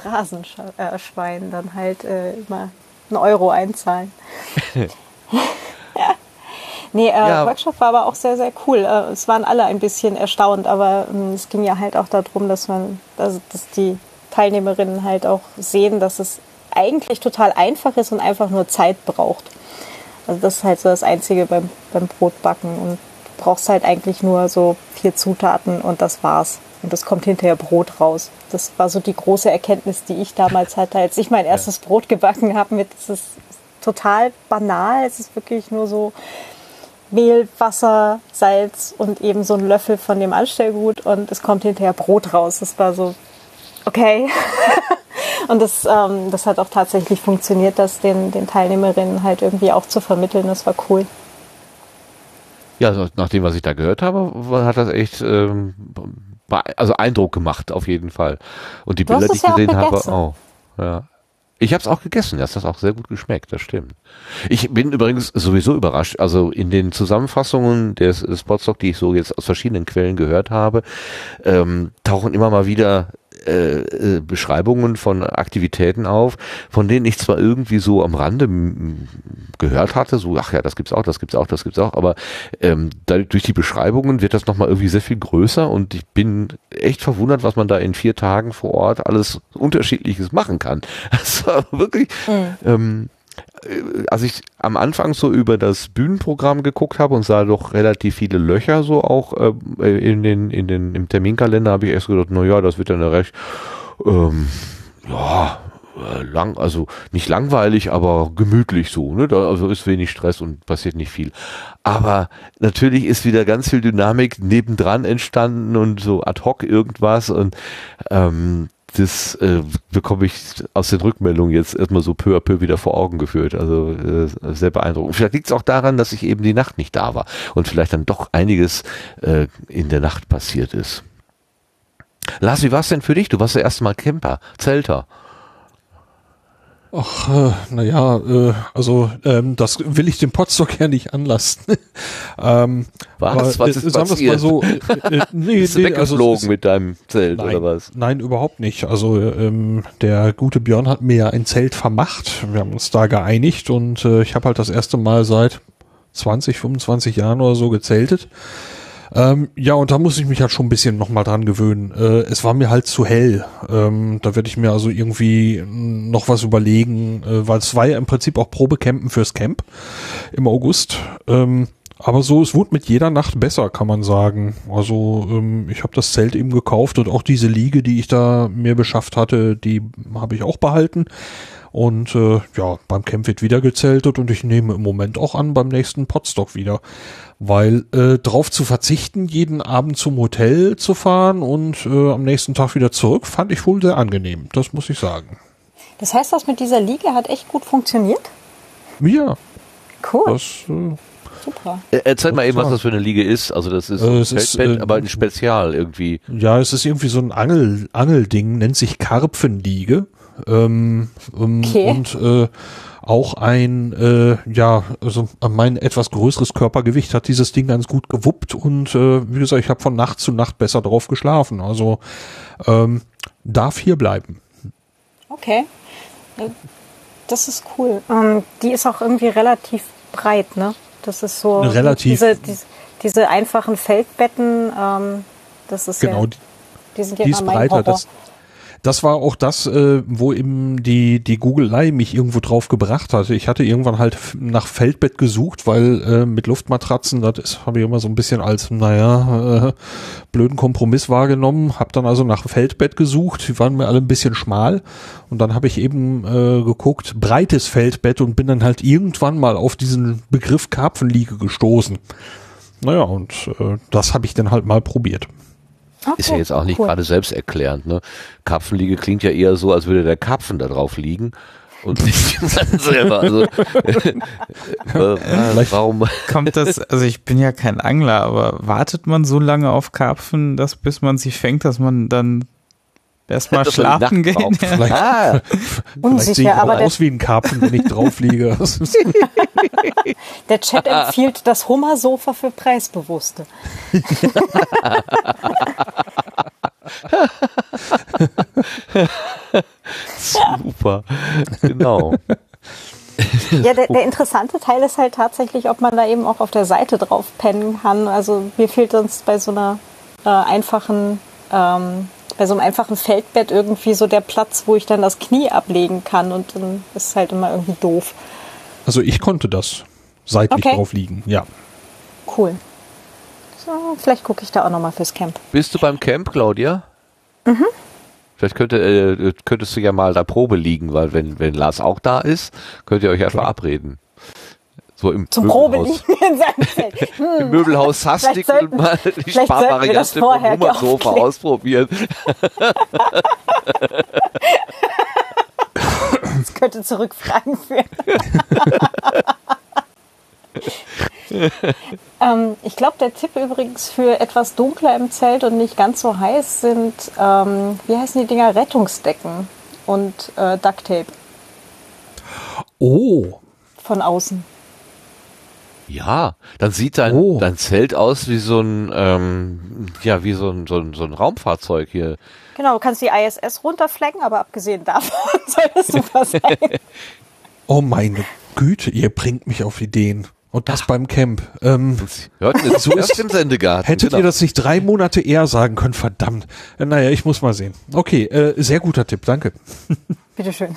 Phrasenschwein, dann halt äh, immer einen Euro einzahlen. Nee, äh, ja. Workshop war aber auch sehr, sehr cool. Äh, es waren alle ein bisschen erstaunt, aber äh, es ging ja halt auch darum, dass man, dass, dass die Teilnehmerinnen halt auch sehen, dass es eigentlich total einfach ist und einfach nur Zeit braucht. Also das ist halt so das Einzige beim, beim Brotbacken und du brauchst halt eigentlich nur so vier Zutaten und das war's. und es kommt hinterher Brot raus. Das war so die große Erkenntnis, die ich damals <laughs> hatte, als ich mein erstes. Brot gebacken habe. Mit, es ist total banal. Es ist wirklich nur so Mehl, Wasser, Salz und eben so ein Löffel von dem Anstellgut und es kommt hinterher Brot raus. Das war so, okay. <laughs> und das, ähm, das hat auch tatsächlich funktioniert, das den, den Teilnehmerinnen halt irgendwie auch zu vermitteln. Das war cool. Ja, also nach dem, was ich da gehört habe, hat das echt ähm, also Eindruck gemacht, auf jeden Fall. Und die Bilder, die ich gesehen habe, auch. Ja. Ich habe es auch gegessen, das hat auch sehr gut geschmeckt, das stimmt. Ich bin übrigens sowieso überrascht, also in den Zusammenfassungen des Spotstock, die ich so jetzt aus verschiedenen Quellen gehört habe, ähm, tauchen immer mal wieder äh, äh, Beschreibungen von Aktivitäten auf, von denen ich zwar irgendwie so am Rande gehört hatte, so ach ja, das gibt's auch, das gibt's auch, das gibt's auch, aber ähm, dadurch, durch die Beschreibungen wird das nochmal irgendwie sehr viel größer und ich bin echt verwundert, was man da in vier Tagen vor Ort alles Unterschiedliches machen kann. Das <laughs> war wirklich mhm. ähm, äh, als ich am Anfang so über das Bühnenprogramm geguckt habe und sah doch relativ viele Löcher so auch äh, in den in den im Terminkalender, habe ich erst gedacht, na ja, das wird dann recht ähm, ja äh, lang, also nicht langweilig, aber gemütlich so, ne? Da also ist wenig Stress und passiert nicht viel. Aber natürlich ist wieder ganz viel Dynamik nebendran entstanden und so ad hoc irgendwas und ähm, das äh, bekomme ich aus den Rückmeldungen jetzt erstmal so peu à peu wieder vor Augen geführt. Also äh, sehr beeindruckend. Vielleicht liegt es auch daran, dass ich eben die Nacht nicht da war und vielleicht dann doch einiges äh, in der Nacht passiert ist. Lars, wie war es denn für dich? Du warst ja erstmal Camper, Zelter. Ach, äh, naja, äh, also ähm, das will ich dem Potstock ja nicht anlasten. <laughs> ähm, was? was ist sagen passiert? Mal so, äh, <laughs> äh, nee, Bist nee, also ist, mit deinem Zelt nein, oder was? Nein, überhaupt nicht. Also ähm, der gute Björn hat mir ja ein Zelt vermacht. Wir haben uns da geeinigt und äh, ich habe halt das erste Mal seit 20, 25 Jahren oder so gezeltet. Ähm, ja, und da muss ich mich halt schon ein bisschen nochmal dran gewöhnen. Äh, es war mir halt zu hell. Ähm, da werde ich mir also irgendwie noch was überlegen, äh, weil es war ja im Prinzip auch Probecampen fürs Camp im August. Ähm, aber so, es wurde mit jeder Nacht besser, kann man sagen. Also ähm, ich habe das Zelt eben gekauft und auch diese Liege, die ich da mir beschafft hatte, die habe ich auch behalten. Und äh, ja, beim Camp wird wieder gezeltet und ich nehme im Moment auch an, beim nächsten Potstock wieder. Weil äh, drauf zu verzichten, jeden Abend zum Hotel zu fahren und äh, am nächsten Tag wieder zurück, fand ich wohl sehr angenehm. Das muss ich sagen. Das heißt, das mit dieser Liege hat echt gut funktioniert? Ja. Cool. Das, äh, Super. Äh, erzähl mal eben, was das für eine Liege ist. Also das ist, äh, ist äh, aber ein Spezial irgendwie. Ja, es ist irgendwie so ein Angel, Angelding, nennt sich Karpfenliege. Ähm, ähm, okay. Und äh, auch ein, äh, ja, also mein etwas größeres Körpergewicht hat dieses Ding ganz gut gewuppt und äh, wie gesagt, ich habe von Nacht zu Nacht besser drauf geschlafen. Also ähm, darf hier bleiben. Okay. Das ist cool. Ähm, die ist auch irgendwie relativ breit, ne? Das ist so relativ diese, diese, diese einfachen Feldbetten. Ähm, das ist genau. Ja, die sind ja die ist breiter. Das, das war auch das, äh, wo eben die, die Googelei mich irgendwo drauf gebracht hatte. Ich hatte irgendwann halt nach Feldbett gesucht, weil äh, mit Luftmatratzen, das habe ich immer so ein bisschen als, naja, äh, blöden Kompromiss wahrgenommen. Hab dann also nach Feldbett gesucht, die waren mir alle ein bisschen schmal. Und dann habe ich eben äh, geguckt, breites Feldbett und bin dann halt irgendwann mal auf diesen Begriff Karpfenliege gestoßen. Naja, und äh, das habe ich dann halt mal probiert. Okay, ist ja jetzt auch nicht cool. gerade selbsterklärend. Ne? Karpfenliege klingt ja eher so, als würde der Karpfen da drauf liegen. Und nicht selber. Also, warum? Kommt das, also ich bin ja kein Angler, aber wartet man so lange auf Karpfen, dass bis man sie fängt, dass man dann Erstmal schlafen gehen. Ja. Vielleicht, ah, <laughs> vielleicht sehe ich aber aus wie ein Karpfen, wenn ich drauf liege. <laughs> <laughs> der Chat empfiehlt das Hummersofa für Preisbewusste. Super, genau. Ja, der, der, interessante Teil ist halt tatsächlich, ob man da eben auch auf der Seite drauf pennen kann. Also mir fehlt sonst bei so einer äh, einfachen ähm, bei so einem einfachen Feldbett irgendwie so der Platz, wo ich dann das Knie ablegen kann und dann ist es halt immer irgendwie doof. Also ich konnte das seitlich okay. drauf liegen, ja. Cool. So, vielleicht gucke ich da auch nochmal fürs Camp. Bist du beim Camp, Claudia? Mhm. Vielleicht könnte, äh, könntest du ja mal da Probe liegen, weil wenn, wenn Lars auch da ist, könnt ihr euch ja verabreden. So im Zum Möbelhaus. Probeliegen in seinem Zelt. Hm. Im Möbelhaus Sastik Vielleicht und mal die Sparvariante vom aufklären. ausprobieren. Das könnte zu Rückfragen führen. <laughs> ähm, ich glaube, der Tipp übrigens für etwas dunkler im Zelt und nicht ganz so heiß sind, ähm, wie heißen die Dinger, Rettungsdecken und äh, Ducktape Oh, von außen. Ja, dann sieht dein, Oh. dein Zelt aus wie so ein, ähm, ja, wie so ein, so ein, so ein Raumfahrzeug hier. Genau, du kannst die ISS runterflecken, aber abgesehen davon <laughs> soll das super <laughs> sein. oh meine Güte, ihr bringt mich auf Ideen. Und das beim Camp. Ähm, Hört So erst ist- im Sendegarten? hättet genau. ihr das nicht drei Monate eher sagen können? Verdammt. Äh, Naja, ich muss mal sehen. Okay, äh, sehr guter Tipp, danke. Bitteschön.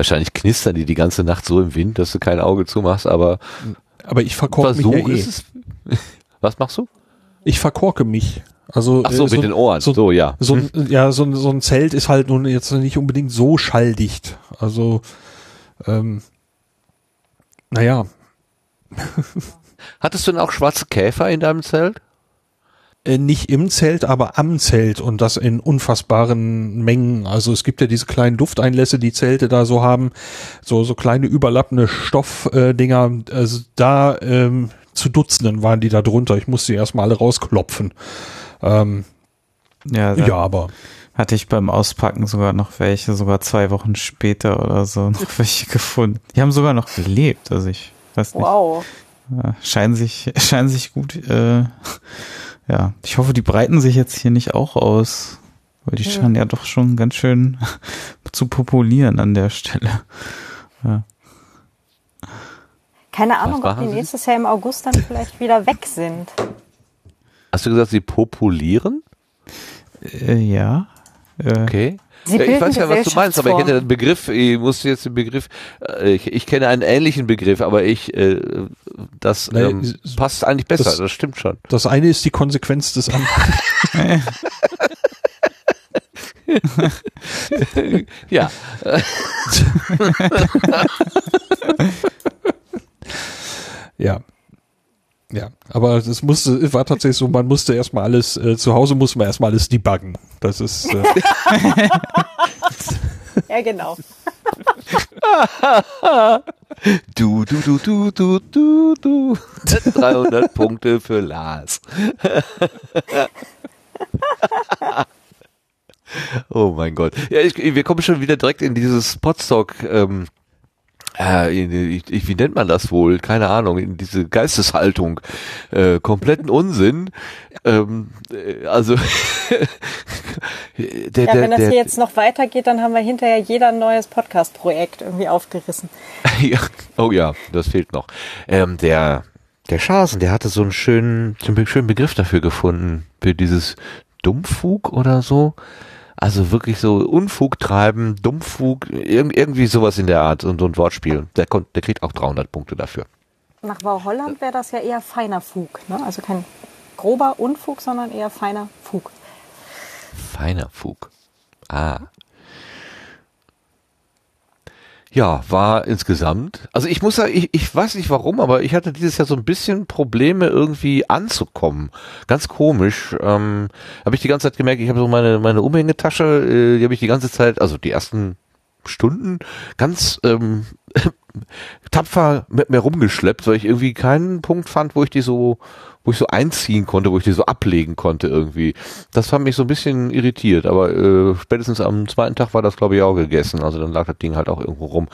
Wahrscheinlich knistern die die ganze Nacht so im Wind, dass du kein Auge zumachst, aber Aber ich verkorke mich ja eh. <laughs> Was machst du? Ich verkorke mich. Also, Ach so, äh, mit den Ohren. So, So, ja. So, ein- <laughs> ja, so, ein- so ein Zelt ist halt nun jetzt nicht unbedingt so schalldicht. Also, ähm, naja, <laughs> Hattest du denn auch schwarze Käfer in deinem Zelt? Äh, nicht im Zelt, aber am Zelt und das in unfassbaren Mengen. Also es gibt ja diese kleinen Dufteinlässe, die Zelte da so haben, so so kleine überlappende Stoffdinger. Also da ähm, zu Dutzenden waren die da drunter. Ich musste die erstmal alle rausklopfen. Ähm, Ja, ja, aber hatte ich beim Auspacken sogar noch welche, sogar zwei Wochen später oder so noch <laughs> welche gefunden. Die haben sogar noch gelebt, also ich weiß nicht. Wow. Ja, scheinen sich, <laughs> scheinen sich gut, äh, ja. Ich hoffe, die breiten sich jetzt hier nicht auch aus. Weil die scheinen ja doch schon ganz schön <laughs> zu populieren an der Stelle. Keine Ahnung, ob die Sie? nächstes Jahr im August dann vielleicht wieder weg sind. Hast du gesagt, sie populieren? Äh, ja. Äh, Okay. Sie Ja, ich bilden weiß ja, was du meinst, aber ich hätte den Begriff, ich musste jetzt den Begriff, äh, ich, ich kenne einen ähnlichen Begriff, aber ich, äh, das Nee, ähm, passt eigentlich besser, das- das, stimmt schon. das eine ist die Konsequenz des anderen. <laughs> Ja, <laughs> Ja. Ja, aber es musste, es war tatsächlich so, man musste erstmal alles, äh, zu Hause muss man erstmal alles debuggen. Das ist, äh, <laughs> Ja, genau. <laughs> du, du, du, du, du, du, du. 300 Punkte für Lars. <laughs> oh mein Gott. Ja, ich, wir kommen schon wieder direkt in dieses Potstock, ähm, äh, ich, wie nennt man das wohl? Keine Ahnung, in diese Geisteshaltung. Äh, kompletten Unsinn. Ähm, äh, also, <laughs> der, Ja, der, wenn das der, hier jetzt noch weitergeht, dann haben wir hinterher jeder ein neues Podcast-Projekt irgendwie aufgerissen. <laughs> ja, oh ja, das fehlt noch. Ähm, der, der Schasen, der hatte so einen schönen, so einen schönen Begriff dafür gefunden, für dieses Dummfug oder so. Also wirklich so Unfug treiben, Dummfug, irg irgendwie sowas in der Art und so ein Wortspiel. Der, kommt, der kriegt auch 300 Punkte dafür. Nach Bauholland wäre das ja eher feiner Fug. Ne? Also kein grober Unfug, sondern eher feiner Fug. Feiner Fug. Ah. Ja, war insgesamt. Also ich muss sagen, ich, ich weiß nicht warum, aber ich hatte dieses Jahr so ein bisschen Probleme irgendwie anzukommen. Ganz komisch. Ähm, habe ich die ganze Zeit gemerkt, ich habe so meine meine Umhängetasche, äh, die habe ich die ganze Zeit, also die ersten Stunden ganz ähm, <laughs> tapfer mit mir rumgeschleppt, weil ich irgendwie keinen Punkt fand, wo ich die so, wo ich so einziehen konnte, wo ich die so ablegen konnte irgendwie. Das hat mich so ein bisschen irritiert, aber äh, spätestens am zweiten Tag war das glaube ich auch gegessen. Also dann lag das Ding halt auch irgendwo rum.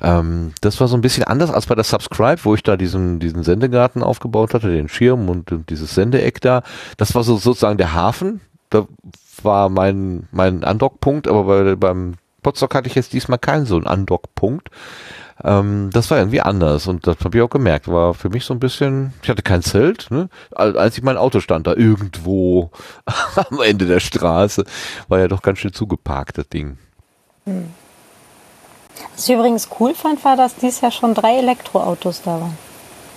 Ähm, das war so ein bisschen anders als bei der Subscribe, wo ich da diesen, diesen Sendegarten aufgebaut hatte, den Schirm und, dieses Sendeeck da. Das war so sozusagen der Hafen. Da war mein, mein Andockpunkt, aber bei, beim Potsdok hatte ich jetzt diesmal keinen so einen Andockpunkt. Ähm, das war irgendwie anders und das habe ich auch gemerkt. War für mich so ein bisschen, ich hatte kein Zelt, ne? Al- Als ich mein Auto stand da irgendwo <laughs> am Ende der Straße, war ja doch ganz schön zugeparkt, das Ding. Was ich übrigens cool fand, war, dass dieses Jahr schon drei Elektroautos da waren.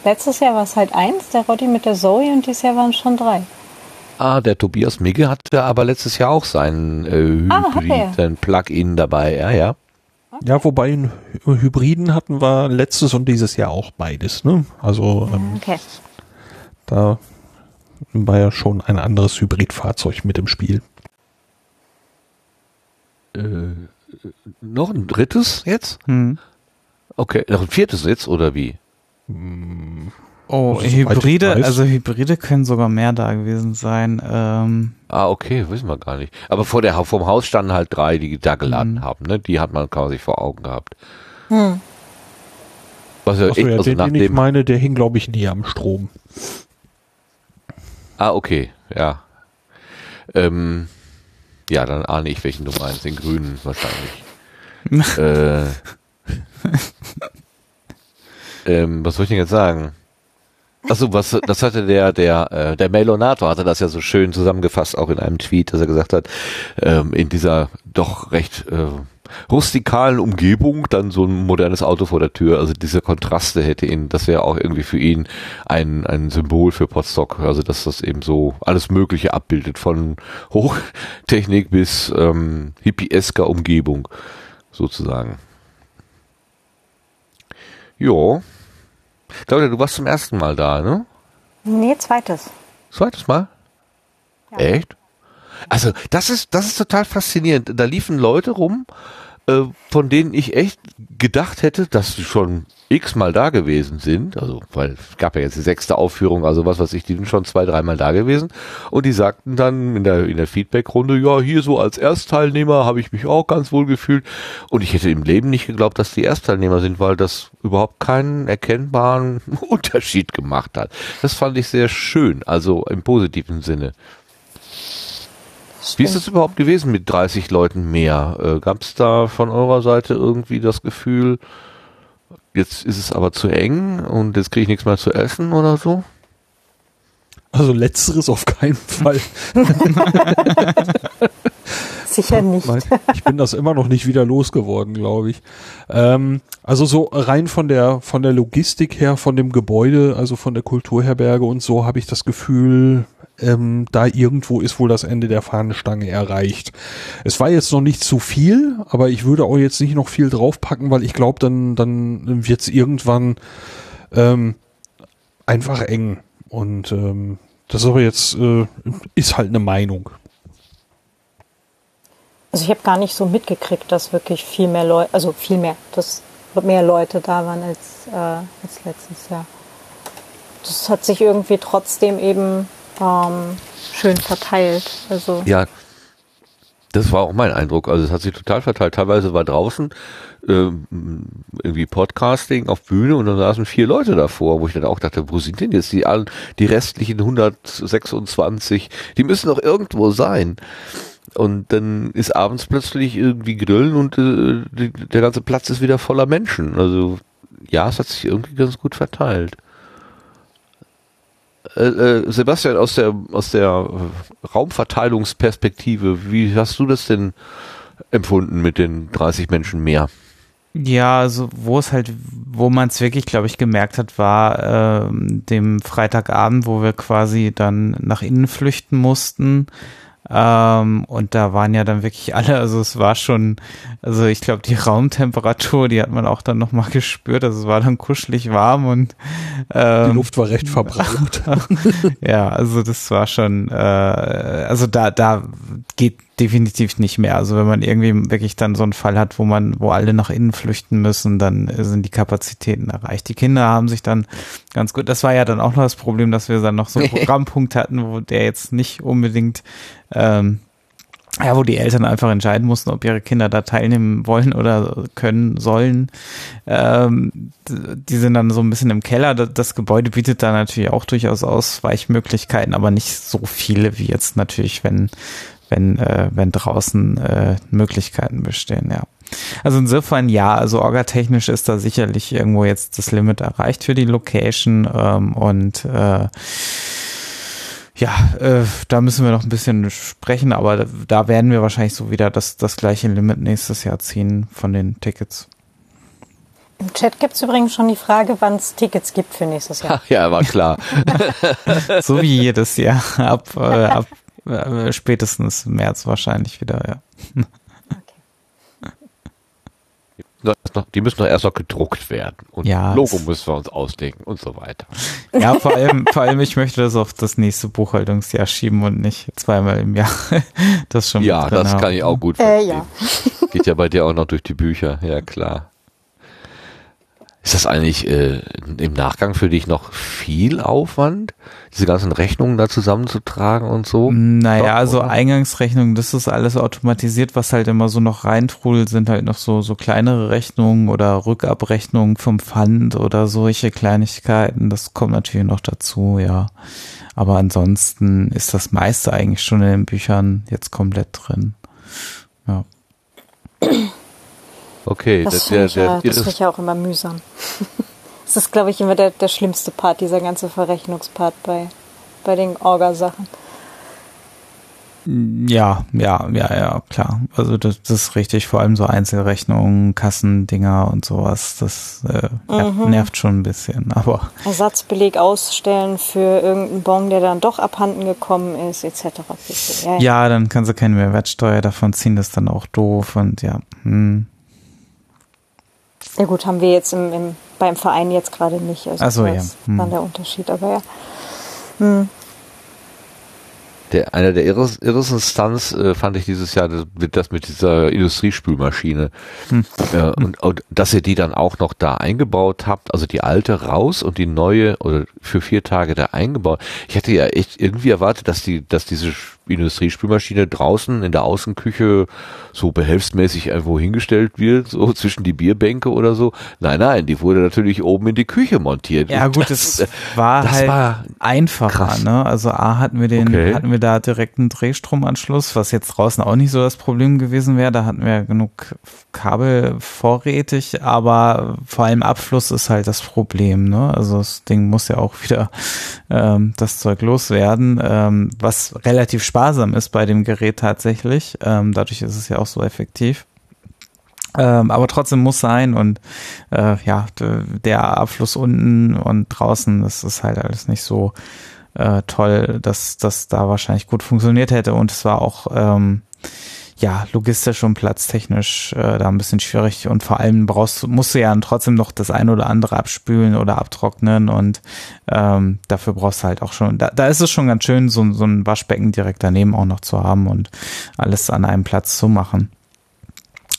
Letztes Jahr war es halt eins, der Roddy mit der Zoe und dieses Jahr waren es schon drei. Ah, der Tobias Migge hatte aber letztes Jahr auch seinen äh, Ah, hat er. Hybriden Plug-in dabei, ja, ja. Ja, wobei in Hybriden hatten wir letztes und dieses Jahr auch beides. Ne? Also ähm, Okay. da war ja schon ein anderes Hybridfahrzeug mit im Spiel. Äh, noch ein drittes jetzt? Hm. Okay, noch ein viertes jetzt oder wie? Oh, Also, Hybride, weiß. also Hybride können sogar mehr da gewesen sein. Ähm, Ah, okay, wissen wir gar nicht. Aber vor der vom Haus standen halt drei, die da geladen Mhm. haben, ne? Die hat man quasi vor Augen gehabt. Hm. Was ja Achso, echt, ja, also den, nach den ich meine, der hing, glaube ich, nie am Strom. Ah, okay, ja. Ähm, ja, dann ahne ich, welchen du meinst, den grünen wahrscheinlich. <laughs> äh, ähm, was soll ich denn jetzt sagen? Achso, was, das hatte der, der, äh, der Mailonator hatte das ja so schön zusammengefasst, auch in einem Tweet, dass er gesagt hat, ähm, in dieser doch recht äh, rustikalen Umgebung dann so ein modernes Auto vor der Tür, also diese Kontraste hätte ihn, das wäre auch irgendwie für ihn ein, ein Symbol für Potsdok, also dass das eben so alles Mögliche abbildet, von Hochtechnik bis ähm, hippiesker Umgebung, sozusagen. Jo. Claudia, du warst zum ersten Mal da, ne? Nee, zweites. Zweites Mal? Ja. Echt? Also, das ist, das ist total faszinierend. Da liefen Leute rum, äh, von denen ich echt gedacht hätte, dass sie schon x-mal da gewesen sind. Also, weil es gab ja jetzt die sechste Aufführung, also was weiß ich, die sind schon zwei, dreimal da gewesen. Und die sagten dann in der, in der Feedback-Runde, ja, hier so als Erstteilnehmer habe ich mich auch ganz wohl gefühlt. Und ich hätte im Leben nicht geglaubt, dass die Erstteilnehmer sind, weil das überhaupt keinen erkennbaren <laughs> Unterschied gemacht hat. Das fand ich sehr schön, also im positiven Sinne. Wie ist es überhaupt gewesen mit 30 Leuten mehr? Äh, Gab es da von eurer Seite irgendwie das Gefühl, jetzt ist es aber zu eng und jetzt kriege ich nichts mehr zu essen oder so? Also letzteres auf keinen Fall. <laughs> Sicher nicht. Nein, ich bin das immer noch nicht wieder losgeworden, glaube ich. Ähm, also so rein von der von der Logistik her, von dem Gebäude, also von der Kulturherberge und so, habe ich das Gefühl, ähm, da irgendwo ist wohl das Ende der Fahnenstange erreicht. Es war jetzt noch nicht zu viel, aber ich würde auch jetzt nicht noch viel draufpacken, weil ich glaube, dann dann wird es irgendwann ähm, einfach eng. Und ähm, das ist aber jetzt äh, ist halt eine Meinung. Also ich habe gar nicht so mitgekriegt, dass wirklich viel mehr Leute, also viel mehr, dass mehr Leute da waren als, äh, als letztes Jahr. Das hat sich irgendwie trotzdem eben ähm, schön verteilt. Also Ja, das war auch mein Eindruck. Also es hat sich total verteilt. Teilweise war draußen ähm, irgendwie Podcasting auf Bühne und dann saßen vier Leute davor, wo ich dann auch dachte, wo sind denn jetzt die, die restlichen 126? Die müssen doch irgendwo sein. Und dann ist abends plötzlich irgendwie Grillen und äh, die, der ganze Platz ist wieder voller Menschen. Also ja, es hat sich irgendwie ganz gut verteilt. Äh, äh, Sebastian, aus der, aus der äh, Raumverteilungsperspektive, wie hast du das denn empfunden mit den 30 Menschen mehr? Ja, also wo es halt, wo man es wirklich, glaube ich, gemerkt hat, war ähm, dem Freitagabend, wo wir quasi dann nach innen flüchten mussten. Ähm, und da waren ja dann wirklich alle, also es war schon, also ich glaube, die Raumtemperatur, die hat man auch dann nochmal <laughs> gespürt. Also es war dann kuschelig warm und Die ähm, Luft war recht verbraucht. <laughs> ja, also das war schon, äh, also da, da geht definitiv nicht mehr. Also wenn man irgendwie wirklich dann so einen Fall hat, wo man, wo alle nach innen flüchten müssen, dann sind die Kapazitäten erreicht. Die Kinder haben sich dann ganz gut, das war ja dann auch noch das Problem, dass wir dann noch so einen <laughs> Programmpunkt hatten, wo der jetzt nicht unbedingt ähm, ja, wo die Eltern einfach entscheiden mussten, ob ihre Kinder da teilnehmen wollen oder können, sollen. Ähm, die sind dann so ein bisschen im Keller. Das, das Gebäude bietet da natürlich auch durchaus Ausweichmöglichkeiten, aber nicht so viele wie jetzt natürlich, wenn, wenn, äh, wenn draußen äh, Möglichkeiten bestehen, ja. Also insofern ja, also orgatechnisch ist da sicherlich irgendwo jetzt das Limit erreicht für die Location ähm, und äh, ja, äh, da müssen wir noch ein bisschen sprechen, aber da, da werden wir wahrscheinlich so wieder das, das gleiche Limit nächstes Jahr ziehen von den Tickets. Im Chat gibt es übrigens schon die Frage, wann es Tickets gibt für nächstes Jahr. <laughs> ja, war klar. <laughs> so wie jedes Jahr. Ab, äh, ab äh, spätestens März wahrscheinlich wieder, ja. die müssen doch erst noch gedruckt werden. Und ja, Logo müssen wir uns ausdenken und so weiter. Ja, vor allem, vor allem, ich möchte das auf das nächste Buchhaltungsjahr schieben und nicht zweimal im Jahr. Das schon Ja, das haben. kann ich auch gut verstehen. Äh, ja. Geht ja bei dir auch noch durch die Bücher, ja klar. Ist das eigentlich äh, im Nachgang für dich noch viel Aufwand, diese ganzen Rechnungen da zusammenzutragen und so? Naja, Doch, also Eingangsrechnungen, das ist alles automatisiert, was halt immer so noch reintrudelt, sind halt noch so, so kleinere Rechnungen oder Rückabrechnungen vom Pfand oder solche Kleinigkeiten. Das kommt natürlich noch dazu, ja. Aber ansonsten ist das meiste eigentlich schon in den Büchern jetzt komplett drin. Ja. Okay, das, das finde ich, ja, find ich ja auch immer mühsam. <laughs> das ist, glaube ich, immer der, der schlimmste Part, dieser ganze Verrechnungspart bei, bei den Orga-Sachen. Ja, ja, ja, ja, klar. Also das, das ist richtig. Vor allem so Einzelrechnungen, Kassendinger und sowas. Das äh, mhm. nervt schon ein bisschen. <laughs> Aber Ersatzbeleg ausstellen für irgendeinen Bon, der dann doch abhanden gekommen ist, etc. Ja, ja, dann kannst du keine Mehrwertsteuer davon ziehen. Das ist dann auch doof und ja. Hm. Ja gut, haben wir jetzt im, im beim Verein jetzt gerade nicht. Also Ach so, ja. Hm. dann der Unterschied, aber ja. Hm. Der, einer der irresten Stunts äh, fand ich dieses Jahr das, das mit dieser Industriespülmaschine. Hm. Äh, und, und dass ihr die dann auch noch da eingebaut habt, also die alte raus und die neue oder für vier Tage da eingebaut. Ich hätte ja echt irgendwie erwartet, dass die, dass diese Industriespülmaschine draußen in der Außenküche so behelfsmäßig irgendwo hingestellt wird, so <laughs> zwischen die Bierbänke oder so. Nein, nein, die wurde natürlich oben in die Küche montiert. Ja gut, das, das war das halt war einfacher. Krass. Ne? Also A hatten wir den, okay. hatten wir da direkt einen Drehstromanschluss, was jetzt draußen auch nicht so das Problem gewesen wäre. Da hatten wir genug Kabel vorrätig, aber vor allem Abfluss ist halt das Problem. Ne? Also das Ding muss ja auch <laughs> wieder ähm, das Zeug loswerden, ähm, was relativ sparsam ist bei dem Gerät tatsächlich. Ähm, dadurch ist es ja auch so effektiv. Ähm, aber trotzdem muss sein und äh, ja, der Abfluss unten und draußen, das ist halt alles nicht so äh, toll, dass das da wahrscheinlich gut funktioniert hätte und es war auch ähm, ja, logistisch und platztechnisch äh, da ein bisschen schwierig und vor allem brauchst musst du ja trotzdem noch das ein oder andere abspülen oder abtrocknen und ähm, dafür brauchst du halt auch schon, da, da ist es schon ganz schön, so, so ein Waschbecken direkt daneben auch noch zu haben und alles an einem Platz zu machen.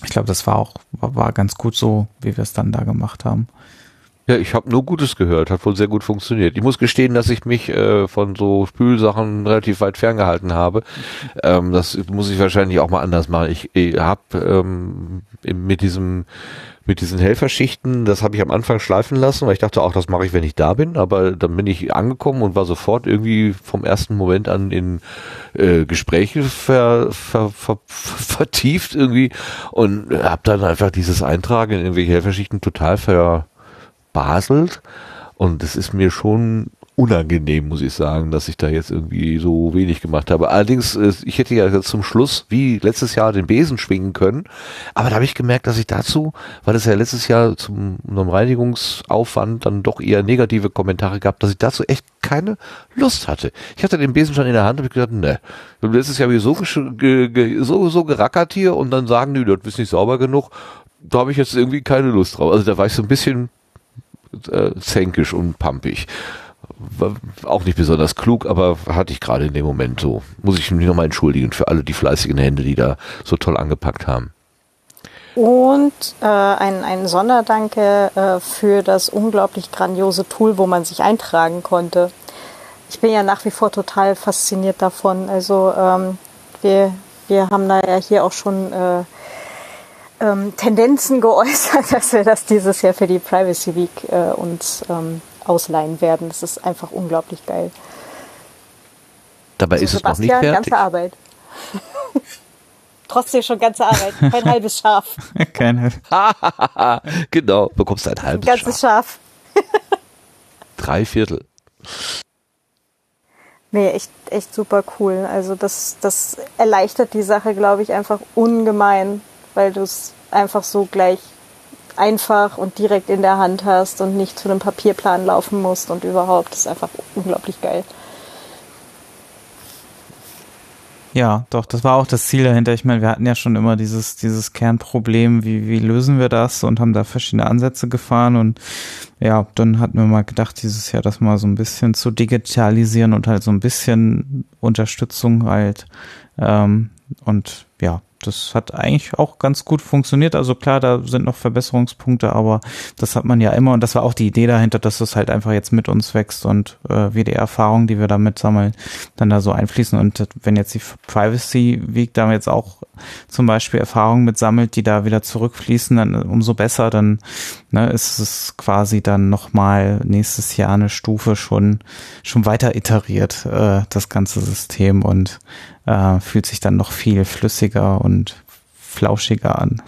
Ich glaube, das war auch, war, war ganz gut so, wie wir es dann da gemacht haben. Ja, ich habe nur Gutes gehört, hat wohl sehr gut funktioniert. Ich muss gestehen, dass ich mich äh, von so Spülsachen relativ weit ferngehalten habe. Ähm, das muss ich wahrscheinlich auch mal anders machen. Ich, ich habe ähm, mit diesem mit diesen Helferschichten, das habe ich am Anfang schleifen lassen, weil ich dachte auch, das mache ich, wenn ich da bin. Aber dann bin ich angekommen und war sofort irgendwie vom ersten Moment an in äh, Gespräche ver, ver, ver, vertieft irgendwie und habe dann einfach dieses Eintragen in irgendwelche Helferschichten total ver baselt. Und es ist mir schon unangenehm, muss ich sagen, dass ich da jetzt irgendwie so wenig gemacht habe. Allerdings, äh, ich hätte ja zum Schluss wie letztes Jahr den Besen schwingen können, aber da habe ich gemerkt, dass ich dazu, weil es ja letztes Jahr zum einem Reinigungsaufwand dann doch eher negative Kommentare gab, dass ich dazu echt keine Lust hatte. Ich hatte den Besen schon in der Hand und habe gedacht, ne, letztes Jahr habe ich so, so, so gerackert hier und dann sagen die, das ist nicht sauber genug, da habe ich jetzt irgendwie keine Lust drauf. Also da war ich so ein bisschen äh, zänkisch und pampig. War auch nicht besonders klug, aber hatte ich gerade in dem Moment so. Muss ich mich nochmal entschuldigen für alle die fleißigen Hände, die da so toll angepackt haben. Und äh, ein, ein Sonderdanke äh, für das unglaublich grandiose Tool, wo man sich eintragen konnte. Ich bin ja nach wie vor total fasziniert davon. Also ähm, wir, wir haben da ja hier auch schon äh, ähm, Tendenzen geäußert, <laughs> dass wir das dieses Jahr für die Privacy Week äh, uns ähm, ausleihen werden. Das ist einfach unglaublich geil. Dabei also ist es noch nicht fertig. ganze Arbeit. <laughs> Trotzdem schon ganze Arbeit. <laughs> Kein halbes Schaf. Kein halbes. genau, bekommst ein halbes ein ganzes Schaf. Schaf. Drei Viertel. Nee, echt, echt super cool. Also das, das erleichtert die Sache, glaube ich, einfach ungemein weil du es einfach so gleich einfach und direkt in der Hand hast und nicht zu einem Papierplan laufen musst und überhaupt. Das ist einfach unglaublich geil. Ja, doch, das war auch das Ziel dahinter. Ich meine, wir hatten ja schon immer dieses, dieses Kernproblem, wie, wie lösen wir das und haben da verschiedene Ansätze gefahren und ja, dann hatten wir mal gedacht, dieses Jahr das mal so ein bisschen zu digitalisieren und halt so ein bisschen Unterstützung halt ähm, und ja, das hat eigentlich auch ganz gut funktioniert. Also klar, da sind noch Verbesserungspunkte, aber das hat man ja immer und das war auch die Idee dahinter, dass es halt einfach jetzt mit uns wächst und äh, wir die Erfahrungen, die wir damit sammeln, dann da so einfließen. Und wenn jetzt die Privacy Week da jetzt auch zum Beispiel Erfahrungen mit sammelt, die da wieder zurückfließen, dann umso besser, dann ne, ist es quasi dann nochmal nächstes Jahr eine Stufe schon, schon weiter iteriert, äh, das ganze System und äh, fühlt sich dann noch viel flüssiger und flauschiger an.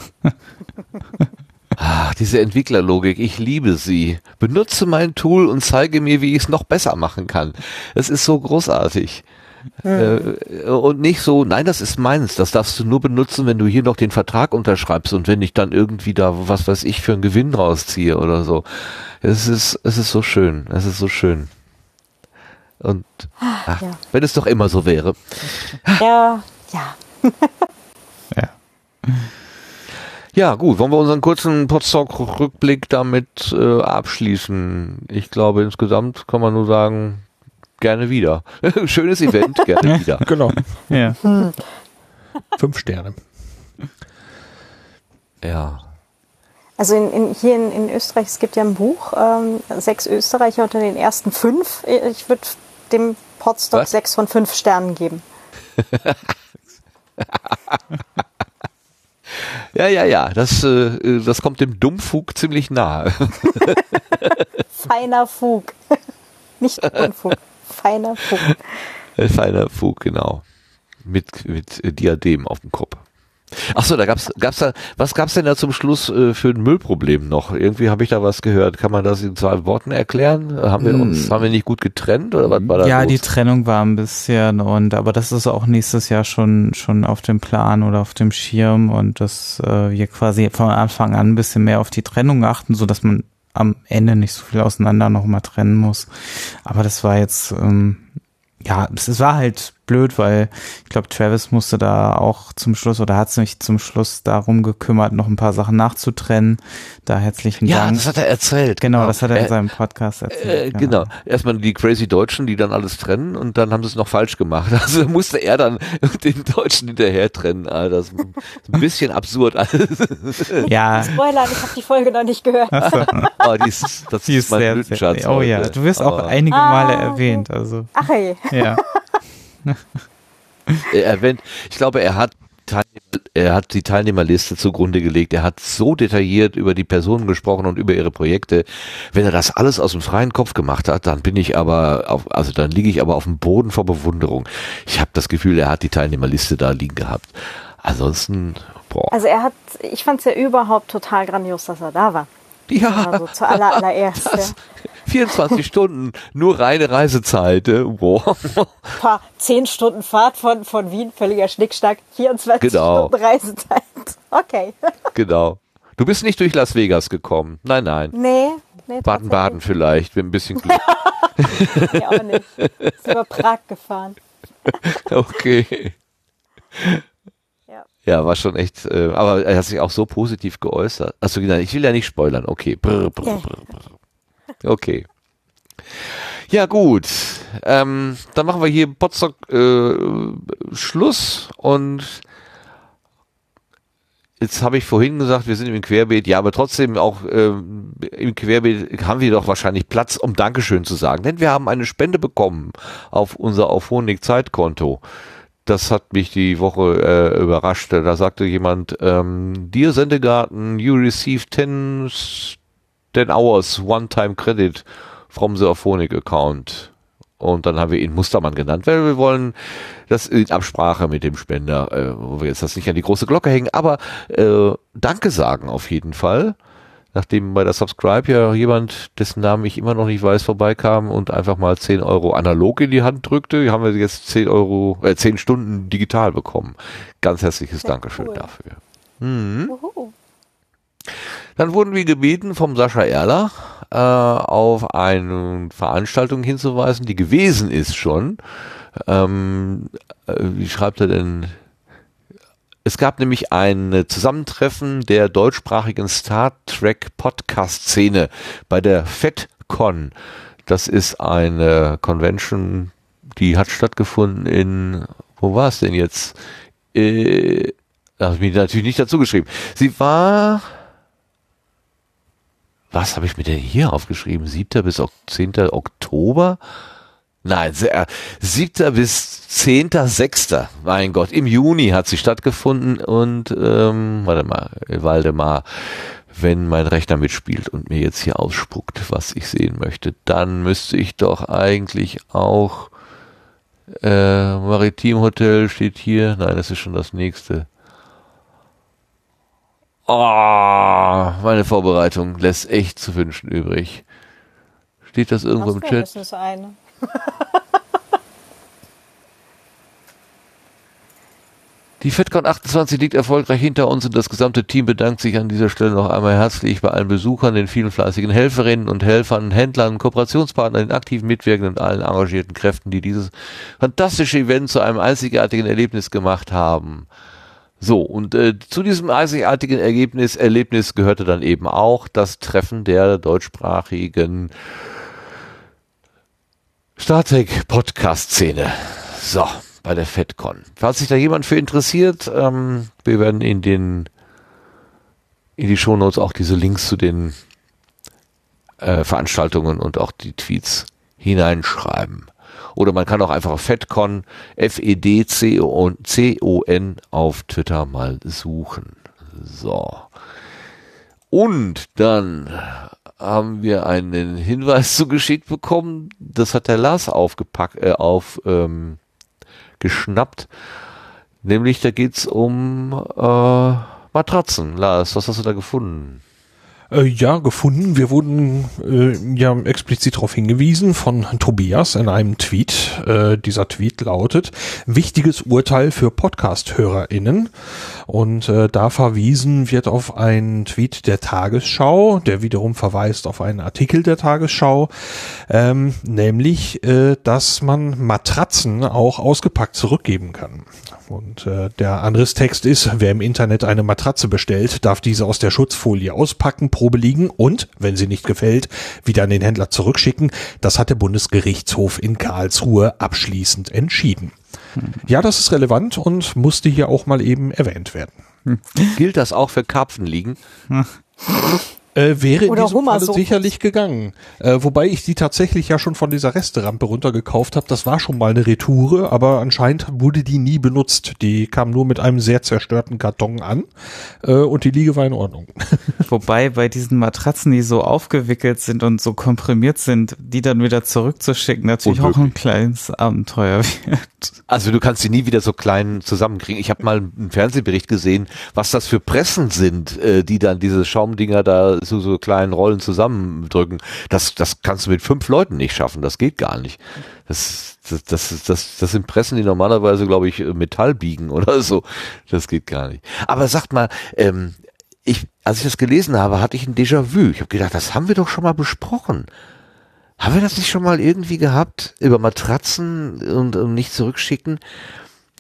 Ach, diese Entwicklerlogik, ich liebe sie. Benutze mein Tool und zeige mir, wie ich es noch besser machen kann. Es ist so großartig. Äh, und nicht so, nein, das ist meins, das darfst du nur benutzen, wenn du hier noch den Vertrag unterschreibst und wenn ich dann irgendwie da, was weiß ich, für einen Gewinn rausziehe oder so. Es ist, es ist so schön, es ist so schön. Und ach, ja. wenn es doch immer so wäre. Ja, ja. ja. Ja, gut, wollen wir unseren kurzen Potsdok-Rückblick damit äh, abschließen? Ich glaube, insgesamt kann man nur sagen, gerne wieder. <laughs> Schönes Event, gerne wieder. <laughs> Genau. Ja. <laughs> Fünf Sterne. Ja. Also in, in, hier in, in, Österreich, es gibt ja ein Buch, ähm, sechs Österreicher unter den ersten fünf. Ich würde dem Was? sechs von fünf Sternen geben. ja, ja, ja, das, äh, das kommt dem Dummfug ziemlich nahe. Feiner Fug. Nicht Unfug. Feiner Fug. <laughs> Feiner Fug, genau. Mit, mit Diadem auf dem Kopf. Ach so, da gab's gab's da was gab's denn da zum Schluss äh, für ein Müllproblem noch? Irgendwie habe ich da was gehört. Kann man das in zwei Worten erklären? Haben wir uns hm. haben wir nicht gut getrennt oder was war da Ja, los? die Trennung war ein bisschen und aber das ist auch nächstes Jahr schon schon auf dem Plan oder auf dem Schirm und dass äh, wir quasi von Anfang an ein bisschen mehr auf die Trennung achten, so dass man am Ende nicht so viel auseinander noch mal trennen muss. Aber das war jetzt ähm, ja, es war halt blöd, weil ich glaube, Travis musste da auch zum Schluss oder hat sich zum Schluss darum gekümmert, noch ein paar Sachen nachzutrennen. Da herzlichen ja, Dank. Ja, das hat er erzählt. Genau, genau. das hat er in äh, seinem Podcast erzählt. Äh, genau. genau. Erstmal die crazy Deutschen, die dann alles trennen und dann haben sie es noch falsch gemacht. <laughs> Also musste er dann <laughs> den Deutschen hinterher trennen. Also das ist ein <laughs> bisschen absurd alles. Ja. Spoiler, ich habe die Folge noch nicht gehört. So. oh, die ist, das die ist, ist mein sehr, Blütenschatz. Sehr, oh ja, du wirst auch einige Male ah, erwähnt. Also. Ach hey. Ja. <laughs> er erwähnt, ich glaube, er hat er hat die Teilnehmerliste zugrunde gelegt. Er hat so detailliert über die Personen gesprochen und über ihre Projekte. Wenn er das alles aus dem freien Kopf gemacht hat, dann bin ich aber auf, also dann liege ich aber auf dem Boden vor Bewunderung. Ich habe das Gefühl, er hat die Teilnehmerliste da liegen gehabt. Ansonsten, boah. Also er hat, ich fand es ja überhaupt total grandios, dass er da war. Ja. Also zu aller, allererst. <laughs> Das, <laughs> 24 Stunden, nur reine Reisezeit. Äh, wow. <laughs> Paar 10 Stunden Fahrt von, von Wien, völliger Schnickschnack, 24 genau. Stunden Reisezeit. <laughs> Okay. Genau. Du bist nicht durch Las Vegas gekommen. Nein, nein. Nee. nee Baden-Baden vielleicht, mit ein bisschen Glück. nee, auch nicht. Ist über Prag gefahren. okay. Ja, war schon echt, äh, aber er hat sich auch so positiv geäußert. Achso, ich will ja nicht spoilern. Okay. Brr, brr, brr, okay. Ja, gut. Ähm, dann machen wir hier Potsdok äh, Schluss und jetzt habe ich vorhin gesagt, wir sind im Querbeet, ja, aber trotzdem auch äh, im Querbeet haben wir doch wahrscheinlich Platz, um Dankeschön zu sagen, denn wir haben eine Spende bekommen auf unser Auphonic Zeitkonto das hat mich die Woche äh, überrascht. Da sagte jemand, ähm, Dear Sendegarten, you received 10, 10 hours one-time credit from the Aphonic account. Und dann haben wir ihn Mustermann genannt, weil wir wollen das in Absprache mit dem Spender, äh, wo wir jetzt das nicht an die große Glocke hängen, aber äh, Danke sagen auf jeden Fall nachdem bei der Subscribe ja jemand, dessen Namen ich immer noch nicht weiß, vorbeikam und einfach mal 10 Euro analog in die Hand drückte, haben wir jetzt 10 Euro, äh, 10 Stunden digital bekommen. Ganz herzliches Sehr Dankeschön cool. dafür. Mhm. Dann wurden wir gebeten vom Sascha Erler äh, auf eine Veranstaltung hinzuweisen, die gewesen ist schon. Ähm, äh, wie schreibt er denn? Es gab nämlich ein Zusammentreffen der deutschsprachigen Star Trek Podcast Szene bei der FedCon. Das ist eine Convention, die hat stattgefunden in, wo war es denn jetzt? Äh, da habe ich mir natürlich nicht dazu geschrieben. Sie war, was habe ich mir denn hier aufgeschrieben? 7. bis 10. Oktober? Nein, 7. bis 10. 6. Mein Gott, im Juni hat sie stattgefunden und ähm, warte mal, Waldemar, wenn mein Rechner mitspielt und mir jetzt hier ausspuckt, was ich sehen möchte, dann müsste ich doch eigentlich auch äh, Maritim Hotel steht hier. Nein, das ist schon das nächste. Oh, meine Vorbereitung lässt echt zu wünschen übrig. Steht das irgendwo im Chat? Eine. <laughs> Die FedCon 28 liegt erfolgreich hinter uns und das gesamte Team bedankt sich an dieser Stelle noch einmal herzlich bei allen Besuchern, den vielen fleißigen Helferinnen und Helfern, Händlern, Kooperationspartnern, den aktiven Mitwirkenden und allen engagierten Kräften, die dieses fantastische Event zu einem einzigartigen Erlebnis gemacht haben. So, und äh, zu diesem einzigartigen Ergebnis, Erlebnis gehörte dann eben auch das Treffen der deutschsprachigen Star Trek Podcast-Szene. So bei der FedCon. Falls sich da jemand für interessiert, ähm, wir werden in den in die Shownotes auch diese Links zu den äh, Veranstaltungen und auch die Tweets hineinschreiben. Oder man kann auch einfach FedCon, F-E-D-C-O-N auf Twitter mal suchen. So. Und dann haben wir einen Hinweis <laughs> zugeschickt bekommen. Das hat der Lars aufgepackt, äh, auf ähm, geschnappt. Nämlich, da geht's um äh, Matratzen. Lars, was hast du da gefunden? Äh, ja, gefunden. Wir wurden äh, ja explizit darauf hingewiesen von Tobias in einem Tweet. Äh, dieser Tweet lautet, wichtiges Urteil für Podcast-HörerInnen. Und äh, da verwiesen wird auf einen Tweet der Tagesschau, der wiederum verweist auf einen Artikel der Tagesschau, ähm, nämlich, äh, dass man Matratzen auch ausgepackt zurückgeben kann. Und äh, der Text ist, wer im Internet eine Matratze bestellt, darf diese aus der Schutzfolie auspacken, Probe liegen und, wenn sie nicht gefällt, wieder an den Händler zurückschicken. Das hat der Bundesgerichtshof in Karlsruhe abschließend entschieden. Hm. Ja, das ist relevant und musste hier auch mal eben erwähnt werden. Gilt das auch für Karpfenliegen? <laughs> Äh, wäre in diesem Falle sicherlich gegangen. Äh, wobei ich die tatsächlich ja schon von dieser Resterampe runtergekauft habe. Das war schon mal eine Retoure, aber anscheinend wurde die nie benutzt. Die kam nur mit einem sehr zerstörten Karton an äh, und die Liege war in Ordnung. <laughs> Wobei bei diesen Matratzen, die so aufgewickelt sind und so komprimiert sind, die dann wieder zurückzuschicken, natürlich Unmöglich. auch ein kleines Abenteuer wird. Also du kannst die nie wieder so klein zusammenkriegen. Ich habe mal einen Fernsehbericht gesehen, was das für Pressen sind, äh, die dann diese Schaumdinger da zu so kleinen Rollen zusammendrücken. Das, das kannst du mit fünf Leuten nicht schaffen. Das geht gar nicht. Das, das, das, das, das sind Pressen, die normalerweise, glaube ich, Metall biegen oder so. Das geht gar nicht. Aber sagt mal, ähm, ich, als ich das gelesen habe, hatte ich ein Déjà-vu. Ich habe gedacht, das haben wir doch schon mal besprochen. Haben wir das nicht schon mal irgendwie gehabt? Über Matratzen und, und nicht zurückschicken?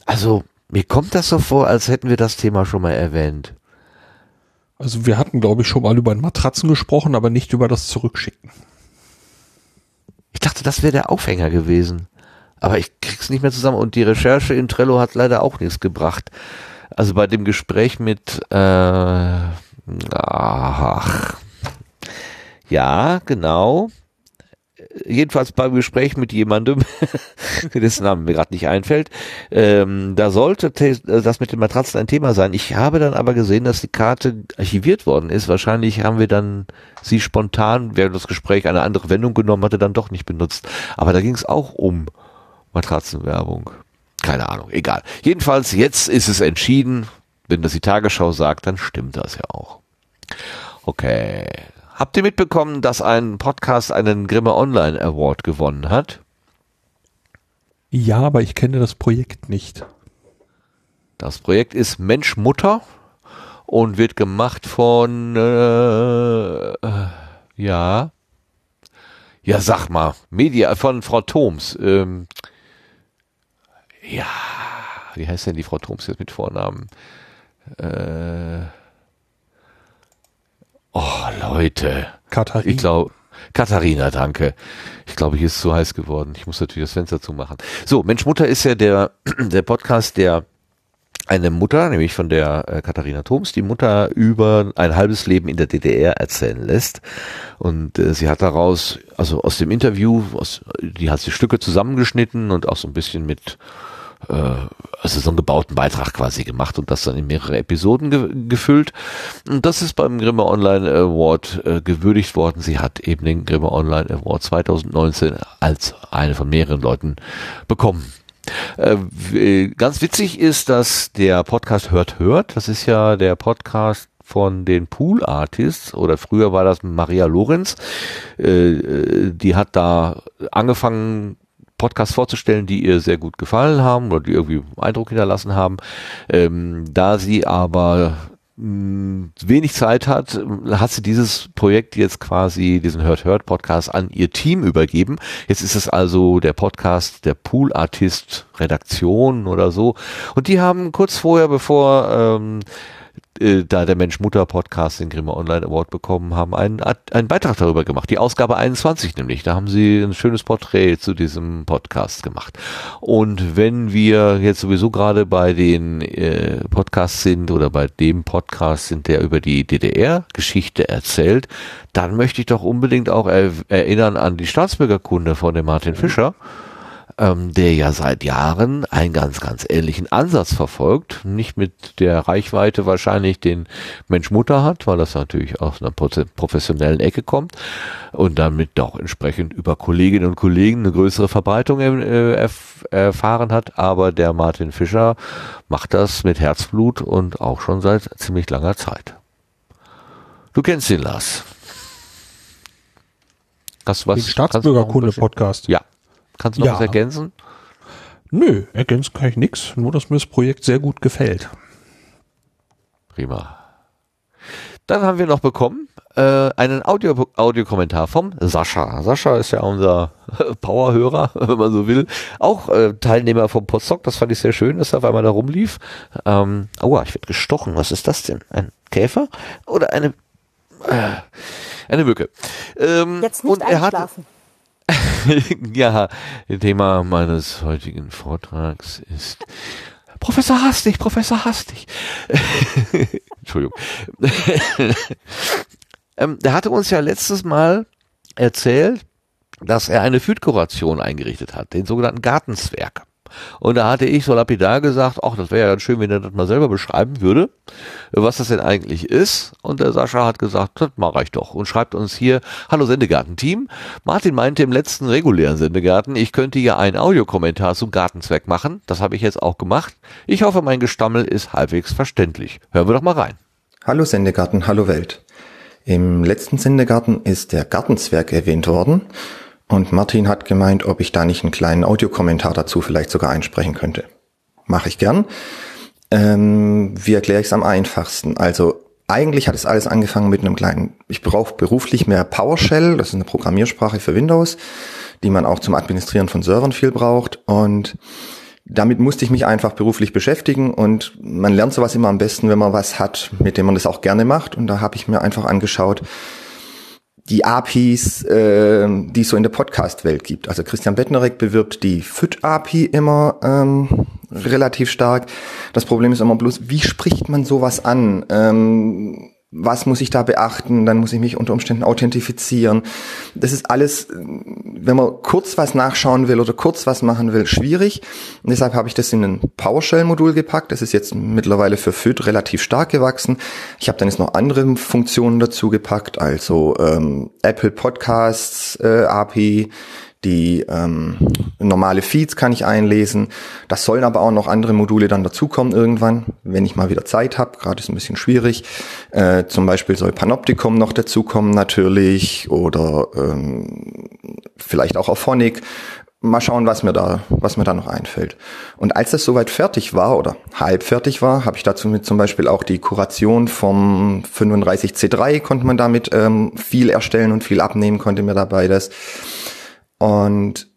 Also, mir kommt das so vor, als hätten wir das Thema schon mal erwähnt. Also wir hatten, glaube ich, schon mal über Matratzen gesprochen, aber nicht über das Zurückschicken. Ich dachte, das wäre der Aufhänger gewesen. Aber ich krieg's nicht mehr zusammen und die Recherche in Trello hat leider auch nichts gebracht. Also bei dem Gespräch mit äh, ach, ja, genau jedenfalls beim Gespräch mit jemandem, <laughs> dessen Namen mir gerade nicht einfällt, ähm, da sollte das mit den Matratzen ein Thema sein. Ich habe dann aber gesehen, dass die Karte archiviert worden ist. Wahrscheinlich haben wir dann sie spontan, während das Gespräch eine andere Wendung genommen hatte, dann doch nicht benutzt. Aber da ging es auch um Matratzenwerbung. Keine Ahnung, egal. Jedenfalls, jetzt ist es entschieden. Wenn das die Tagesschau sagt, dann stimmt das ja auch. Okay, Habt ihr mitbekommen, dass ein Podcast einen Grimme Online Award gewonnen hat? Ja, aber ich kenne das Projekt nicht. Das Projekt ist Mensch Mutter und wird gemacht von, äh, ja, ja, sag mal, Media, von Frau Thoms. Ähm, ja, wie heißt denn die Frau Thoms jetzt mit Vornamen? Äh, oh, Leute. Katharina. Ich glaube, Katharina, danke. Ich glaube, hier ist zu heiß geworden. Ich muss natürlich das Fenster zumachen. So, Mensch Mutter ist ja der, <clears throat> der Podcast, der eine Mutter, nämlich von der äh, Katharina Thoms, die Mutter über ein halbes Leben in der DDR erzählen lässt. Und äh, sie hat daraus, also aus dem Interview, aus, die hat sie Stücke zusammengeschnitten und auch so ein bisschen mit also so einen gebauten Beitrag quasi gemacht und das dann in mehrere Episoden ge gefüllt. Und das ist beim Grimme Online Award äh, gewürdigt worden. Sie hat eben den Grimme Online Award 2019 als eine von mehreren Leuten bekommen. Äh, ganz witzig ist, dass der Podcast Hört Hört, das ist ja der Podcast von den Pool Artists oder früher war das Maria Lorenz, äh, äh, die hat da angefangen Podcasts vorzustellen, die ihr sehr gut gefallen haben oder die irgendwie Eindruck hinterlassen haben. Ähm, da sie aber wenig Zeit hat, hat sie dieses Projekt jetzt quasi, diesen Hört Hört Podcast an ihr Team übergeben. Jetzt ist es also der Podcast der Pool Artist Redaktion oder so. Und die haben kurz vorher, bevor ähm, äh, da der Mensch-Mutter-Podcast den Grimme Online Award bekommen haben, einen, einen Beitrag darüber gemacht. Die Ausgabe 21 nämlich. Da haben sie ein schönes Porträt zu diesem Podcast gemacht. Und wenn wir jetzt sowieso gerade bei den äh, Podcasts sind oder bei dem Podcast sind, der über die DDR-Geschichte erzählt, dann möchte ich doch unbedingt auch er erinnern an die Staatsbürgerkunde von dem Martin Fischer ähm, der ja seit Jahren einen ganz, ganz ähnlichen Ansatz verfolgt. Nicht mit der Reichweite wahrscheinlich, den Mensch Mutter hat, weil das natürlich aus einer professionellen Ecke kommt und damit auch entsprechend über Kolleginnen und Kollegen eine größere Verbreitung äh, erf erfahren hat. Aber der Martin Fischer macht das mit Herzblut und auch schon seit ziemlich langer Zeit. Du kennst ihn, Lars. Hast du was? Den Staatsbürgerkunde-Podcast. Ja. Kannst du noch ja. was ergänzen? Nö, ergänzen kann ich nichts, nur dass mir das Projekt sehr gut gefällt. Prima. Dann haben wir noch bekommen äh, einen Audio Audiokommentar vom Sascha. Sascha ist ja unser <laughs> Powerhörer, <laughs> wenn man so will. Auch äh, Teilnehmer vom Postdoc. Das fand ich sehr schön, dass er auf einmal da rumlief. Ähm, aua, ich werde gestochen. Was ist das denn? Ein Käfer oder eine äh, eine Mücke? Ähm, Jetzt nicht und er einschlafen. Hat, <laughs> ja, Thema meines heutigen Vortrags ist Professor Hastig, Professor Hastig. <laughs> Entschuldigung. <laughs> ähm, der hatte uns ja letztes Mal erzählt, dass er eine Füdkuration eingerichtet hat, den sogenannten Gartenzwerg. Und da hatte ich so lapidar gesagt, ach, das wäre ja ganz schön, wenn er das mal selber beschreiben würde, was das denn eigentlich ist. Und der Sascha hat gesagt, das mache ich doch. Und schreibt uns hier, hallo Sendegarten-Team. Martin meinte im letzten regulären Sendegarten, ich könnte ja einen Audiokommentar zum Gartenzweck machen. Das habe ich jetzt auch gemacht. Ich hoffe, mein Gestammel ist halbwegs verständlich. Hören wir doch mal rein. Hallo Sendegarten, hallo Welt. Im letzten Sendegarten ist der Gartenzwerg erwähnt worden. Und Martin hat gemeint, ob ich da nicht einen kleinen Audiokommentar dazu vielleicht sogar einsprechen könnte. Mache ich gern. Ähm, wie erkläre ich es am einfachsten? Also eigentlich hat es alles angefangen mit einem kleinen, ich brauche beruflich mehr PowerShell, das ist eine Programmiersprache für Windows, die man auch zum Administrieren von Servern viel braucht. Und damit musste ich mich einfach beruflich beschäftigen und man lernt sowas immer am besten, wenn man was hat, mit dem man das auch gerne macht. Und da habe ich mir einfach angeschaut, die APIs, äh, die es so in der Podcast-Welt gibt. Also Christian Bettnerek bewirbt die FIT-API immer ähm, relativ stark. Das Problem ist immer bloß, wie spricht man sowas an? Ähm, was muss ich da beachten? Dann muss ich mich unter Umständen authentifizieren. Das ist alles, wenn man kurz was nachschauen will oder kurz was machen will, schwierig. Und deshalb habe ich das in ein PowerShell-Modul gepackt. Das ist jetzt mittlerweile für FIT relativ stark gewachsen. Ich habe dann jetzt noch andere Funktionen dazu gepackt, also ähm, Apple Podcasts äh, API, die ähm, normale Feeds kann ich einlesen. Das sollen aber auch noch andere Module dann dazukommen irgendwann, wenn ich mal wieder Zeit habe. Gerade ist ein bisschen schwierig. Äh, zum Beispiel soll Panopticon noch dazukommen natürlich oder ähm, vielleicht auch Auphonic. mal schauen, was mir da, was mir da noch einfällt. Und als das soweit fertig war oder halb fertig war, habe ich dazu mit zum Beispiel auch die Kuration vom 35C3 konnte man damit ähm, viel erstellen und viel abnehmen konnte mir dabei das. Und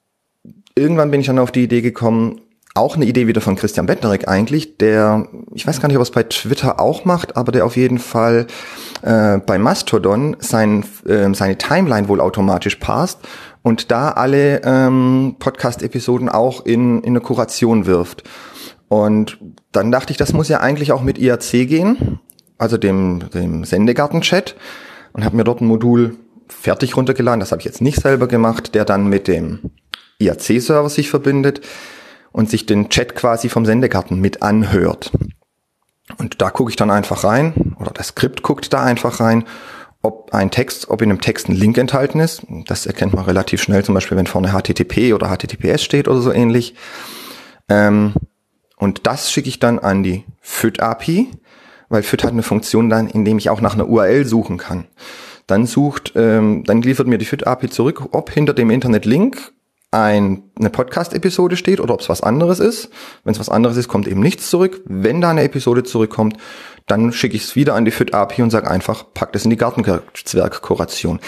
irgendwann bin ich dann auf die Idee gekommen, auch eine Idee wieder von Christian Bettnerek eigentlich, der, ich weiß gar nicht, ob er es bei Twitter auch macht, aber der auf jeden Fall äh, bei Mastodon sein, äh, seine Timeline wohl automatisch passt und da alle ähm, Podcast-Episoden auch in, in eine Kuration wirft. Und dann dachte ich, das muss ja eigentlich auch mit IRC gehen, also dem, dem Sendegarten-Chat, und habe mir dort ein Modul fertig runtergeladen, das habe ich jetzt nicht selber gemacht, der dann mit dem IRC-Server sich verbindet und sich den Chat quasi vom Sendekarten mit anhört. Und da gucke ich dann einfach rein, oder das Skript guckt da einfach rein, ob ein Text, ob in einem Text ein Link enthalten ist. Das erkennt man relativ schnell, zum Beispiel wenn vorne HTTP oder HTTPS steht oder so ähnlich. Ähm, und das schicke ich dann an die FIT-API, weil FIT hat eine Funktion dann, in dem ich auch nach einer URL suchen kann. Dann sucht, ähm, dann liefert mir die FIT-API zurück, ob hinter dem Internet-Link ein, eine Podcast-Episode steht oder ob es was anderes ist. Wenn es was anderes ist, kommt eben nichts zurück. Wenn da eine Episode zurückkommt, dann schicke ich es wieder an die FIT API und sage einfach, pack das in die Gartenzwerg-Kuration.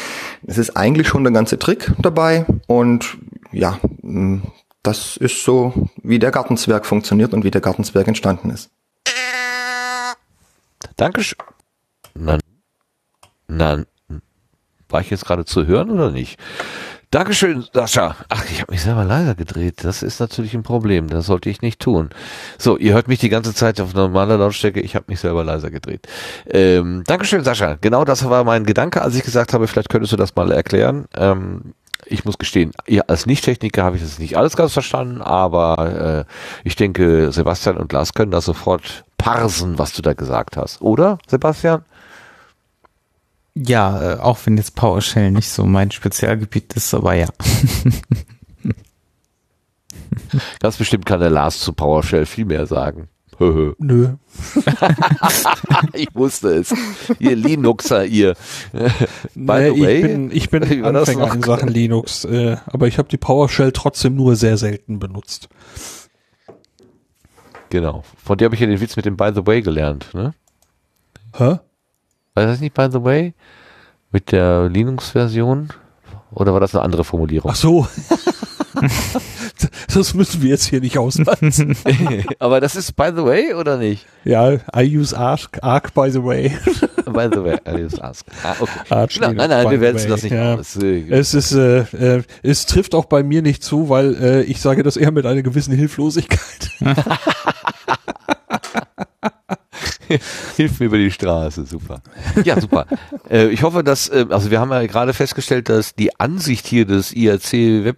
Es ist eigentlich schon der ganze Trick dabei und ja, mm, das ist so, wie der Gartenzwerg funktioniert und wie der Gartenzwerg entstanden ist. Dankeschön. Na, na, war ich jetzt gerade zu hören oder nicht? Dankeschön, Sascha. Ach, ich habe mich selber leiser gedreht. Das ist natürlich ein Problem. Das sollte ich nicht tun. So, ihr hört mich die ganze Zeit auf normaler Lautstärke. Ich habe mich selber leiser gedreht. Ähm, Dankeschön, Sascha. Genau das war mein Gedanke, als ich gesagt habe, vielleicht könntest du das mal erklären. Ähm, ich muss gestehen, ja, als Nicht-Techniker habe ich das nicht alles ganz verstanden, aber äh, ich denke, Sebastian und Lars können das sofort parsen, was du da gesagt hast. Oder, Sebastian? Ja, äh, auch wenn jetzt PowerShell nicht so mein Spezialgebiet ist, aber ja. <laughs> Ganz bestimmt kann der Lars zu PowerShell viel mehr sagen. Nö. <laughs> ich wusste es. Ihr Linuxer, ihr. By nee, way, ich bin, ich bin <laughs> Anfänger in Sachen Linux, äh, aber ich habe die PowerShell trotzdem nur sehr selten benutzt. Genau. Von dir habe ich ja den Witz mit dem By the way gelernt, ne? Hä? War das nicht, by the way? Mit der Linux-Version? Oder war das eine andere Formulierung? Ach so. <laughs> das müssen wir jetzt hier nicht ausweisen. <laughs> Aber das ist by the way oder nicht? Ja, I use Arc, Arc by the way. <laughs> by the way, I use Arc. Ah, okay. Arch genau, nein, nein, wir werden das nicht ja. aus. Es ist, äh, äh, es trifft auch bei mir nicht zu, weil äh, ich sage das eher mit einer gewissen Hilflosigkeit. <laughs> Hilf mir über die Straße, super. Ja, super. äh, ich hoffe, dass, äh, also wir haben ja gerade festgestellt, dass die Ansicht hier des IRC Web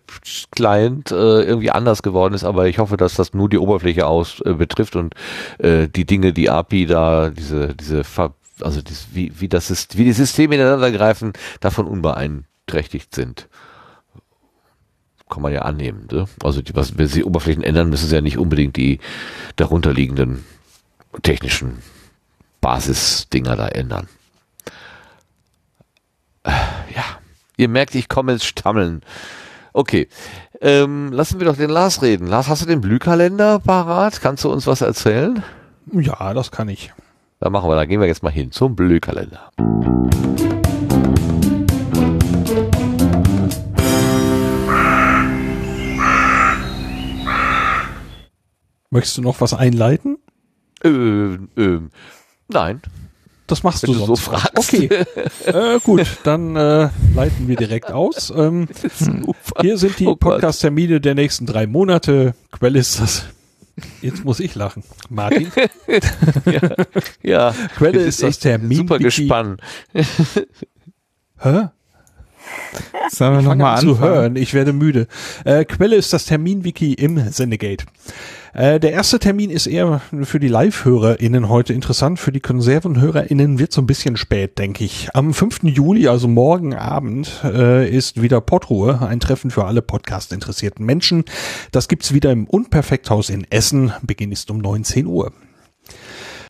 Client äh, irgendwie anders geworden ist, aber ich hoffe, dass das nur die Oberfläche aus äh, betrifft und äh, die Dinge, die API da, diese, diese, also dies, wie, wie das ist, wie die Systeme ineinander greifen, davon unbeeinträchtigt sind kann man ja annehmen. Ne? Also die, was, wenn sie Oberflächen ändern, müssen sie ja nicht unbedingt die darunterliegenden technischen Basisdinger da ändern. Äh, ja, ihr merkt, ich komme ins Stammeln. Okay, ähm, lassen wir doch den Lars reden. Lars, hast du den Blühkalender parat? Kannst du uns was erzählen? Ja, das kann ich. Da machen wir, da gehen wir jetzt mal hin zum Blühkalender. Möchtest du noch was einleiten? Äh, äh, Nein. Das machst Wenn du, sonst. so fragst. Okay, <laughs> äh, gut, dann äh, leiten wir direkt aus. Ähm, <laughs> hier sind die oh Podcast-Termine der nächsten drei Monate. Quelle ist das. Jetzt muss ich lachen. Martin? <laughs> ja, ja. Quelle ist das Termin. Super gespannt. Hä? Sollen wir nochmal an zu hören. Ich werde müde. Äh, Quelle ist das Terminwiki im Sendegate. Äh, der erste Termin ist eher für die Live-HörerInnen heute interessant. Für die Konservenhörerinnen wird so ein bisschen spät, denke ich. Am 5. Juli, also morgen Abend, äh, ist wieder Podruhe, ein Treffen für alle Podcast-interessierten Menschen. Das gibt's wieder im Unperfekthaus in Essen. Beginn ist um 19 Uhr.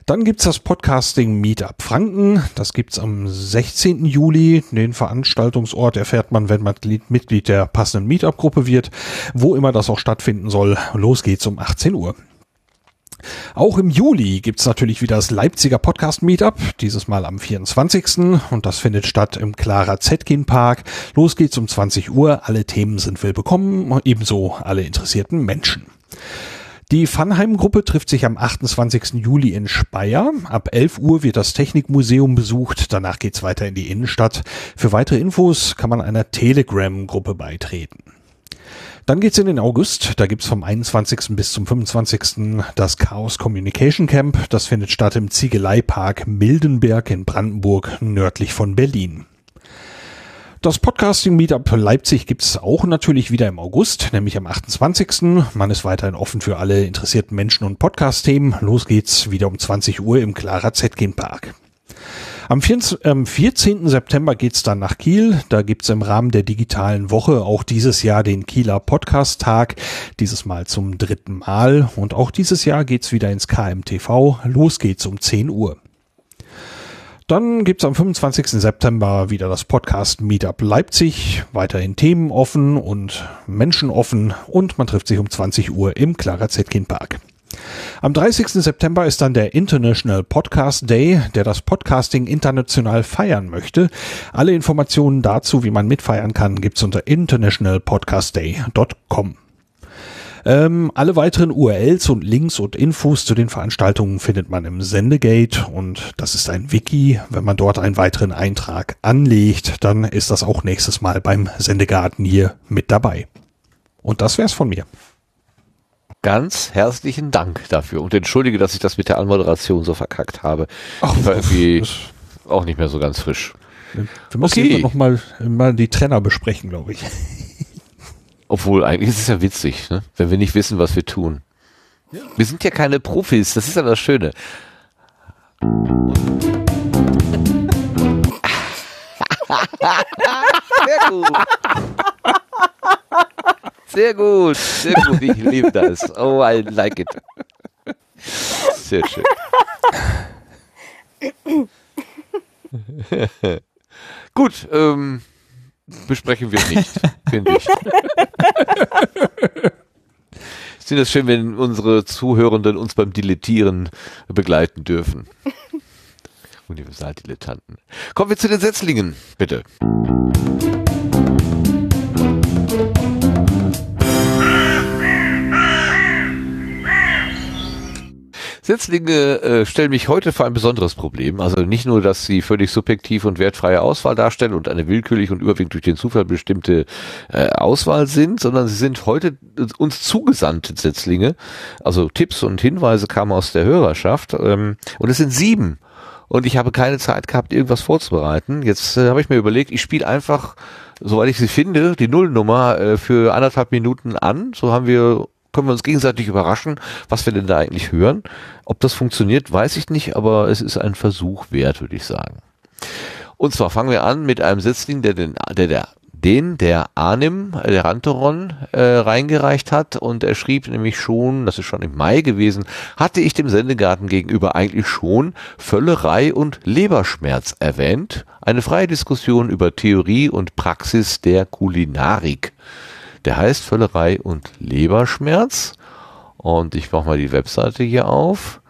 Dann gibt's das Podcasting Meetup Franken. Das gibt's am 16. Juli. Den Veranstaltungsort erfährt man, wenn man Mitglied der passenden Meetup-Gruppe wird. Wo immer das auch stattfinden soll. Los geht's um 18 Uhr. Auch im Juli gibt's natürlich wieder das Leipziger Podcast Meetup, dieses Mal am 24. Und das findet statt im Clara Zetkin Park. Los geht's um 20 Uhr. Alle Themen sind willbekommen, ebenso alle interessierten Menschen. Die Funheim-Gruppe trifft sich am 28. Juli in Speyer. Ab 11 Uhr wird das Technikmuseum besucht. Danach geht's weiter in die Innenstadt. Für weitere Infos kann man einer Telegram-Gruppe beitreten. Dann geht's in den August. Da gibt's vom 21. bis zum 25. das Chaos Communication Camp. Das findet statt im Ziegeleipark Mildenberg in Brandenburg, nördlich von Berlin. Das Podcasting Meetup Leipzig gibt's auch natürlich wieder im August, nämlich am 28. Man ist weiterhin offen für alle interessierten Menschen und Podcast-Themen. Los geht's wieder um 20 Uhr im Clara Zetkin Park. Am 14. September geht's dann nach Kiel. Da gibt's im Rahmen der digitalen Woche auch dieses Jahr den Kieler Podcast-Tag. Dieses Mal zum dritten Mal. Und auch dieses Jahr geht's wieder ins KMTV. Los geht's um 10 Uhr. Dann gibt's am 25. September wieder das Podcast Meetup Leipzig. Weiterhin Themen offen und Menschen offen und man trifft sich um 20 Uhr im Clara Zetkin Park. Am 30. September ist dann der International Podcast Day, der das Podcasting international feiern möchte. Alle Informationen dazu, wie man mitfeiern kann, gibt's unter internationalpodcastday.com. Ähm, alle weiteren URLs und Links und Infos zu den Veranstaltungen findet man im Sendegate und das ist ein Wiki. Wenn man dort einen weiteren Eintrag anlegt, dann ist das auch nächstes Mal beim Sendegarten hier mit dabei. Und das wär's von mir. Ganz herzlichen Dank dafür und entschuldige, dass ich das mit der Anmoderation so verkackt habe. Ach, war irgendwie auch nicht mehr so ganz frisch. Wir müssen okay. noch mal, mal die Trenner besprechen, glaube ich. Obwohl, eigentlich ist es ja witzig, ne? wenn wir nicht wissen, was wir tun. Ja. Wir sind ja keine Profis, das ist ja das Schöne. Sehr gut. Sehr gut, sehr gut. Ich liebe das. Oh, I like it. Sehr schön. gut, ähm, besprechen wir nicht, <laughs> finde ich. Ich finde es schön, wenn unsere Zuhörenden uns beim Dilettieren begleiten dürfen. <laughs> Universaldilettanten. Kommen wir zu den Setzlingen, bitte. Setzlinge äh, stellen mich heute vor ein besonderes Problem. Also nicht nur, dass sie völlig subjektiv und wertfreie Auswahl darstellen und eine willkürlich und überwiegend durch den Zufall bestimmte äh, Auswahl sind, sondern sie sind heute uns zugesandte Setzlinge. Also Tipps und Hinweise kamen aus der Hörerschaft ähm, und es sind sieben. Und ich habe keine Zeit gehabt, irgendwas vorzubereiten. Jetzt äh, habe ich mir überlegt, ich spiele einfach, soweit ich sie finde, die Nullnummer äh, für anderthalb Minuten an. So haben wir können wir uns gegenseitig überraschen, was wir denn da eigentlich hören. Ob das funktioniert, weiß ich nicht, aber es ist ein Versuch wert, würde ich sagen. Und zwar fangen wir an mit einem Setzling, der den, der, der den der Arnim, der Ranteron, äh, reingereicht hat und er schrieb nämlich schon, das ist schon im Mai gewesen, hatte ich dem Sendegarten gegenüber eigentlich schon Völlerei und Leberschmerz erwähnt. Eine freie Diskussion über Theorie und Praxis der Kulinarik. Der heißt Völlerei und Leberschmerz. Und ich mache mal die Webseite hier auf.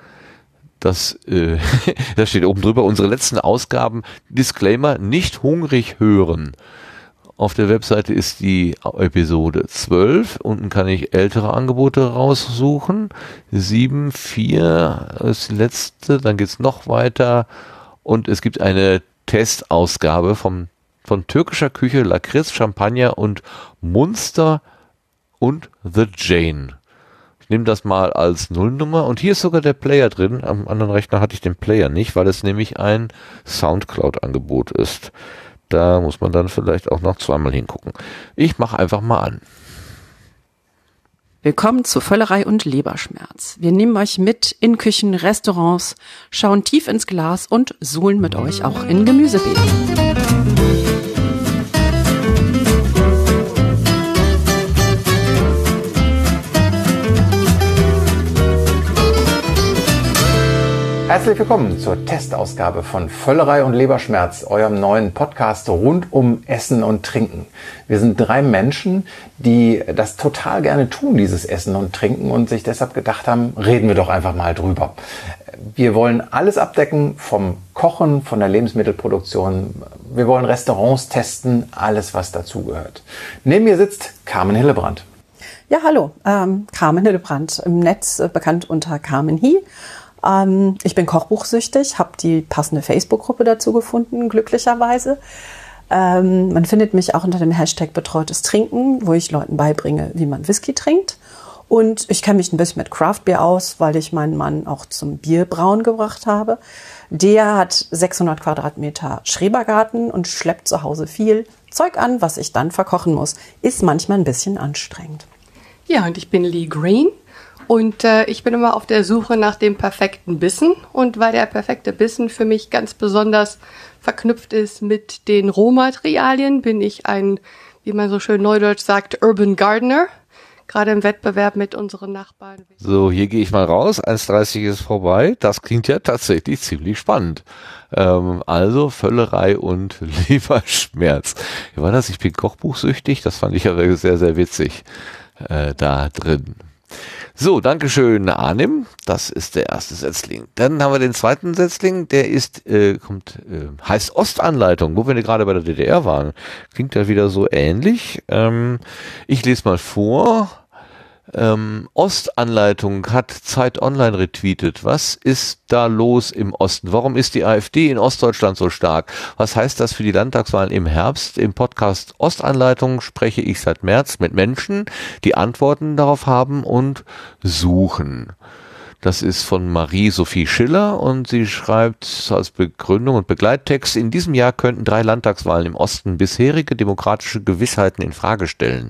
Das, äh, <laughs> da steht oben drüber, unsere letzten Ausgaben, Disclaimer, nicht hungrig hören. Auf der Webseite ist die Episode 12. Unten kann ich ältere Angebote raussuchen. 7, 4 ist die letzte. Dann geht's noch weiter. Und es gibt eine Testausgabe vom von türkischer Küche, Lakritz, Champagner und Munster und The Jane. Ich nehme das mal als Nullnummer und hier ist sogar der Player drin. Am anderen Rechner hatte ich den Player nicht, weil es nämlich ein Soundcloud-Angebot ist. Da muss man dann vielleicht auch noch zweimal hingucken. Ich mache einfach mal an. Willkommen zu Völlerei und Leberschmerz. Wir nehmen euch mit in Küchen, Restaurants, schauen tief ins Glas und suhlen mit euch auch in Gemüsebeeten. Herzlich willkommen zur Testausgabe von Völlerei und Leberschmerz, eurem neuen Podcast rund um Essen und Trinken. Wir sind drei Menschen, die das total gerne tun, dieses Essen und Trinken und sich deshalb gedacht haben, reden wir doch einfach mal drüber. Wir wollen alles abdecken, vom Kochen, von der Lebensmittelproduktion. Wir wollen Restaurants testen, alles was dazugehört. Neben mir sitzt Carmen Hillebrand. Ja, hallo, ähm, Carmen Hillebrand, im Netz äh, bekannt unter Carmen Hie. Ähm, ich bin kochbuchsüchtig, habe die passende Facebook-Gruppe dazu gefunden, glücklicherweise. Ähm, man findet mich auch unter dem Hashtag betreutes Trinken, wo ich Leuten beibringe, wie man Whisky trinkt. Und ich kenne mich ein bisschen mit Craftbeer aus, weil ich meinen Mann auch zum Bierbrauen gebracht habe. Der hat 600 Quadratmeter Schrebergarten und schleppt zu Hause viel Zeug an, was ich dann verkochen muss. Ist manchmal ein bisschen anstrengend. Ja, und ich bin Lee Green. Und äh, ich bin immer auf der Suche nach dem perfekten Bissen. Und weil der perfekte Bissen für mich ganz besonders verknüpft ist mit den Rohmaterialien, bin ich ein, wie man so schön neudeutsch sagt, Urban Gardener. Gerade im Wettbewerb mit unseren Nachbarn. So, hier gehe ich mal raus. 1,30 ist vorbei. Das klingt ja tatsächlich ziemlich spannend. Ähm, also Völlerei und <laughs> Leberschmerz. Wie war das? Ich bin kochbuchsüchtig. Das fand ich aber sehr, sehr witzig äh, da drin. So, Dankeschön, Arnim. Das ist der erste Setzling. Dann haben wir den zweiten Setzling, der ist, äh, kommt, äh, heißt Ostanleitung, wo wir gerade bei der DDR waren. Klingt ja wieder so ähnlich. Ähm, ich lese mal vor ähm, Ostanleitung hat Zeit Online retweetet. Was ist da los im Osten? Warum ist die AfD in Ostdeutschland so stark? Was heißt das für die Landtagswahlen im Herbst? Im Podcast Ostanleitung spreche ich seit März mit Menschen, die Antworten darauf haben und suchen. Das ist von Marie-Sophie Schiller und sie schreibt als Begründung und Begleittext, in diesem Jahr könnten drei Landtagswahlen im Osten bisherige demokratische Gewissheiten in Frage stellen.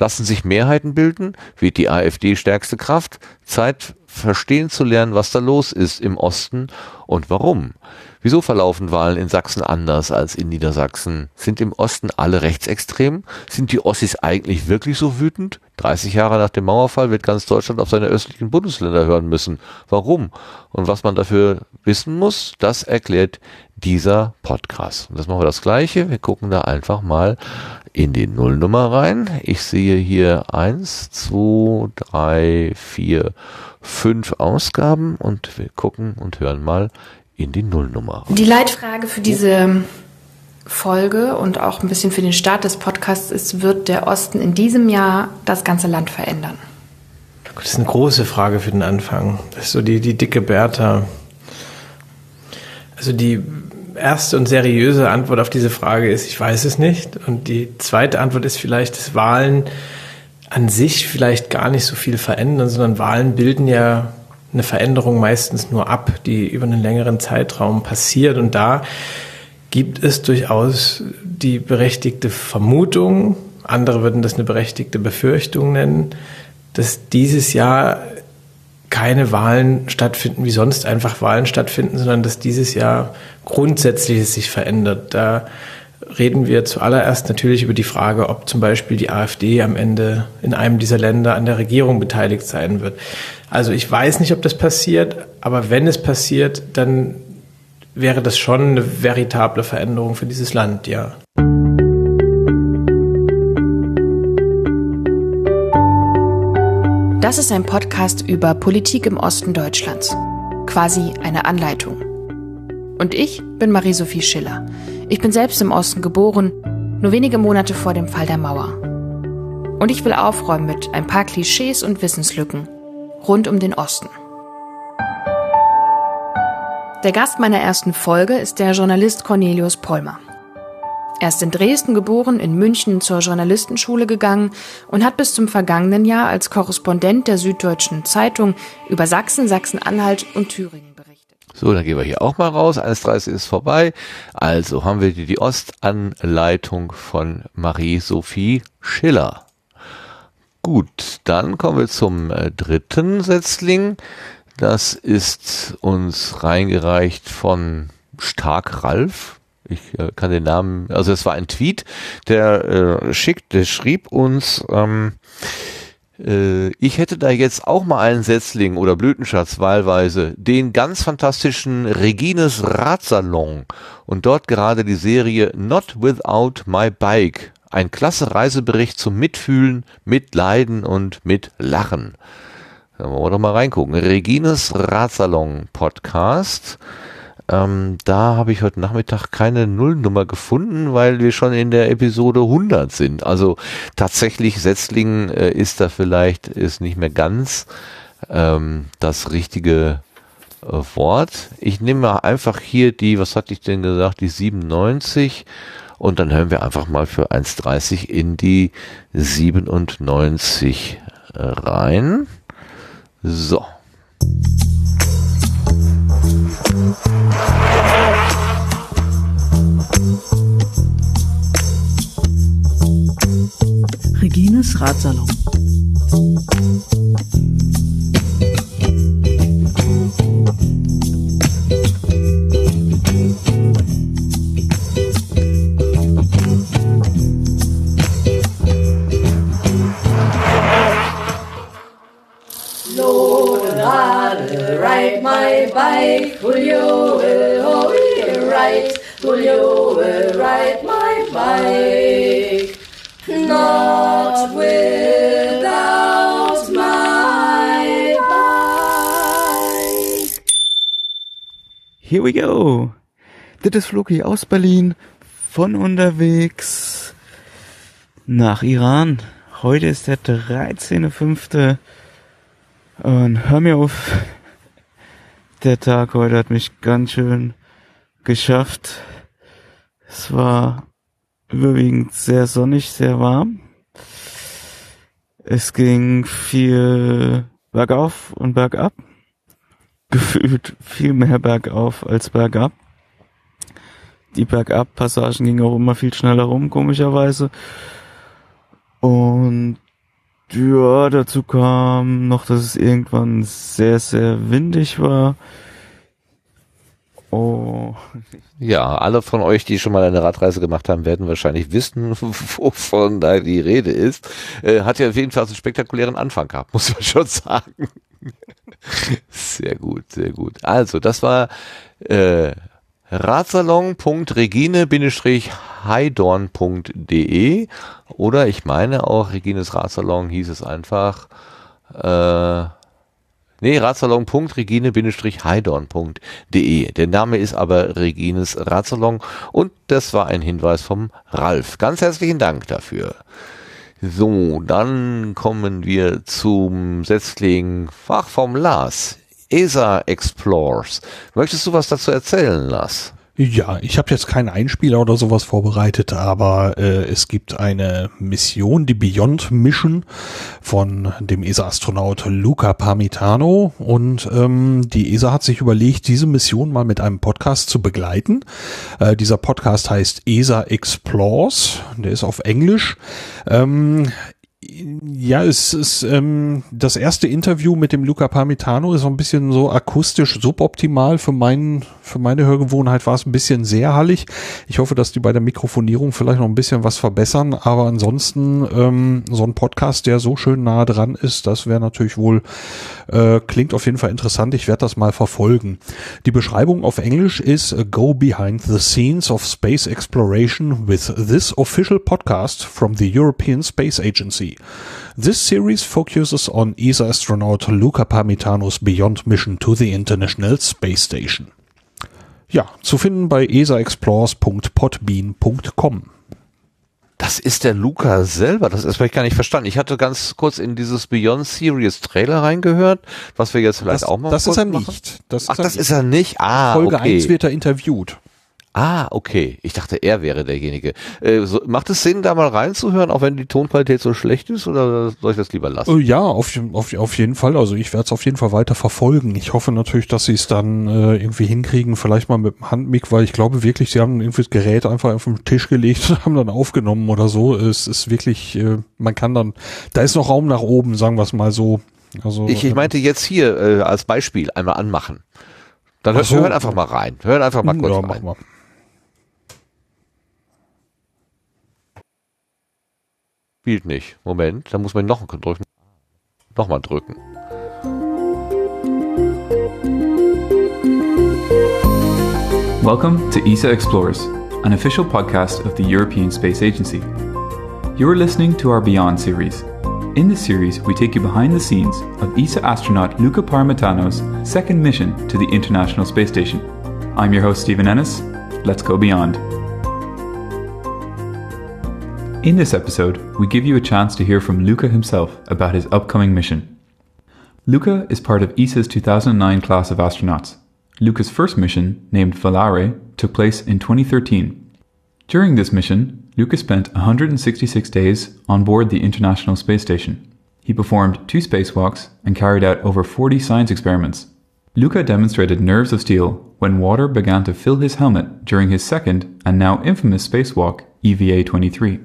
Lassen sich Mehrheiten bilden? Wird die AfD stärkste Kraft? Zeit verstehen zu lernen, was da los ist im Osten und warum. Wieso verlaufen Wahlen in Sachsen anders als in Niedersachsen? Sind im Osten alle rechtsextrem? Sind die Ossis eigentlich wirklich so wütend? 30 Jahre nach dem Mauerfall wird ganz Deutschland auf seine östlichen Bundesländer hören müssen. Warum? Und was man dafür wissen muss, das erklärt dieser Podcast. Und das machen wir das gleiche. Wir gucken da einfach mal in die Nullnummer rein. Ich sehe hier eins, zwei, drei, vier, fünf Ausgaben und wir gucken und hören mal in die Nullnummer. Die Leitfrage für diese Folge und auch ein bisschen für den Start des Podcasts ist, wird der Osten in diesem Jahr das ganze Land verändern? Das ist eine große Frage für den Anfang. Das ist so die, die dicke Bertha. Also die erste und seriöse Antwort auf diese Frage ist, ich weiß es nicht. Und die zweite Antwort ist vielleicht, dass Wahlen an sich vielleicht gar nicht so viel verändern, sondern Wahlen bilden ja eine Veränderung meistens nur ab, die über einen längeren Zeitraum passiert. Und da gibt es durchaus die berechtigte Vermutung, andere würden das eine berechtigte Befürchtung nennen, dass dieses Jahr keine Wahlen stattfinden, wie sonst einfach Wahlen stattfinden, sondern dass dieses Jahr Grundsätzliches sich verändert. Da reden wir zuallererst natürlich über die Frage, ob zum Beispiel die AfD am Ende in einem dieser Länder an der Regierung beteiligt sein wird. Also ich weiß nicht, ob das passiert, aber wenn es passiert, dann wäre das schon eine veritable Veränderung für dieses Land, ja. Das ist ein Podcast über Politik im Osten Deutschlands. Quasi eine Anleitung. Und ich bin Marie-Sophie Schiller. Ich bin selbst im Osten geboren, nur wenige Monate vor dem Fall der Mauer. Und ich will aufräumen mit ein paar Klischees und Wissenslücken rund um den Osten. Der Gast meiner ersten Folge ist der Journalist Cornelius Pollmer. Er ist in Dresden geboren, in München zur Journalistenschule gegangen und hat bis zum vergangenen Jahr als Korrespondent der Süddeutschen Zeitung über Sachsen, Sachsen-Anhalt und Thüringen so, dann gehen wir hier auch mal raus. 1.30 ist vorbei. Also haben wir die, die Ostanleitung von Marie-Sophie Schiller. Gut, dann kommen wir zum äh, dritten Setzling. Das ist uns reingereicht von Stark Ralf. Ich äh, kann den Namen, also es war ein Tweet, der äh, schickt, der schrieb uns, ähm, Äh, ich hätte da jetzt auch mal einen Setzling oder Blütenschatz wahlweise, den ganz fantastischen Regines Radsalon und dort gerade die Serie Not Without My Bike. Ein klasse Reisebericht zum Mitfühlen, Mitleiden und Mitlachen. Da wollen wir doch mal reingucken. Regines Radsalon Podcast. Ähm, da habe ich heute Nachmittag keine Nullnummer gefunden, weil wir schon in der Episode 100 sind. Also tatsächlich Setzling äh, ist da vielleicht ist nicht mehr ganz ähm, das richtige äh, Wort. Ich nehme einfach hier die, was hatte ich denn gesagt, die 97 und dann hören wir einfach mal für 1,30 in die 97 äh, rein. So. Regines Ratsalon. Ride my bike, Julio will hold right, Julio will ride my bike, not without my bike. Here we go. Das ist Floki aus Berlin von unterwegs nach Iran. Heute ist der 13.05. Und hör mir auf, der Tag heute hat mich ganz schön geschafft. Es war überwiegend sehr sonnig, sehr warm. Es ging viel bergauf und bergab. <laughs> Gefühlt viel mehr bergauf als bergab. Die Bergab-Passagen gingen auch immer viel schneller rum, komischerweise. Und ja, dazu kam noch, dass es irgendwann sehr, sehr windig war. Oh. Ja, alle von euch, die schon mal eine Radreise gemacht haben, werden wahrscheinlich wissen, <laughs> wovon da die Rede ist. Äh, hat ja auf jeden Fall einen spektakulären Anfang gehabt, muss man schon sagen. <laughs> sehr gut, sehr gut. Also, das war äh, radsalon.regine-heidorn.de oder ich meine auch Regines Radsalon hieß es einfach äh, nee, radsalon.regine-heidorn.de. Der Name ist aber Regines Radsalon und das war ein Hinweis vom Ralf. Ganz herzlichen Dank dafür. So, dann kommen wir zum Setzling Fach vom Lars. ESA Explores. Möchtest du was dazu erzählen, Lars? Ja, ich habe jetzt keinen Einspieler oder sowas vorbereitet, aber äh, es gibt eine Mission, die Beyond Mission von dem ESA-Astronaut Luca Parmitano und ähm, die ESA hat sich überlegt, diese Mission mal mit einem Podcast zu begleiten. Äh, dieser Podcast heißt ESA Explores, der ist auf Englisch. Ähm, ja, es ist ähm, das erste Interview mit dem Luca Parmitano ist so ein bisschen so akustisch suboptimal für meinen für meine Hörgewohnheit war es ein bisschen sehr hallig. Ich hoffe, dass die bei der Mikrofonierung vielleicht noch ein bisschen was verbessern, aber ansonsten ähm, so ein Podcast, der so schön nah dran ist, das wäre natürlich wohl äh, klingt auf jeden Fall interessant. Ich werde das mal verfolgen. Die Beschreibung auf Englisch ist Go behind the scenes of space exploration with this official podcast from the European Space Agency. This series focuses on ESA astronaut Luca Parmitano's Beyond mission to the International Space Station. Ja, zu finden bei esaexplores.podbean.com. Das ist der Luca selber. Das ist vielleicht gar nicht verstanden. Ich hatte ganz kurz in dieses Beyond Series Trailer reingehört, was wir jetzt vielleicht das, auch mal Das ist er machen. nicht. Das Ach, ist das nicht. ist er nicht. Ah, Folge okay. 1 wird er interviewt. Ah, okay. Ich dachte, er wäre derjenige. Äh, so, macht es Sinn, da mal reinzuhören, auch wenn die Tonqualität so schlecht ist, oder soll ich das lieber lassen? Äh, Ja, auf, auf, auf jeden Fall. Also ich werde es auf jeden Fall weiter verfolgen. Ich hoffe natürlich, dass sie es dann äh, irgendwie hinkriegen, vielleicht mal mit dem Handmic, weil ich glaube wirklich, sie haben irgendwie das Gerät einfach auf den Tisch gelegt und <laughs> haben dann aufgenommen oder so. Es ist wirklich, äh, man kann dann, da ist noch Raum nach oben, sagen wir es mal so. Also, Ich, ich äh, meinte jetzt hier äh, als Beispiel einmal anmachen. Dann hört, so. hört einfach mal rein. Hört einfach mal kurz ja, rein. mach mal. Spielt nicht. Moment, da muss man noch drücken. drücken. Welcome to ESA Explorers, an official podcast of the European Space Agency. You are listening to our Beyond series. In this series, we take you behind the scenes of ESA astronaut Luca Parmitano's second mission to the International Space Station. I'm your host, Stephen Ennis. Let's go beyond. In this episode, we give you a chance to hear from Luca himself about his upcoming mission. Luca is part of ESA's 2009 class of astronauts. Luca's first mission, named Valare, took place in 2013. During this mission, Luca spent 166 days on board the International Space Station. He performed two spacewalks and carried out over 40 science experiments. Luca demonstrated nerves of steel when water began to fill his helmet during his second and now infamous spacewalk, EVA 23.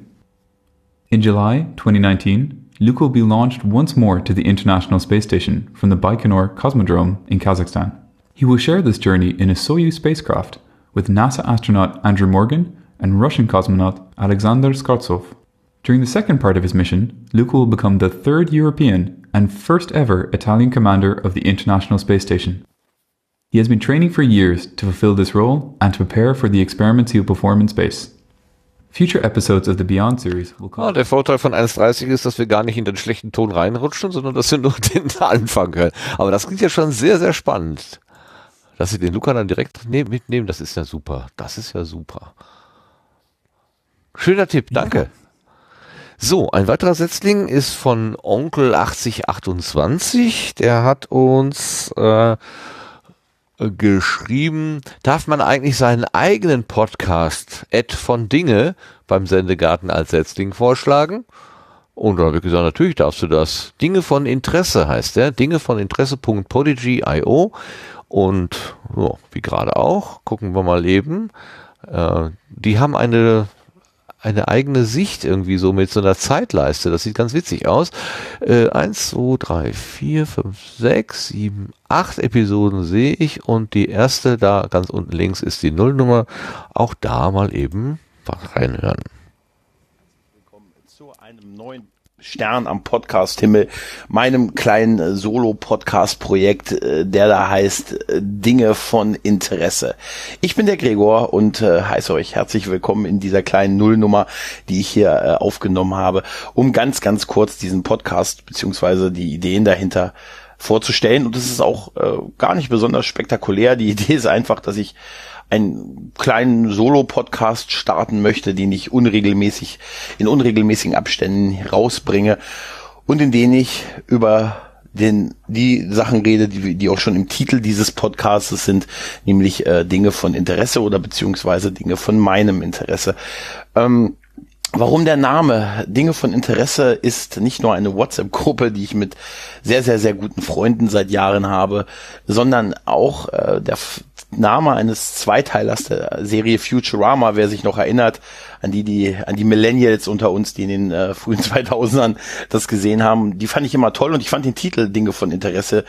In July 2019, Luke will be launched once more to the International Space Station from the Baikonur Cosmodrome in Kazakhstan. He will share this journey in a Soyuz spacecraft with NASA astronaut Andrew Morgan and Russian cosmonaut Alexander Skvortsov. During the second part of his mission, Luke will become the third European and first ever Italian commander of the International Space Station. He has been training for years to fulfill this role and to prepare for the experiments he will perform in space. Future episodes of the Beyond series will Ah, der Vorteil von 1.30 ist, dass wir gar nicht in den schlechten Ton reinrutschen, sondern dass wir nur <laughs> den Anfang hören. Aber das klingt ja schon sehr, sehr spannend. Dass sie den Luca dann direkt ne mitnehmen, das ist ja super. Das ist ja super. Schöner Tipp, danke. So, ein weiterer Setzling ist von Onkel 8028. Der hat uns äh, geschrieben, darf man eigentlich seinen eigenen Podcast Ed von Dinge beim Sendegarten als Setzling vorschlagen? Und da habe ich gesagt, natürlich darfst du das. Dinge von Interesse heißt der. Dinge von Interesse.podigy.io. Und so, wie gerade auch, gucken wir mal eben. Äh, die haben eine eine eigene Sicht irgendwie so mit so einer Zeitleiste. Das sieht ganz witzig aus. Äh, eins, zwei, drei, vier, fünf, sechs, sieben, acht Episoden sehe ich und die erste da ganz unten links ist die Nullnummer. Auch da mal eben reinhören. Zu einem neuen Stern am Podcast-Himmel, meinem kleinen äh, Solo-Podcast-Projekt, äh, der da heißt äh, Dinge von Interesse. Ich bin der Gregor und äh, heiße euch herzlich willkommen in dieser kleinen Nullnummer, die ich hier äh, aufgenommen habe, um ganz, ganz kurz diesen Podcast beziehungsweise die Ideen dahinter vorzustellen. Und es ist auch äh, gar nicht besonders spektakulär. Die <laughs> Idee ist einfach, dass ich einen kleinen Solo-Podcast starten möchte, den ich unregelmäßig, in unregelmäßigen Abständen rausbringe und in denen ich über den, die Sachen rede, die, die auch schon im Titel dieses Podcasts sind, nämlich äh, Dinge von Interesse oder beziehungsweise Dinge von meinem Interesse. Ähm, Warum der Name Dinge von Interesse ist nicht nur eine WhatsApp-Gruppe, die ich mit sehr, sehr, sehr guten Freunden seit Jahren habe, sondern auch äh, der Name eines Zweiteilers der Serie Futurama, wer sich noch erinnert, an die, die, an die Millennials unter uns, die in den äh, frühen <laughs> 2000ern das gesehen haben, die fand ich immer toll und ich fand den Titel Dinge von Interesse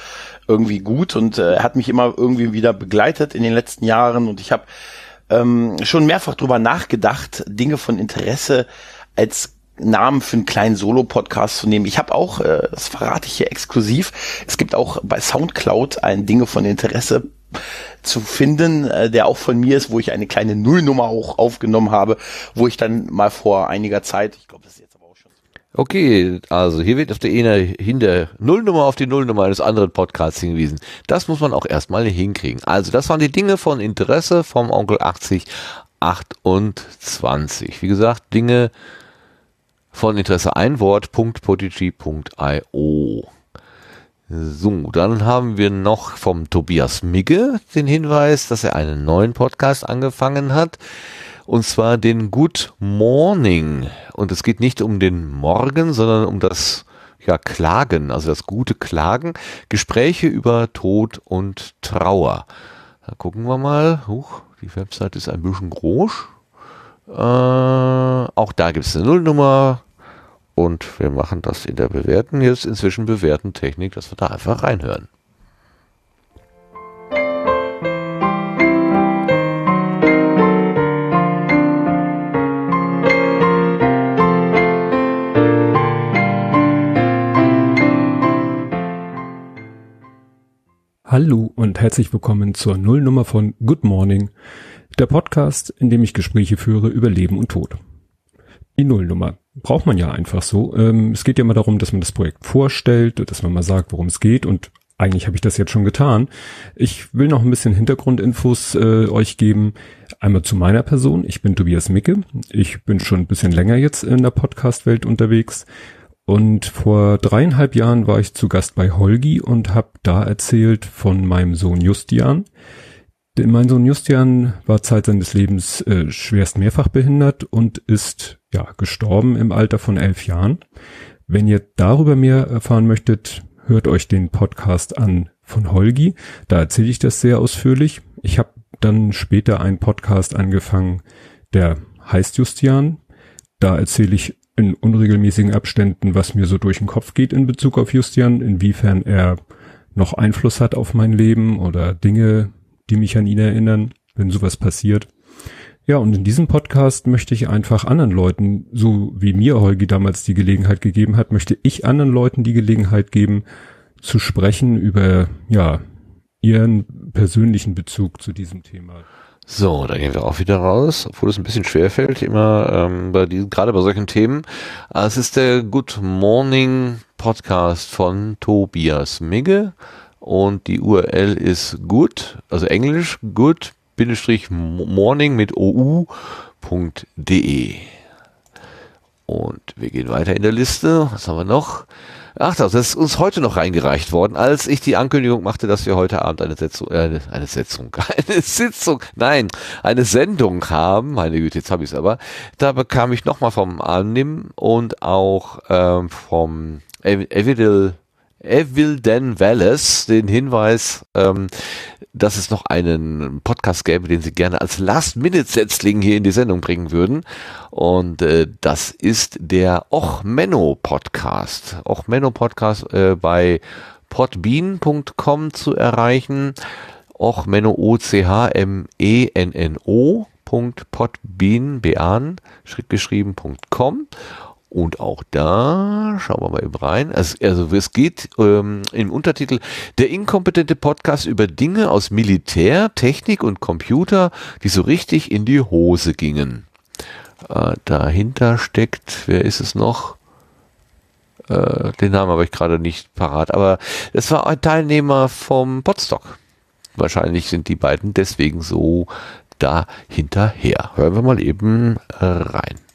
irgendwie gut und äh, hat mich immer irgendwie wieder begleitet in den letzten Jahren und ich habe ähm, schon mehrfach drüber nachgedacht, Dinge von Interesse als Namen für einen kleinen Solo-Podcast zu nehmen. Ich habe auch, äh, das verrate ich hier exklusiv, es gibt auch bei Soundcloud ein Dinge von Interesse zu finden, äh, der auch von mir ist, wo ich eine kleine Nullnummer auch aufgenommen habe, wo ich dann mal vor einiger Zeit, ich glaube, das ist jetzt aber auch schon. Okay, also hier wird auf der eine hin der Nullnummer auf die Nullnummer eines anderen Podcasts hingewiesen. Das muss man auch erstmal hinkriegen. Also das waren die Dinge von Interesse vom Onkel 8028. Wie gesagt, Dinge von Interesse ein Wort, .podigy.io. So, dann haben wir noch vom Tobias Migge den Hinweis, dass er einen neuen Podcast angefangen hat. Und zwar den Good Morning. Und es geht nicht um den Morgen, sondern um das ja, Klagen, also das gute Klagen. Gespräche über Tod und Trauer. Da gucken wir mal. Huch, die Website ist ein bisschen groß. Äh, auch da gibt es eine Nullnummer. Und wir machen das in der bewährten, jetzt inzwischen bewährten Technik, dass wir da einfach reinhören. Hallo und herzlich willkommen zur Nullnummer von Good Morning, der Podcast, in dem ich Gespräche führe über Leben und Tod. Die Nullnummer braucht man ja einfach so. Ähm, es geht ja immer darum, dass man das Projekt vorstellt, dass man mal sagt, worum es geht und eigentlich habe ich das jetzt schon getan. Ich will noch ein bisschen Hintergrundinfos äh, euch geben. Einmal zu meiner Person. Ich bin Tobias Micke. Ich bin schon ein bisschen länger jetzt in der Podcast-Welt unterwegs und vor dreieinhalb Jahren war ich zu Gast bei Holgi und habe da erzählt von meinem Sohn Justian. Denn mein Sohn Justian war Zeit seines Lebens äh, schwerst mehrfach behindert und ist ja gestorben im Alter von elf Jahren. Wenn ihr darüber mehr erfahren möchtet, hört euch den Podcast an von Holgi. Da erzähle ich das sehr ausführlich. Ich habe dann später einen Podcast angefangen, der heißt Justian. Da erzähle ich in unregelmäßigen Abständen, was mir so durch den Kopf geht in Bezug auf Justian, inwiefern er noch Einfluss hat auf mein Leben oder Dinge, die mich an ihn erinnern, wenn sowas passiert. Ja, und in diesem Podcast möchte ich einfach anderen Leuten, so wie mir Holgi damals die Gelegenheit gegeben hat, möchte ich anderen Leuten die Gelegenheit geben, zu sprechen über, ja, ihren persönlichen Bezug zu diesem Thema. So, da gehen wir auch wieder raus, obwohl es ein bisschen schwer fällt, immer ähm, bei diesen, gerade bei solchen Themen. Ah, es ist der Good Morning Podcast von Tobias Migge und die URL ist good, also Englisch good morning mit ou.de. Und wir gehen weiter in der Liste. Was haben wir noch? Ach, das ist uns heute noch reingereicht worden, als ich die Ankündigung machte, dass wir heute Abend eine Sitzung, äh, eine Sitzung, <laughs> eine Sitzung, nein, eine Sendung haben. Meine Güte, jetzt habe ich es aber. Da bekam ich nochmal vom Annim und auch ähm, vom Evidil Evilden Wallace den Hinweis, ähm, dass es noch einen Podcast gäbe, den sie gerne als Last-Minute-Setzling hier in die Sendung bringen würden. Und äh, das ist der Och Menno Podcast. Och Menno Podcast äh, bei podbean.com zu erreichen. Och Menno O-C-H-M-E-N-N-O. Podbean, bean, geschrieben.com. Und auch da schauen wir mal eben rein. Also, also es geht ähm, im Untertitel Der inkompetente Podcast über Dinge aus Militär, Technik und Computer, die so richtig in die Hose gingen. Äh, dahinter steckt, wer ist es noch? Äh, den Namen habe ich gerade nicht parat, aber es war ein Teilnehmer vom Podstock. Wahrscheinlich sind die beiden deswegen so da hinterher. Hören wir mal eben äh, rein.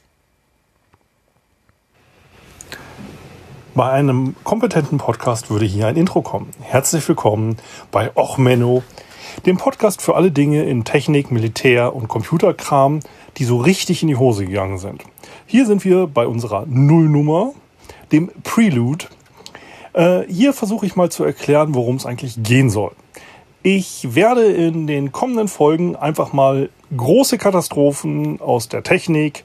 Bei einem kompetenten Podcast würde hier ein Intro kommen. Herzlich willkommen bei Och Menno, dem Podcast für alle Dinge in Technik, Militär und Computerkram, die so richtig in die Hose gegangen sind. Hier sind wir bei unserer Nullnummer, dem Prelude. Äh, hier versuche ich mal zu erklären, worum es eigentlich gehen soll. Ich werde in den kommenden Folgen einfach mal große Katastrophen aus der Technik,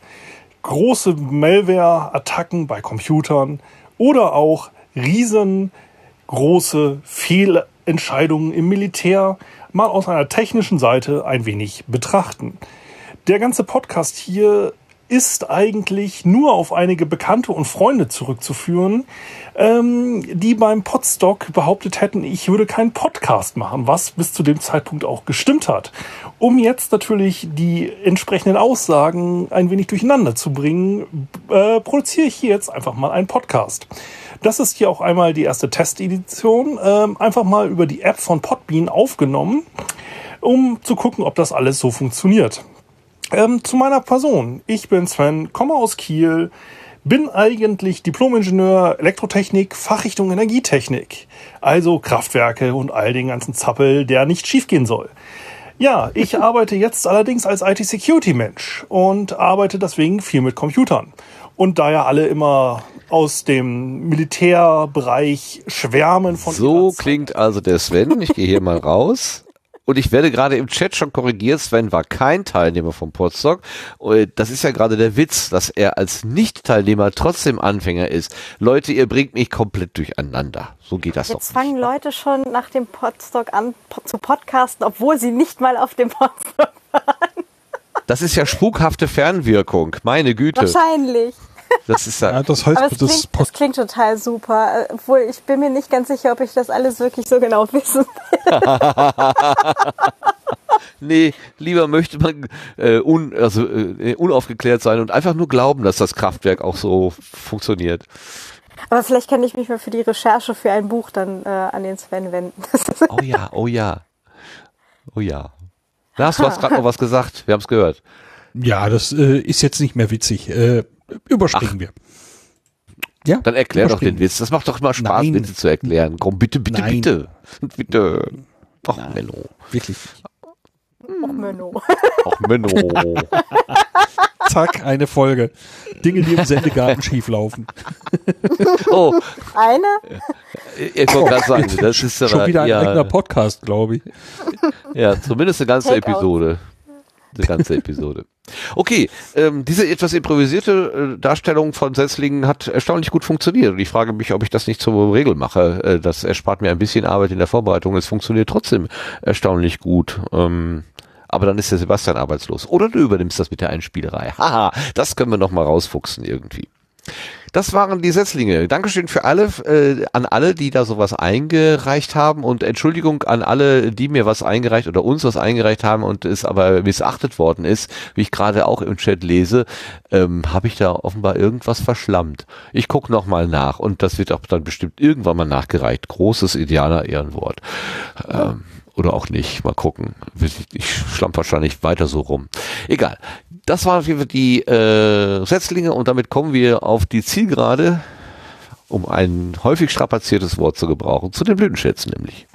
große Malware-Attacken bei Computern, oder auch riesengroße Fehlentscheidungen im Militär mal aus einer technischen Seite ein wenig betrachten. Der ganze Podcast hier ist eigentlich nur auf einige Bekannte und Freunde zurückzuführen, ähm, die beim Podstock behauptet hätten, ich würde keinen Podcast machen, was bis zu dem Zeitpunkt auch gestimmt hat. Um jetzt natürlich die entsprechenden Aussagen ein wenig durcheinander zu bringen, äh, produziere ich hier jetzt einfach mal einen Podcast. Das ist hier auch einmal die erste Testedition, ähm, einfach mal über die App von Podbean aufgenommen, um zu gucken, ob das alles so funktioniert. Ähm, zu meiner Person. Ich bin Sven, komme aus Kiel, bin eigentlich Diplomingenieur Elektrotechnik, Fachrichtung Energietechnik. Also Kraftwerke und all den ganzen Zappel, der nicht schiefgehen soll. Ja, ich <laughs> arbeite jetzt allerdings als IT-Security-Mensch und arbeite deswegen viel mit Computern. Und da ja alle immer aus dem Militärbereich schwärmen von. So klingt also der Sven. Ich gehe hier mal raus. Und ich werde gerade im Chat schon korrigiert, Sven war kein Teilnehmer vom Podstock. Das ist ja gerade der Witz, dass er als Nicht-Teilnehmer trotzdem Anfänger ist. Leute, ihr bringt mich komplett durcheinander. So geht das Jetzt doch. Jetzt fangen Leute schon nach dem Podstock an zu podcasten, obwohl sie nicht mal auf dem Podstock waren. Das ist ja spukhafte Fernwirkung, meine Güte. Wahrscheinlich. Das ist ja, ja das heißt, Aber es das, klingt, das klingt total super. Obwohl ich bin mir nicht ganz sicher, ob ich das alles wirklich so genau <laughs> wissen will. nee, lieber möchte man äh, un, also, äh, unaufgeklärt sein und einfach nur glauben, dass das Kraftwerk auch so funktioniert. Aber vielleicht kann ich mich mal für die Recherche für ein Buch dann äh, an den Sven wenden. <laughs> Oh ja, oh ja. Oh ja. Lars, du hast gerade noch was gesagt. Wir haben es gehört. Ja, das äh, ist jetzt nicht mehr witzig. Äh, überspringen Ach. wir. Ja, Dann erklär doch den Witz. Das macht doch immer Spaß, Nein. Witze zu erklären. Komm, bitte, bitte, Nein. bitte. <laughs> Bitte. Ach, Menno. Wirklich. Och, Menno. <laughs> Ach, Menno. <laughs> Zack, eine Folge. Dinge, die im Sendegarten schieflaufen. Oh, Eine? ich wollte gerade sagen, das ist Schon wieder ein ja, eigener Podcast, glaube ich. Ja, zumindest eine ganze Takeout. Episode. Eine ganze Episode. Okay, ähm, diese etwas improvisierte äh, Darstellung von Setzlingen hat erstaunlich gut funktioniert. Und ich frage mich, ob ich das nicht zur Regel mache. Äh, das erspart mir ein bisschen Arbeit in der Vorbereitung. Es funktioniert trotzdem erstaunlich gut. Ähm, aber dann ist der Sebastian arbeitslos. Oder du übernimmst das mit der Einspielerei. Haha, das können wir noch mal rausfuchsen irgendwie. Das waren die Setzlinge. Dankeschön für alle, äh, an alle, die da sowas eingereicht haben und Entschuldigung an alle, die mir was eingereicht oder uns was eingereicht haben und es aber missachtet worden ist, wie ich gerade auch im Chat lese, ähm, habe ich da offenbar irgendwas verschlammt. Ich gucke noch mal nach und das wird auch dann bestimmt irgendwann mal nachgereicht. Großes Indianer-Ehrenwort. Ähm, oder auch nicht. Mal gucken. Ich schlamm wahrscheinlich weiter so rum. Egal. Das waren die äh, Setzlinge und damit kommen wir auf die Zielgerade, um ein häufig strapaziertes Wort zu gebrauchen, zu den Blütenschätzen nämlich.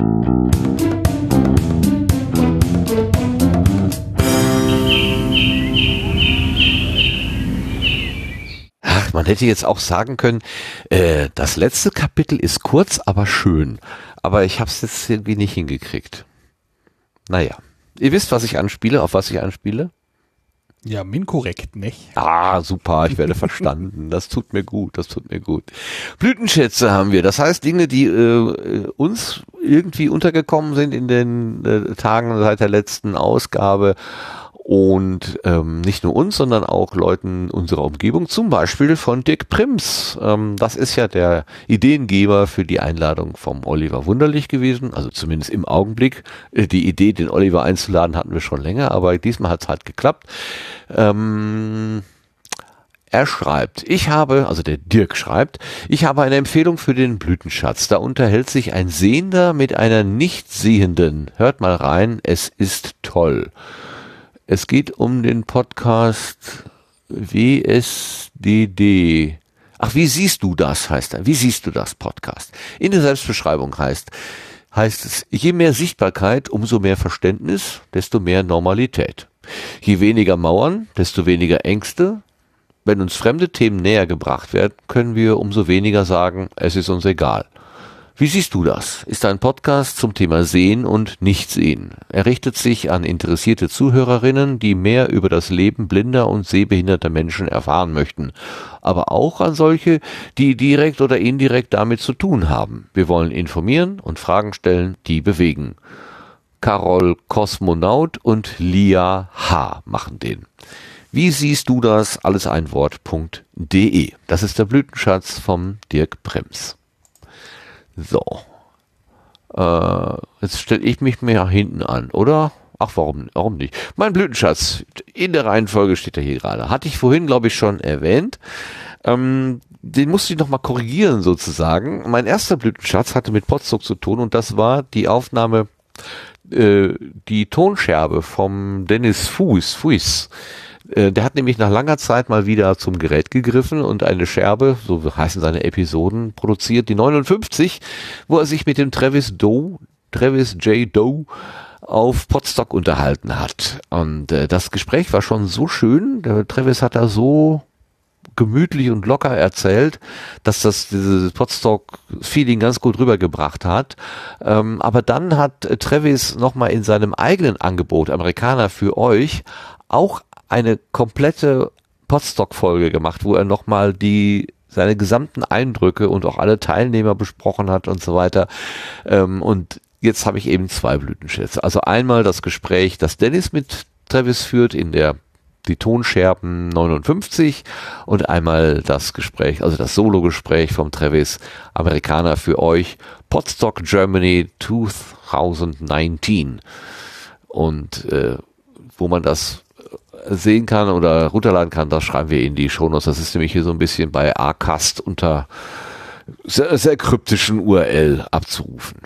Ach, man hätte jetzt auch sagen können, äh, das letzte Kapitel ist kurz, aber schön. Aber ich habe es jetzt irgendwie nicht hingekriegt. Naja, ihr wisst, was ich anspiele, auf was ich anspiele? Ja, minkorrekt, nicht? Ah, super, ich werde verstanden. Das tut mir gut, das tut mir gut. Blütenschätze haben wir, das heißt Dinge, die äh, uns irgendwie untergekommen sind in den äh, Tagen seit der letzten Ausgabe und ähm, nicht nur uns, sondern auch Leuten unserer Umgebung, zum Beispiel von Dirk Prims. Ähm, das ist ja der Ideengeber für die Einladung vom Oliver Wunderlich gewesen, also zumindest im Augenblick. Äh, die Idee, den Oliver einzuladen, hatten wir schon länger, aber diesmal hat es halt geklappt. Ähm, er schreibt, ich habe, also der Dirk schreibt, ich habe eine Empfehlung für den Blütenschatz. Da unterhält sich ein Sehender mit einer Nichtsehenden. Hört mal rein, es ist toll. Es geht um den Podcast WSDD. Ach, wie siehst du das, heißt er. Wie siehst du das Podcast? In der Selbstbeschreibung heißt, heißt es, je mehr Sichtbarkeit, umso mehr Verständnis, desto mehr Normalität. Je weniger Mauern, desto weniger Ängste. Wenn uns fremde Themen näher gebracht werden, können wir umso weniger sagen, es ist uns egal. Wie siehst du das? Ist ein Podcast zum Thema Sehen und Nichtsehen. Er richtet sich an interessierte Zuhörerinnen, die mehr über das Leben blinder und sehbehinderter Menschen erfahren möchten, aber auch an solche, die direkt oder indirekt damit zu tun haben. Wir wollen informieren und Fragen stellen, die bewegen. Carol Kosmonaut und Lia H. machen den. Wie siehst du das? Alles ein Wort.de. Das ist der Blütenschatz vom Dirk Brems. So. Äh, jetzt stelle ich mich mehr hinten an, oder? Ach, warum, warum nicht? Mein Blütenschatz, in der Reihenfolge steht er hier gerade. Hatte ich vorhin, glaube ich, schon erwähnt. Ähm, den musste ich nochmal korrigieren, sozusagen. Mein erster Blütenschatz hatte mit Potsdok zu tun und das war die Aufnahme, äh, die Tonscherbe vom Dennis Fuß, Fuß. Äh, Der hat nämlich nach langer Zeit mal wieder zum Gerät gegriffen und eine Scherbe, so heißen seine Episoden, produziert, die 59, wo er sich mit dem Travis Doe, Travis J. Doe, auf Potsdok unterhalten hat. Und äh, das Gespräch war schon so schön, der Travis hat da so gemütlich und locker erzählt, dass das dieses Potsdok-Feeling ganz gut rübergebracht hat. Ähm, aber dann hat Travis nochmal in seinem eigenen Angebot, Amerikaner für euch, auch eine komplette Potsdok-Folge gemacht, wo er nochmal die seine gesamten Eindrücke und auch alle Teilnehmer besprochen hat und so weiter. Ähm, und jetzt habe ich eben zwei Blütenschätze. Also einmal das Gespräch, das Dennis mit Travis führt in der die Tonscherben 59 und einmal das Gespräch, also das Solo-Gespräch vom Travis Amerikaner für euch, Podstock Germany 2019. Und äh, wo man das sehen kann oder runterladen kann, das schreiben wir in die Shownotes. Das ist nämlich hier so ein bisschen bei Acast unter sehr, sehr kryptischen URL abzurufen.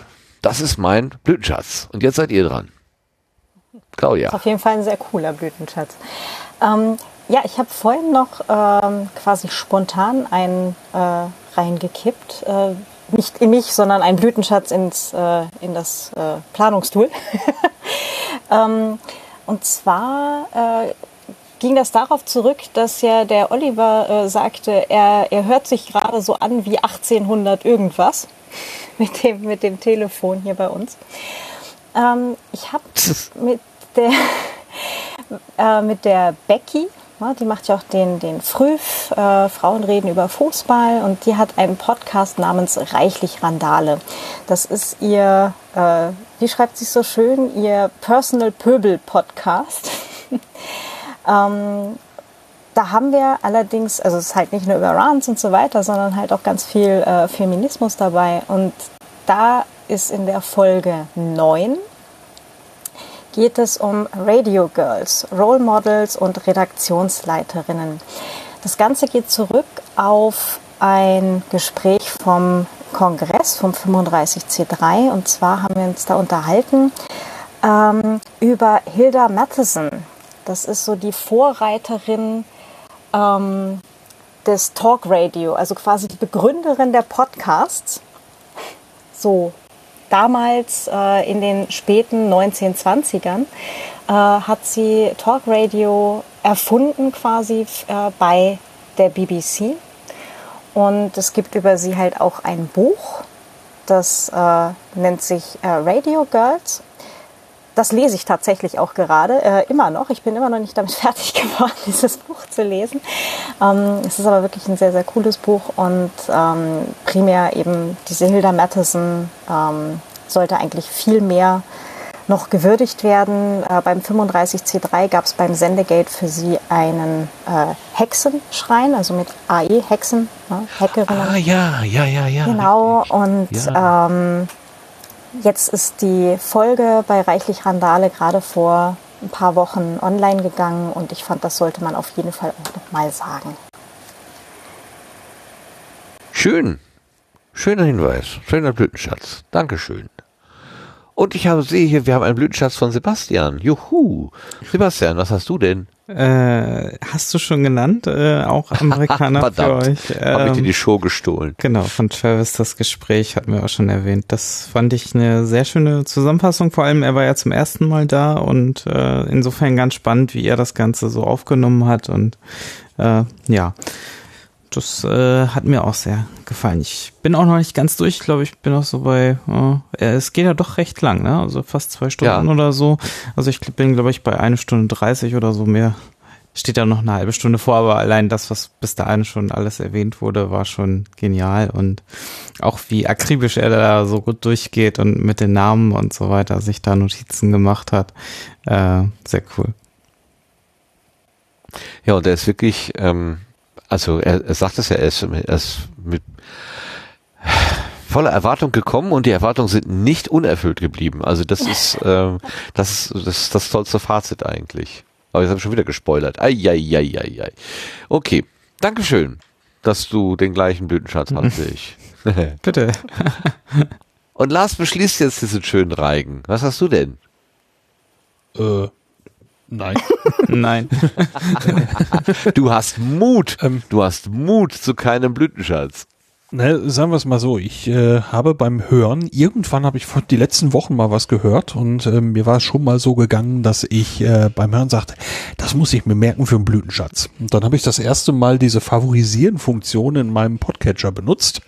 Das ist mein Blütenschatz. Und jetzt seid ihr dran. Claudia. Ist auf jeden Fall ein sehr cooler Blütenschatz. Ähm, ja, ich habe vorhin noch ähm, quasi spontan einen äh, reingekippt. Äh, nicht in mich, sondern einen Blütenschatz ins, äh, in das äh, Planungstool. <laughs> ähm, und zwar äh, ging das darauf zurück, dass ja der Oliver äh, sagte, er, er hört sich gerade so an wie 1800 irgendwas <laughs> mit dem, mit dem Telefon hier bei uns. Ähm, ich habe <laughs> mit der, <laughs> äh, mit der Becky, die macht ja auch den, den Früh, äh, Frauen reden über Fußball und die hat einen Podcast namens Reichlich Randale. Das ist ihr, äh, wie schreibt sie so schön, ihr Personal Pöbel Podcast. <laughs> ähm, da haben wir allerdings, also es ist halt nicht nur über Rants und so weiter, sondern halt auch ganz viel äh, Feminismus dabei. Und da ist in der Folge 9 geht es um Radio Girls, Role Models und Redaktionsleiterinnen. Das Ganze geht zurück auf ein Gespräch vom Kongress vom 35C3 und zwar haben wir uns da unterhalten ähm, über Hilda Matheson. Das ist so die Vorreiterin ähm, des Talk Radio, also quasi die Begründerin der Podcasts. So damals äh, in den späten 1920ern äh, hat sie Talk Radio erfunden quasi äh, bei der BBC. Und es gibt über sie halt auch ein Buch, das äh, nennt sich äh, Radio Girls. Das lese ich tatsächlich auch gerade, äh, immer noch. Ich bin immer noch nicht damit <laughs> fertig geworden, dieses Buch zu lesen. Ähm, es ist aber wirklich ein sehr, sehr cooles Buch und ähm, primär eben diese Hilda Matheson ähm, sollte eigentlich viel mehr noch gewürdigt werden. Äh, beim 35C3 gab es beim Sendegate für sie einen äh, Hexenschrein, also mit AE, Hexen, ne, Hackerinnen. Ah, ja, ja, ja, ja. Genau, und Ja. ähm, jetzt ist die Folge bei Reichlich Randale gerade vor ein paar Wochen online gegangen und ich fand, das sollte man auf jeden Fall auch nochmal sagen. Schön. Schöner Hinweis. Schöner Blütenschatz. Dankeschön. Und ich habe, sehe hier, wir haben einen Blütenschatz von Sebastian. Juhu. Sebastian, was hast du denn? Äh, hast du schon genannt, äh, auch Amerikaner <laughs> für euch? Hab ich dir Ähm, die Show gestohlen. Genau, von Travis das Gespräch hatten wir auch schon erwähnt. Das fand ich eine sehr schöne Zusammenfassung. Vor allem, er war ja zum ersten Mal da und äh, insofern ganz spannend, wie er das Ganze so aufgenommen hat. Und äh, ja, das äh, hat mir auch sehr gefallen. Ich bin auch noch nicht ganz durch. Ich glaube, ich bin auch so bei, äh, es geht ja doch recht lang, ne? Also fast zwei Stunden Ja. oder so. Also ich bin, glaube ich, bei eine Stunde dreißig oder so mehr. Steht da noch eine halbe Stunde vor, aber allein das, was bis dahin schon alles erwähnt wurde, war schon genial und auch wie akribisch er da so gut durchgeht und mit den Namen und so weiter sich da Notizen gemacht hat. Äh, sehr cool. Ja, und er ist wirklich, ähm, also er, er sagt es ja, er ist, er ist mit voller Erwartung gekommen und die Erwartungen sind nicht unerfüllt geblieben. Also das ist, <laughs> ähm, das ist das, ist das tollste Fazit eigentlich. Aber jetzt habe ich schon wieder gespoilert. Eieieiei. Okay, Dankeschön, dass du den gleichen Blütenschatz hast wie ich. <laughs> <laughs> Bitte. Und Lars beschließt jetzt diesen schönen Reigen. Was hast du denn? Äh, nein. <laughs> Nein. <laughs> du hast Mut. du hast Mut zu keinem Blütenschatz. Ne, sagen wir es mal so, ich äh, habe beim Hören, irgendwann habe ich vor die letzten Wochen mal was gehört und äh, mir war es schon mal so gegangen, dass ich äh, beim Hören sagte, das muss ich mir merken für einen Blütenschatz. Und dann habe ich das erste Mal diese Favorisieren-Funktion in meinem Podcatcher benutzt.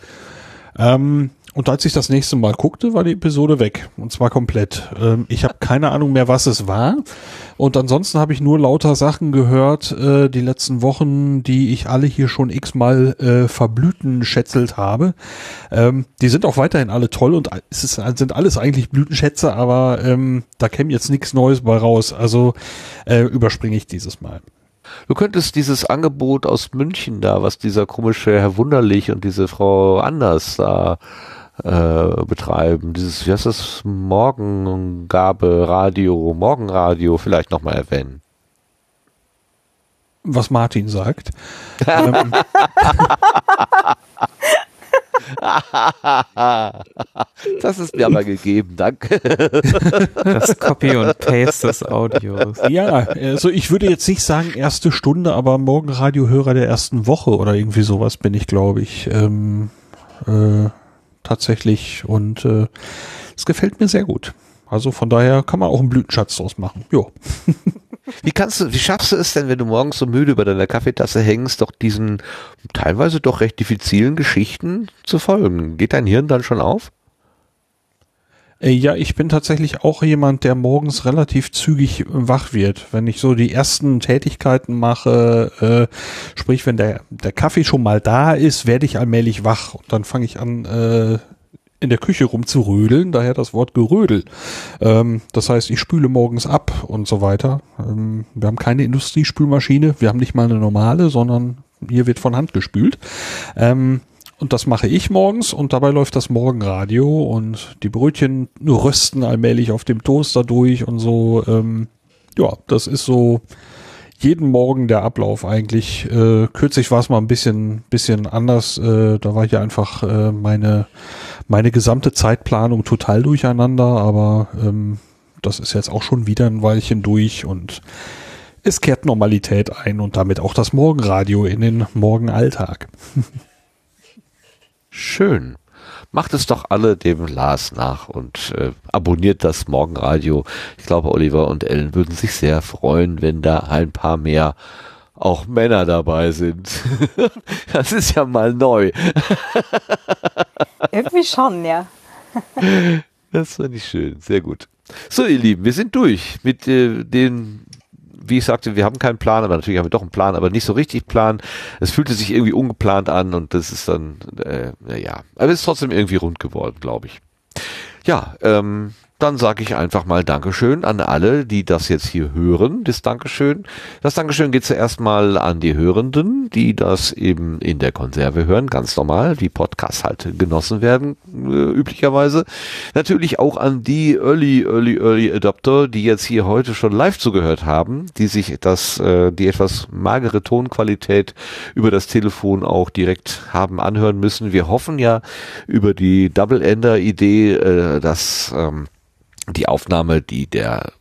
Ähm, und als ich das nächste Mal guckte, war die Episode weg. Und zwar komplett. Ähm, ich habe keine Ahnung mehr, was es war. Und ansonsten habe ich nur lauter Sachen gehört, äh, die letzten Wochen, die ich alle hier schon x-mal äh, verblüten schätzelt habe. Ähm, die sind auch weiterhin alle toll und es ist, sind alles eigentlich Blütenschätze, aber ähm, da käme jetzt nichts Neues bei raus. Also äh, überspringe ich dieses Mal. Du könntest dieses Angebot aus München da, was dieser komische Herr Wunderlich und diese Frau Anders da äh, betreiben, dieses, wie heißt das, Morgengabe Radio, Morgenradio vielleicht nochmal erwähnen. Was Martin sagt. ähm, <laughs> das ist mir aber gegeben, danke. Das Copy und Paste des Audios. Ja, also ich würde jetzt nicht sagen erste Stunde, aber Morgenradiohörer der ersten Woche oder irgendwie sowas bin ich, glaube ich, ähm, äh, tatsächlich. Und äh, es gefällt mir sehr gut. Also von daher kann man auch einen Blütenschatz draus machen. Jo. <laughs> Wie kannst du, wie schaffst du es denn, wenn du morgens so müde bei deiner Kaffeetasse hängst, doch diesen teilweise doch recht diffizilen Geschichten zu folgen? Geht dein Hirn dann schon auf? Äh, Ja, ich bin tatsächlich auch jemand, der morgens relativ zügig wach wird. Wenn ich so die ersten Tätigkeiten mache, äh, sprich, wenn der, der Kaffee schon mal da ist, werde ich allmählich wach. Und dann fange ich an, äh, in der Küche rumzurödeln, daher das Wort Gerödel. Ähm, das heißt, ich spüle morgens ab und so weiter. Ähm, wir haben keine Industriespülmaschine, wir haben nicht mal eine normale, sondern hier wird von Hand gespült. Ähm, und das mache ich morgens und dabei läuft das Morgenradio und die Brötchen rösten allmählich auf dem Toaster durch und so. Ähm, ja, das ist so jeden Morgen der Ablauf eigentlich. Äh, kürzlich war es mal ein bisschen, bisschen anders. Äh, da war hier einfach äh, meine, meine gesamte Zeitplanung total durcheinander, aber ähm, das ist jetzt auch schon wieder ein Weilchen durch und es kehrt Normalität ein und damit auch das Morgenradio in den Morgenalltag. <laughs> Schön. Macht es doch alle dem Lars nach und äh, abonniert das Morgenradio. Ich glaube, Oliver und Ellen würden sich sehr freuen, wenn da ein paar mehr auch Männer dabei sind. <laughs> das ist ja mal neu. <laughs> Irgendwie schon, ja. Das fand ich schön. Sehr gut. So, ihr Lieben, wir sind durch mit äh, den wie ich sagte, wir haben keinen Plan, aber natürlich haben wir doch einen Plan, aber nicht so richtig Plan. Es fühlte sich irgendwie ungeplant an und das ist dann, äh, naja, aber es ist trotzdem irgendwie rund geworden, glaube ich. Ja, ähm, dann sage ich einfach mal Dankeschön an alle, die das jetzt hier hören. Das Dankeschön. Das Dankeschön geht zuerst mal an die Hörenden, die das eben in der Konserve hören, ganz normal, wie Podcasts halt genossen werden, äh, üblicherweise. Natürlich auch an die Early, Early, Early Adopter, die jetzt hier heute schon live zugehört haben, die sich das, äh, die etwas magere Tonqualität über das Telefon auch direkt haben anhören müssen. Wir hoffen ja über die Double-Ender-Idee, äh, dass ähm, die Aufnahme, die der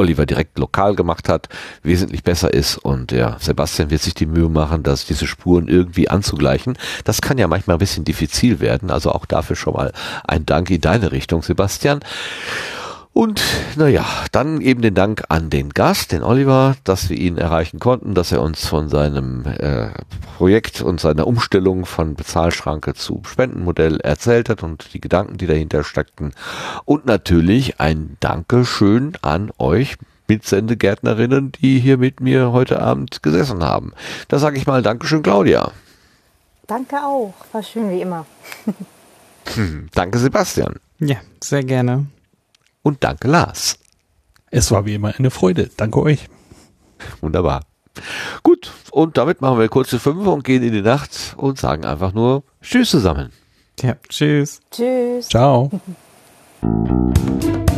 Oliver direkt lokal gemacht hat, wesentlich besser ist und der Sebastian wird sich die Mühe machen, dass diese Spuren irgendwie anzugleichen. Das kann ja manchmal ein bisschen diffizil werden, also auch dafür schon mal ein Dank in deine Richtung, Sebastian. Und naja, dann eben den Dank an den Gast, den Oliver, dass wir ihn erreichen konnten, dass er uns von seinem äh, Projekt und seiner Umstellung von Bezahlschranke zu Spendenmodell erzählt hat und die Gedanken, die dahinter steckten. Und natürlich ein Dankeschön an euch Mitsendegärtnerinnen, die hier mit mir heute Abend gesessen haben. Da sage ich mal Dankeschön, Claudia. Danke auch. War schön wie immer. Hm, danke, Sebastian. Ja, sehr gerne. Und danke, Lars. Es war wie immer eine Freude. Danke euch. Wunderbar. Gut, und damit machen wir kurze Fünfe und gehen in die Nacht und sagen einfach nur Tschüss zusammen. Ja, tschüss. Tschüss. Ciao. <laughs>